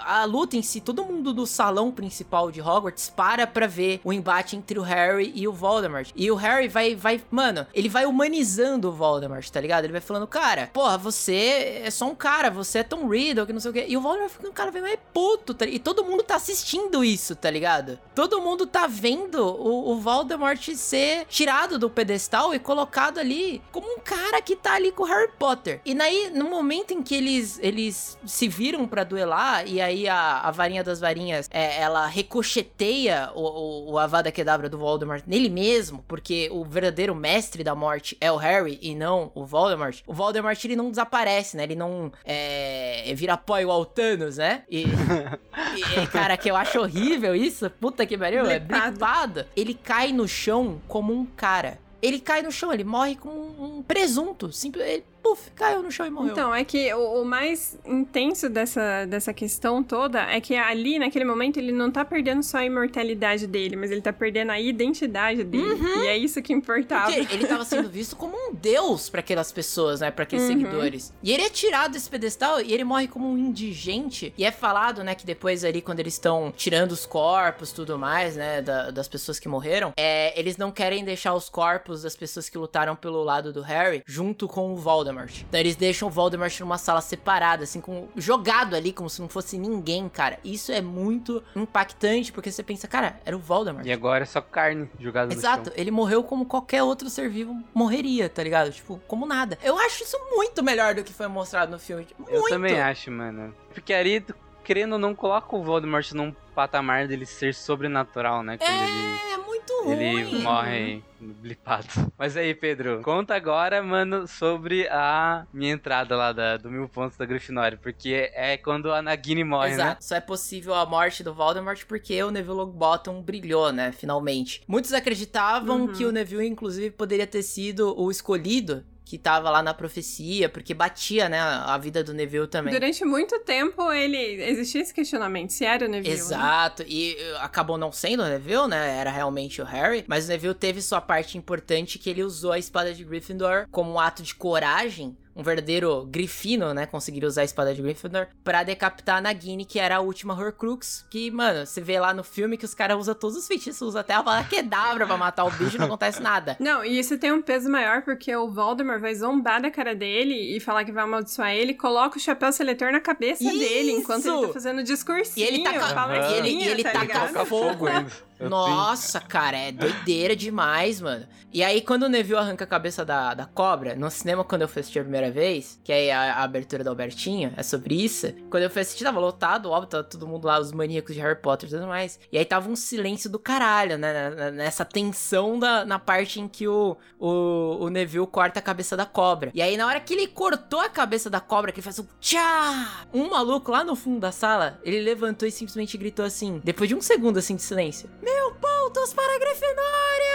a luta em si, todo mundo do salão principal de Hogwarts para pra ver o embate entre o Harry e o Voldemort. E o Harry vai, vai, mano, ele vai humanizando o Voldemort, tá ligado? Ele vai falando, cara, porra, você é só um cara, você é Tom Riddle, que não sei o quê. E o Voldemort fica um cara bem mais puto, tá? E todo mundo tá assistindo isso, tá ligado? Todo mundo tá vendo o, o Voldemort ser tirado do pedestal e colocado ali como um cara que tá ali com o Harry Potter. E daí, no momento em que eles, eles se viram pra duelar, e aí a, a varinha das varinhas, é, ela ricocheteia o, o, o Avada Kedavra do Voldemort nele mesmo, porque o verdadeiro mestre da morte é o Harry e não o Voldemort. O Voldemort, ele não desaparece, né? Ele não é, vira pó igual o Thanos, né? E, e, cara, que eu acho horrível isso. Puta que pariu, é Blipado. blipado. Ele cai no chão como um cara. Ele cai no chão, ele morre como um, um presunto. Simples, ele, puf, caiu no chão e morreu. Então, é que o, o mais intenso dessa, dessa questão toda é que ali, naquele momento, ele não tá perdendo só a imortalidade dele, mas ele tá perdendo a identidade dele. E é isso que importava. Porque ele tava sendo visto como um deus pra aquelas pessoas, né? Pra aqueles Uhum. seguidores. E ele é tirado desse pedestal e ele morre como um indigente. E é falado, né, que depois ali, quando eles estão tirando os corpos tudo mais, né, da- das pessoas que morreram, é, eles não querem deixar os corpos das pessoas que lutaram pelo lado do Harry junto com o Voldemort. Então eles deixam o Voldemort numa sala separada, assim, com, jogado ali como se não fosse ninguém, cara. Isso é muito impactante, porque você pensa, cara, era o Voldemort. E agora é só carne jogada no Exato, chão. ele morreu como qualquer outro ser vivo morreria, tá ligado? Tipo, como nada. Eu acho isso muito melhor do que foi mostrado no filme. Muito. Eu também acho, mano. Porque ali, querendo ou não, coloca o Voldemort num patamar dele ser sobrenatural, né? Quando ele... É muito ruim. Ele morre blipado. Mas aí, Pedro, conta agora, mano, sobre a minha entrada lá da, do Mil Pontos da Grifinória. Porque é quando a Nagini morre, né? Exato, só é possível a morte do Voldemort porque o Neville Longbottom brilhou, né, finalmente. Muitos acreditavam Uhum. que o Neville, inclusive, poderia ter sido o escolhido que tava lá na profecia, porque batia, né, a vida do Neville também. Durante muito tempo, ele existia esse questionamento, se era o Neville. né? Exato, e uh, acabou não sendo o Neville, né? Era realmente o Harry. Mas o Neville teve sua parte importante que ele usou a espada de Gryffindor como um ato de coragem. Um verdadeiro grifino, né? Conseguiria usar a espada de Gryffindor pra decapitar a Nagini, que era a última Horcrux. Que, mano, você vê lá no filme que os caras usam todos os feitiços, usam até a bala quedabra pra matar o bicho e não acontece nada. Não, e isso tem um peso maior porque o Voldemort vai zombar da cara dele e falar que vai amaldiçoar ele, coloca o chapéu seletor na cabeça dele enquanto ele Isso! tá fazendo discursinho. E ele taca- fala e ele- e ele tá? Toca fogo ainda. Eu Nossa, cara, é doideira demais, mano. E aí, quando o Neville arranca a cabeça da, da cobra, no cinema, quando eu fui assistir a primeira vez, que é a, a abertura do Albertinho, é sobre isso. Quando eu fui assistir, tava lotado, óbvio, tava todo mundo lá, os maníacos de Harry Potter e tudo mais. E aí tava um silêncio do caralho, né? Nessa tensão da, na parte em que o, o, o Neville corta a cabeça da cobra. E aí, na hora que ele cortou a cabeça da cobra, que ele faz um tchá! Um maluco lá no fundo da sala, ele levantou e simplesmente gritou assim, depois de um segundo assim de silêncio: Mil pontos para a Grifinória!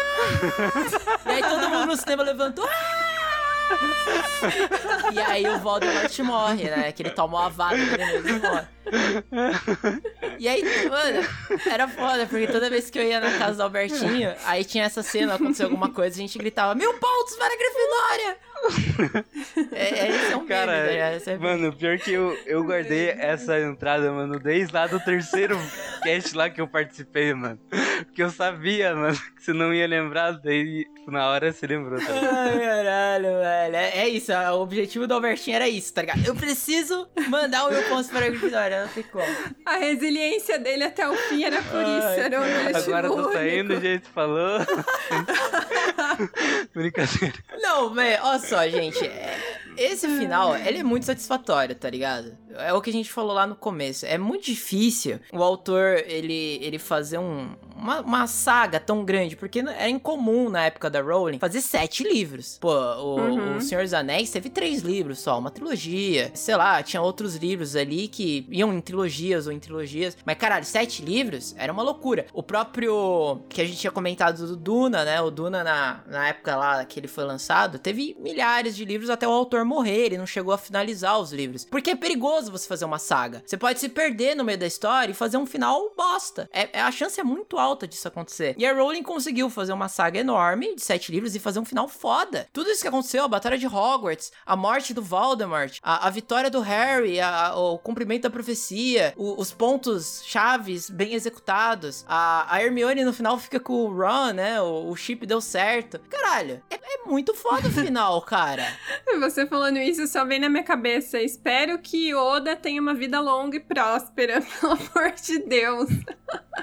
e aí todo mundo no cinema levantou. "Ah!" e aí o Voldemort morre, né? Que ele toma uma vaga dele mesmo e morre. E aí, mano, era foda, porque toda vez que eu ia na casa do Albertinho, aí tinha essa cena, aconteceu alguma coisa, a gente gritava, mil pontos para a Grifinória! é, é, esse é um meme, Cara, tá ligado? Esse é- Mano, pior que eu, eu guardei essa entrada, mano, desde lá do terceiro cast lá que eu participei, mano. Porque eu sabia, mano, que você não ia lembrar, daí tipo, na hora você lembrou, tá? Ai, caralho, velho. É, é isso, o objetivo do Albertinho era isso, tá ligado? Eu preciso mandar o meu ponto para a Grifinória, não tem como. A resiliência dele até o fim era por isso, Ai, era um objetivo Agora tô saindo, o jeito falou. Brincadeira. Não, velho, olha só, gente. é- esse final, ele é muito satisfatório, tá ligado? É o que a gente falou lá no começo. É muito difícil o autor, ele, ele fazer um, uma, uma saga tão grande, porque era incomum na época da Rowling fazer sete livros. Pô, o, Uhum. o Senhor dos Anéis teve três livros só, uma trilogia. Sei lá, tinha outros livros ali que iam em trilogias ou em trilogias. Mas, caralho, sete livros era uma loucura. O próprio que a gente tinha comentado do Duna, né? O Duna, na, na época lá que ele foi lançado, teve milhares de livros até o autor morrer. Ele não chegou a finalizar os livros. Porque é perigoso perigoso você fazer uma saga. Você pode se perder no meio da história e fazer um final bosta. É, é- a chance é muito alta disso acontecer. E a Rowling conseguiu fazer uma saga enorme de sete livros e fazer um final foda. Tudo isso que aconteceu, a batalha de Hogwarts, a morte do Voldemort, a, a vitória do Harry, a- a- o cumprimento da profecia, o- os pontos chaves bem executados, a, a Hermione no final fica com o Ron, né? O, o chip deu certo. Caralho, é, é muito foda o final, cara. Você falando isso só vem na minha cabeça. Espero que Oda tenha uma vida longa e próspera, pelo amor de Deus.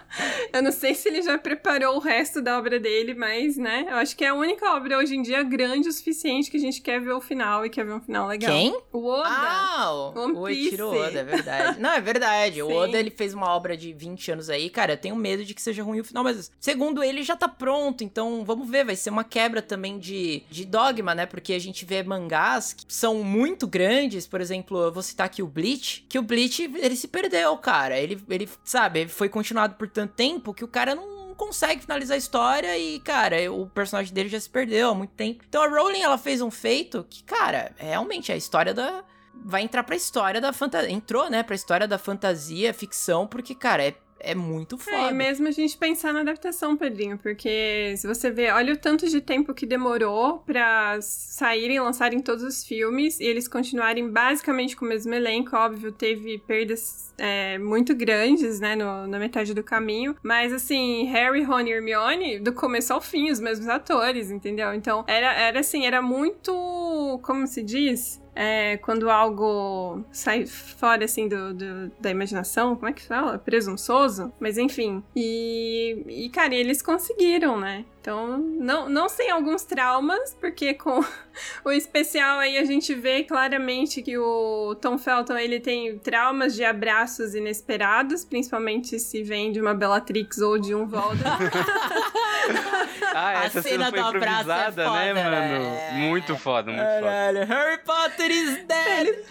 Eu não sei se ele já preparou o resto da obra dele, mas, né? Eu acho que é a única obra hoje em dia grande o suficiente que a gente quer ver o final e quer ver um final legal. Quem? O Oda. Ah, o, One o Piece. Eiichiro Oda, é verdade. Não, é verdade. O Sim. Oda, ele fez uma obra de 20 anos aí, cara, eu tenho medo de que seja ruim o final, mas segundo ele, já tá pronto, então vamos ver, vai ser uma quebra também de, de dogma, né, porque a gente vê mangás que são muito grandes, por exemplo, eu vou citar aqui o Bleach, que o Bleach, ele se perdeu, cara, ele, ele sabe, ele foi continuado por tanto tempo que o cara não consegue finalizar a história e, cara, o personagem dele já se perdeu há muito tempo. Então a Rowling, ela fez um feito que, cara, realmente é a história da, vai entrar pra história da fantasia. Entrou, né, pra história da fantasia, ficção, porque, cara, é, é muito É, foda. e mesmo a gente pensar na adaptação, Pedrinho, porque se você vê, olha o tanto de tempo que demorou pra saírem e lançarem todos os filmes e eles continuarem basicamente com o mesmo elenco, óbvio, teve perdas é, muito grandes, né, no- na metade do caminho, mas assim, Harry, Ron e Hermione, do começo ao fim, os mesmos atores, entendeu? Então, era, era assim, era muito, como se diz? É, quando algo sai fora, assim, do, do- da imaginação, como é que fala? Presunçoso? Mas enfim. E, e cara, eles conseguiram, né? Então, não, não sem alguns traumas, porque com o especial aí a gente vê claramente que o Tom Felton, ele tem traumas de abraços inesperados, principalmente se vem de uma Bellatrix ou de um Voldemort. Ah, A essa cena cena foi do abraço é improvisada, foda, né, mano? né? Muito foda, muito foda. Caralho, Harry Potter is dead!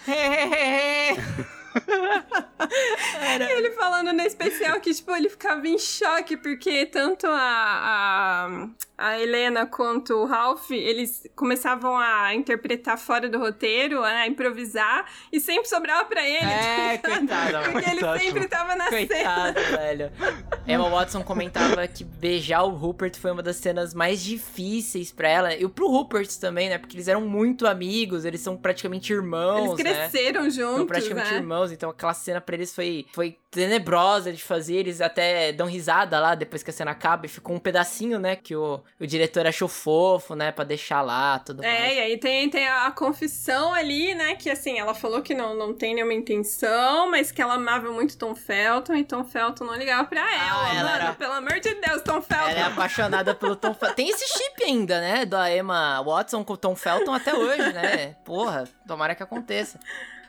Ele falando no especial que, tipo, ele ficava em choque, porque tanto a, a, a Helena quanto o Ralph, eles começavam a interpretar fora do roteiro, a improvisar, e sempre sobrava pra ele. É, tá coitado, mano. Porque ele Muito sempre tava na cena. Coitado, velho. Emma Watson comentava que beijar o Rupert foi uma das cenas mais difíceis pra ela. E pro Rupert também, né? Porque eles eram muito amigos, eles são praticamente irmãos, Eles né? cresceram juntos, São praticamente né? irmãos, então aquela cena pra eles foi, foi tenebrosa de fazer. Eles até dão risada lá depois que a cena acaba e ficou um pedacinho, né? Que o, o diretor achou fofo, né? Pra deixar lá, tudo É, mais. e aí tem, tem a confissão ali, né? Que assim, ela falou que não, não tem nenhuma intenção, mas que ela amava muito Tom Felton e Tom Felton não ligava pra ela. Ah, ela mano, era- pelo amor de Deus, Tom Felton. Ela é apaixonada pelo Tom Felton. Tem esse chip ainda, né? Da Emma Watson com o Tom Felton até hoje, né? Porra, tomara que aconteça.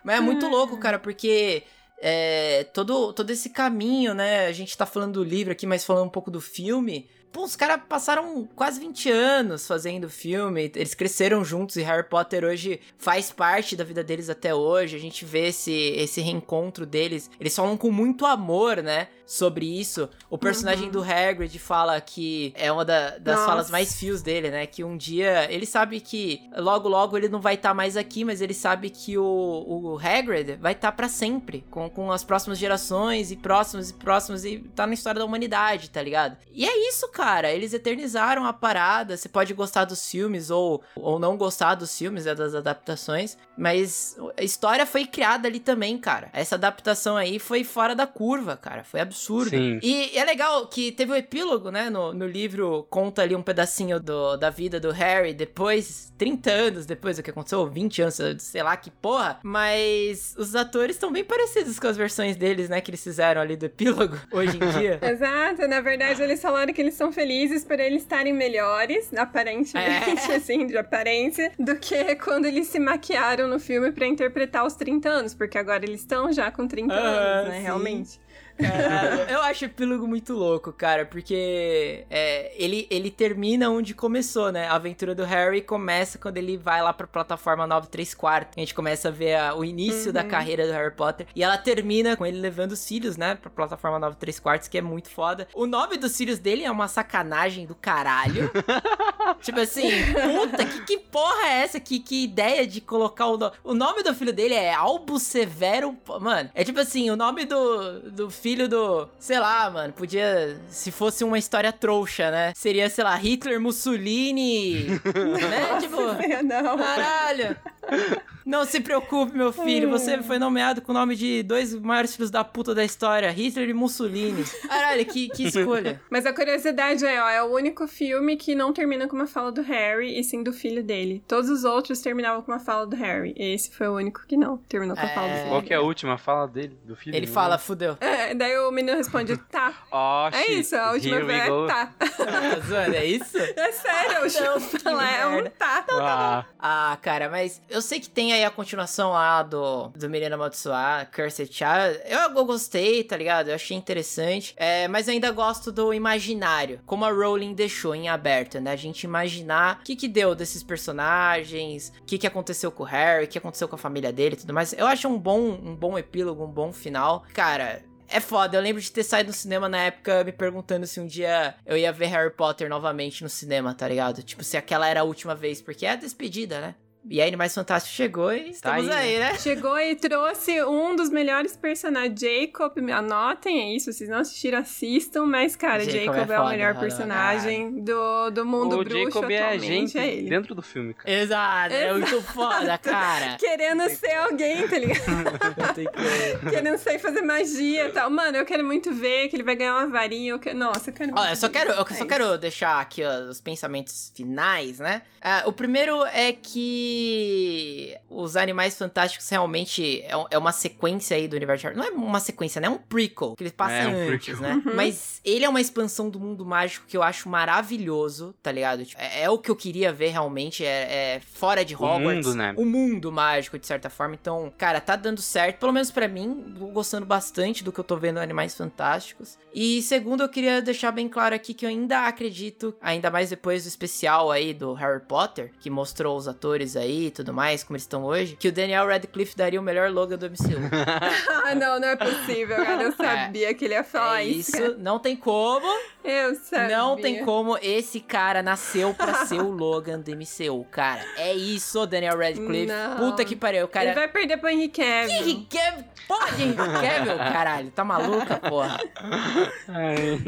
Mas é muito louco, cara, porque é, todo, todo esse caminho, né? A gente tá falando do livro aqui, mas falando um pouco do filme. Pô, os caras passaram quase 20 anos fazendo filme, eles cresceram juntos e Harry Potter hoje faz parte da vida deles até hoje. A gente vê esse, esse reencontro deles. Eles falam com muito amor, né? Sobre isso. O personagem do Hagrid fala que é uma da- das Nossa. falas mais fios dele, né? Que um dia ele sabe que logo logo ele não vai estar mais aqui, mas ele sabe que o, o Hagrid vai estar pra sempre com, com as próximas gerações e próximas e próximas e tá na história da humanidade, tá ligado? E é isso, cara. Eles eternizaram a parada. Você pode gostar dos filmes ou, ou não gostar dos filmes, né, das adaptações, mas a história foi criada ali também, cara. Essa adaptação aí foi fora da curva, cara. Foi absurdo. Sim. E é legal que teve o epílogo, né? No, no livro conta ali um pedacinho do, da vida do Harry depois, 30 anos depois do que aconteceu, 20 anos, sei lá que porra. Mas os atores estão bem parecidos com as versões deles, né? Que eles fizeram ali do epílogo hoje em dia. Exato, na verdade eles falaram que eles são felizes por eles estarem melhores, aparentemente, É. assim, de aparência, do que quando eles se maquiaram no filme pra interpretar os 30 anos, porque agora eles estão já com 30 Ah, anos, né, sim. realmente. Eu acho o epílogo muito louco, cara, porque é, ele, ele termina onde começou, né? A aventura do Harry começa quando ele vai lá pra plataforma 9 3 quartos. A gente começa a ver a- o início da carreira do Harry Potter. E ela termina com ele levando os filhos, né? Pra plataforma 9 3 quartos, que é muito foda. O nome dos filhos dele é uma sacanagem do caralho. tipo assim, puta, que, que porra é essa? Que, que ideia de colocar o nome. O nome do filho dele é Albo Severo. Mano, é tipo assim, o nome do, do filho do. Sei lá, mano. Podia. Se fosse uma história trouxa, né? Seria, sei lá, Hitler, Mussolini. né? Tipo. Não. Caralho! Não se preocupe, meu filho. Você foi nomeado com o nome de dois maiores filhos da puta da história, Hitler e Mussolini. Caralho, que, que escolha. Mas a curiosidade é, ó, é o único filme que não termina com uma fala do Harry e sim do filho dele. Todos os outros terminavam com uma fala do Harry. Esse foi o único que não terminou com a fala do É. filho. Qual que é a última fala dele, do filho? Ele fala, fudeu. É, daí o menino responde, tá. Oh, É isso, a última vez é tá. Tá zoando, é isso? É sério, o Não, lá é um tá. Ah, Ah, cara, mas eu sei que tem aí a continuação lá do, do Menino Amaldiçoado, Cursed Child. Eu, eu gostei, tá ligado? Eu achei interessante. É, mas eu ainda gosto do imaginário. Como a Rowling deixou em aberto, né? A gente imaginar o que que deu desses personagens, o que que aconteceu com o Harry, o que aconteceu com a família dele e tudo mais. Eu acho um bom, um bom epílogo, um bom final. Cara... É foda, eu lembro de ter saído no cinema na época me perguntando se um dia eu ia ver Harry Potter novamente no cinema, tá ligado? Tipo, se aquela era a última vez, porque é a despedida, né? E aí, Animais Fantásticos chegou e estamos aí, aí, né? Chegou e trouxe um dos melhores personagens. Jacob, anotem aí, se vocês não assistiram, assistam. Mas, cara, Jacob Jacob, é é, o melhor foda, personagem do, do mundo o bruxo Jacob é a atualmente, gente é ele. dentro do filme, cara. Exato, é muito foda, cara. Querendo ser alguém, tá ligado? Como. Querendo sair fazer magia e tal. Mano, eu quero muito ver que ele vai ganhar uma varinha. Eu quero... Nossa, eu quero muito Olha, eu só ver. quero, eu É só quero deixar aqui ó, os pensamentos finais, né? Ah, o primeiro é que os Animais Fantásticos realmente é, é uma sequência aí do universo de Harry. Não é uma sequência, né? É um prequel que ele passa É, um antes, prequel. né? Mas ele é uma expansão do mundo mágico que eu acho maravilhoso, tá ligado? Tipo, é, é o que eu queria ver realmente, é, é fora de O Hogwarts. mundo, né? O mundo mágico, de certa forma. Então, cara, tá dando certo. Pelo menos pra mim, tô gostando bastante do que eu tô vendo Animais Fantásticos. E segundo, eu queria deixar bem claro aqui que eu ainda acredito, ainda mais depois do especial aí do Harry Potter, que mostrou os atores aí e tudo mais, como eles estão hoje, que o Daniel Radcliffe daria o melhor Logan do MCU. Ah, não, não é possível, cara. Eu sabia que ele ia falar é isso. isso, não tem como. Eu sabia. não tem como. Esse cara nasceu pra ser o Logan do MCU, cara. É isso, Daniel Radcliffe. Não. Puta que pariu, cara... Ele vai perder pro Henry Cavill. Henry Cavill, porra de Henry Cavill, caralho, tá maluca, porra?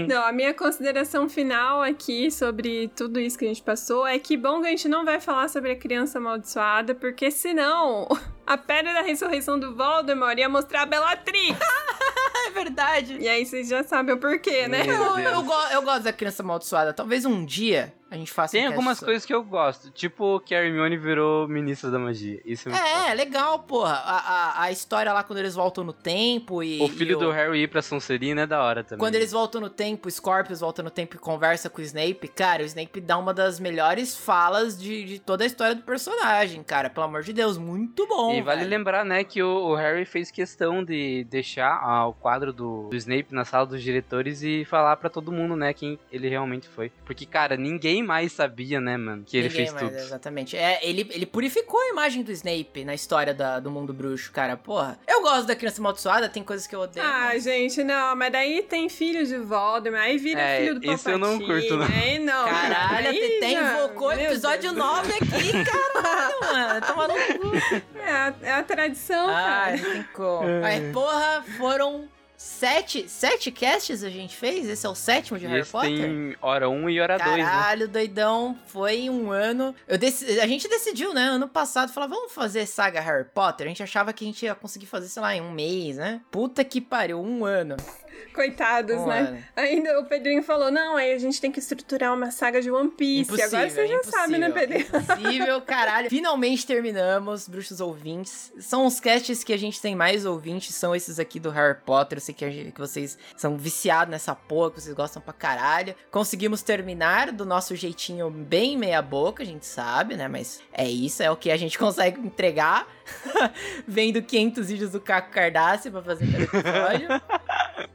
Não, a minha consideração final aqui sobre tudo isso que a gente passou é que bom que a gente não vai falar sobre a criança amaldiçoada, porque senão a pedra da ressurreição do Voldemort ia mostrar a Bellatrix. É verdade. e aí vocês já sabem o porquê, né? Eu, eu, go- eu gosto da criança amaldiçoada. Talvez um dia a gente faça Tem um algumas sobre. coisas que eu gosto, tipo que a Hermione virou ministra da magia. Isso é muito É, legal, porra. A, a, a história lá quando eles voltam no tempo e. O filho e do Harry ir pra Sonserina é da hora também. Quando eles voltam no tempo, o Scorpius volta no tempo e conversa com o Snape, cara, o Snape dá uma das melhores falas de, de toda a história do personagem, cara. Pelo amor de Deus, muito bom. E vale velho. lembrar, né, que o, o Harry fez questão de deixar ah, o quadro do, do Snape na sala dos diretores e falar pra todo mundo, né, quem ele realmente foi. Porque, cara, ninguém mais sabia, né, mano, que ele Ninguém fez mais, tudo. Exatamente. É, ele, ele purificou a imagem do Snape na história da- do mundo bruxo, cara. Porra. Eu gosto da criança amaldiçoada, tem coisas que eu odeio. Ah, mas- gente, não, mas daí tem filho de Voldemort, aí vira É, filho do isso eu não Palpatine, curto, não. Aí não. Caralho, a aí já- invocou meu episódio Deus. 9 aqui, caralho, mano. Toma no cu. É a, é a tradição, Ah, cara. não tem como. Mas, porra, foram sete, sete casts a gente fez? Esse é o sétimo de E Harry Potter? tem hora 1 e hora 2, né? Caralho, doidão, foi um ano. Eu dec- A gente decidiu, né? Ano passado, falar, vamos fazer saga Harry Potter. A gente achava que a gente ia conseguir fazer, sei lá, em um mês, né? Puta que pariu, um ano. Coitados, né? Ainda o Pedrinho falou: não, aí a gente tem que estruturar uma saga de One Piece. Agora você já impossível, sabe, né, Pedrinho? Impossível, caralho. Finalmente terminamos, bruxos ouvintes. São os casts que a gente tem mais ouvintes, são esses aqui do Harry Potter. Eu sei que, gente- que vocês são viciados nessa porra, que vocês gostam pra caralho. Conseguimos terminar do nosso jeitinho bem meia boca, a gente sabe, né? Mas é isso, é o que a gente consegue entregar. Vendo 500 vídeos do Caco Cardácio pra fazer cada episódio.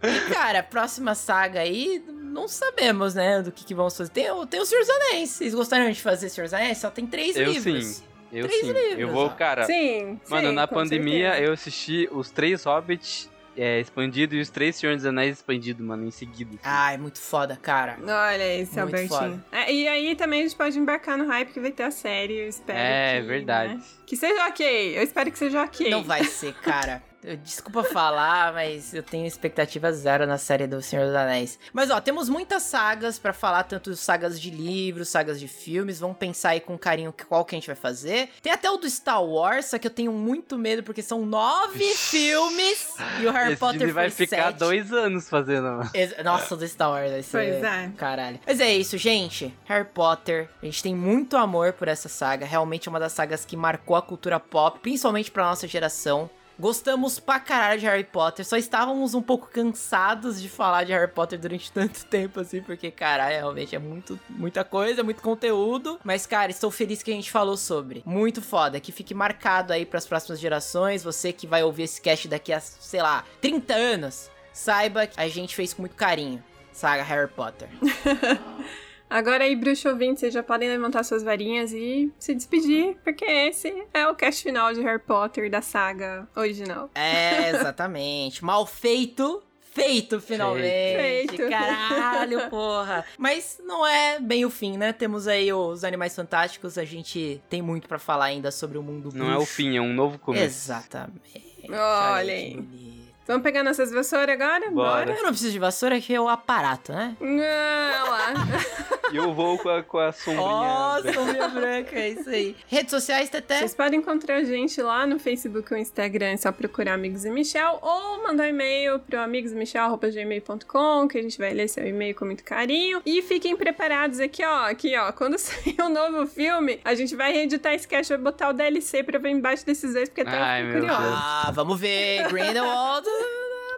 E, cara, próxima saga aí, não sabemos, né, do que, que vamos fazer. Tem, tem o Senhor dos Anéis. Vocês gostariam de fazer Senhor dos Anéis? Só tem três Eu livros. sim. Eu Três sim. livros, eu vou, cara. Sim. Mano, sim, na pandemia certeza. eu assisti os três Hobbits é, expandidos e os três Senhor dos Anéis expandidos, mano, em seguida. assim. Ai, muito foda, cara. Olha esse, Muito Albertinho. É, e aí também a gente pode embarcar no hype que vai ter a série, eu espero É, que, verdade. né, Que seja ok, eu espero que seja ok. Não vai ser, cara. Desculpa falar, mas eu tenho expectativa zero na série do Senhor dos Anéis. Mas ó, temos muitas sagas pra falar, tanto sagas de livros, sagas de filmes. Vamos pensar aí com carinho qual que a gente vai fazer. Tem até o do Star Wars, só que eu tenho muito medo porque são nove filmes e o Harry Esse Potter vai foi ficar sete. dois anos fazendo. Nossa, o do Star Wars vai ser. Pois é. Caralho. Mas é isso, gente. Harry Potter. A gente tem muito amor por essa saga. Realmente é uma das sagas que marcou a cultura pop, principalmente pra nossa geração. Gostamos pra caralho de Harry Potter. Só estávamos um pouco cansados de falar de Harry Potter durante tanto tempo, assim, porque, caralho, realmente é muito, muita coisa, muito conteúdo. Mas, cara, estou feliz que a gente falou sobre. Muito foda. Que fique marcado aí pras próximas gerações. Você que vai ouvir esse cast daqui a, sei lá, 30 anos. Saiba que a gente fez com muito carinho. Saga Harry Potter. Agora aí, bruxo ouvinte, vocês já podem levantar suas varinhas e se despedir, porque esse é o cast final de Harry Potter da saga original. É, exatamente. Mal feito. Feito, finalmente. Feito. Caralho, porra. Mas não é bem o fim, né? Temos aí os Animais Fantásticos. A gente tem muito pra falar ainda sobre o mundo Não é o fim, é um novo começo. Exatamente. Olha que aí. bonito. Vamos pegar nossas vassouras agora? Bora. Eu não preciso de vassoura, que é o aparato, né? Não, lá. E eu vou com a, com a sombrinha. Ó, velho. sombrinha branca, é isso aí. Redes sociais, Teté? Vocês podem encontrar a gente lá no Facebook ou Instagram, é só procurar Amigos e Michel, ou mandar um e-mail pro amigosmichel.gmail.com, que a gente vai ler seu e-mail com muito carinho. E fiquem preparados aqui, ó, aqui, ó, quando sair um novo filme, a gente vai reeditar esse cast, vai botar o DLC pra ver embaixo desses dois, porque curiosa. Deus. Ah, vamos ver. Grindelwald.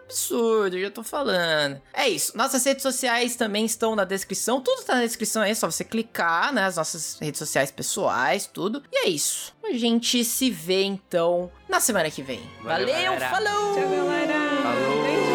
Absurdo, já tô falando. É isso. Nossas redes sociais também estão na descrição. Tudo tá na descrição aí, é só você clicar, né? As nossas redes sociais pessoais, tudo. E é isso. A gente se vê então na semana que vem. Valeu, Valeu falou! Tchau, galera! Falou.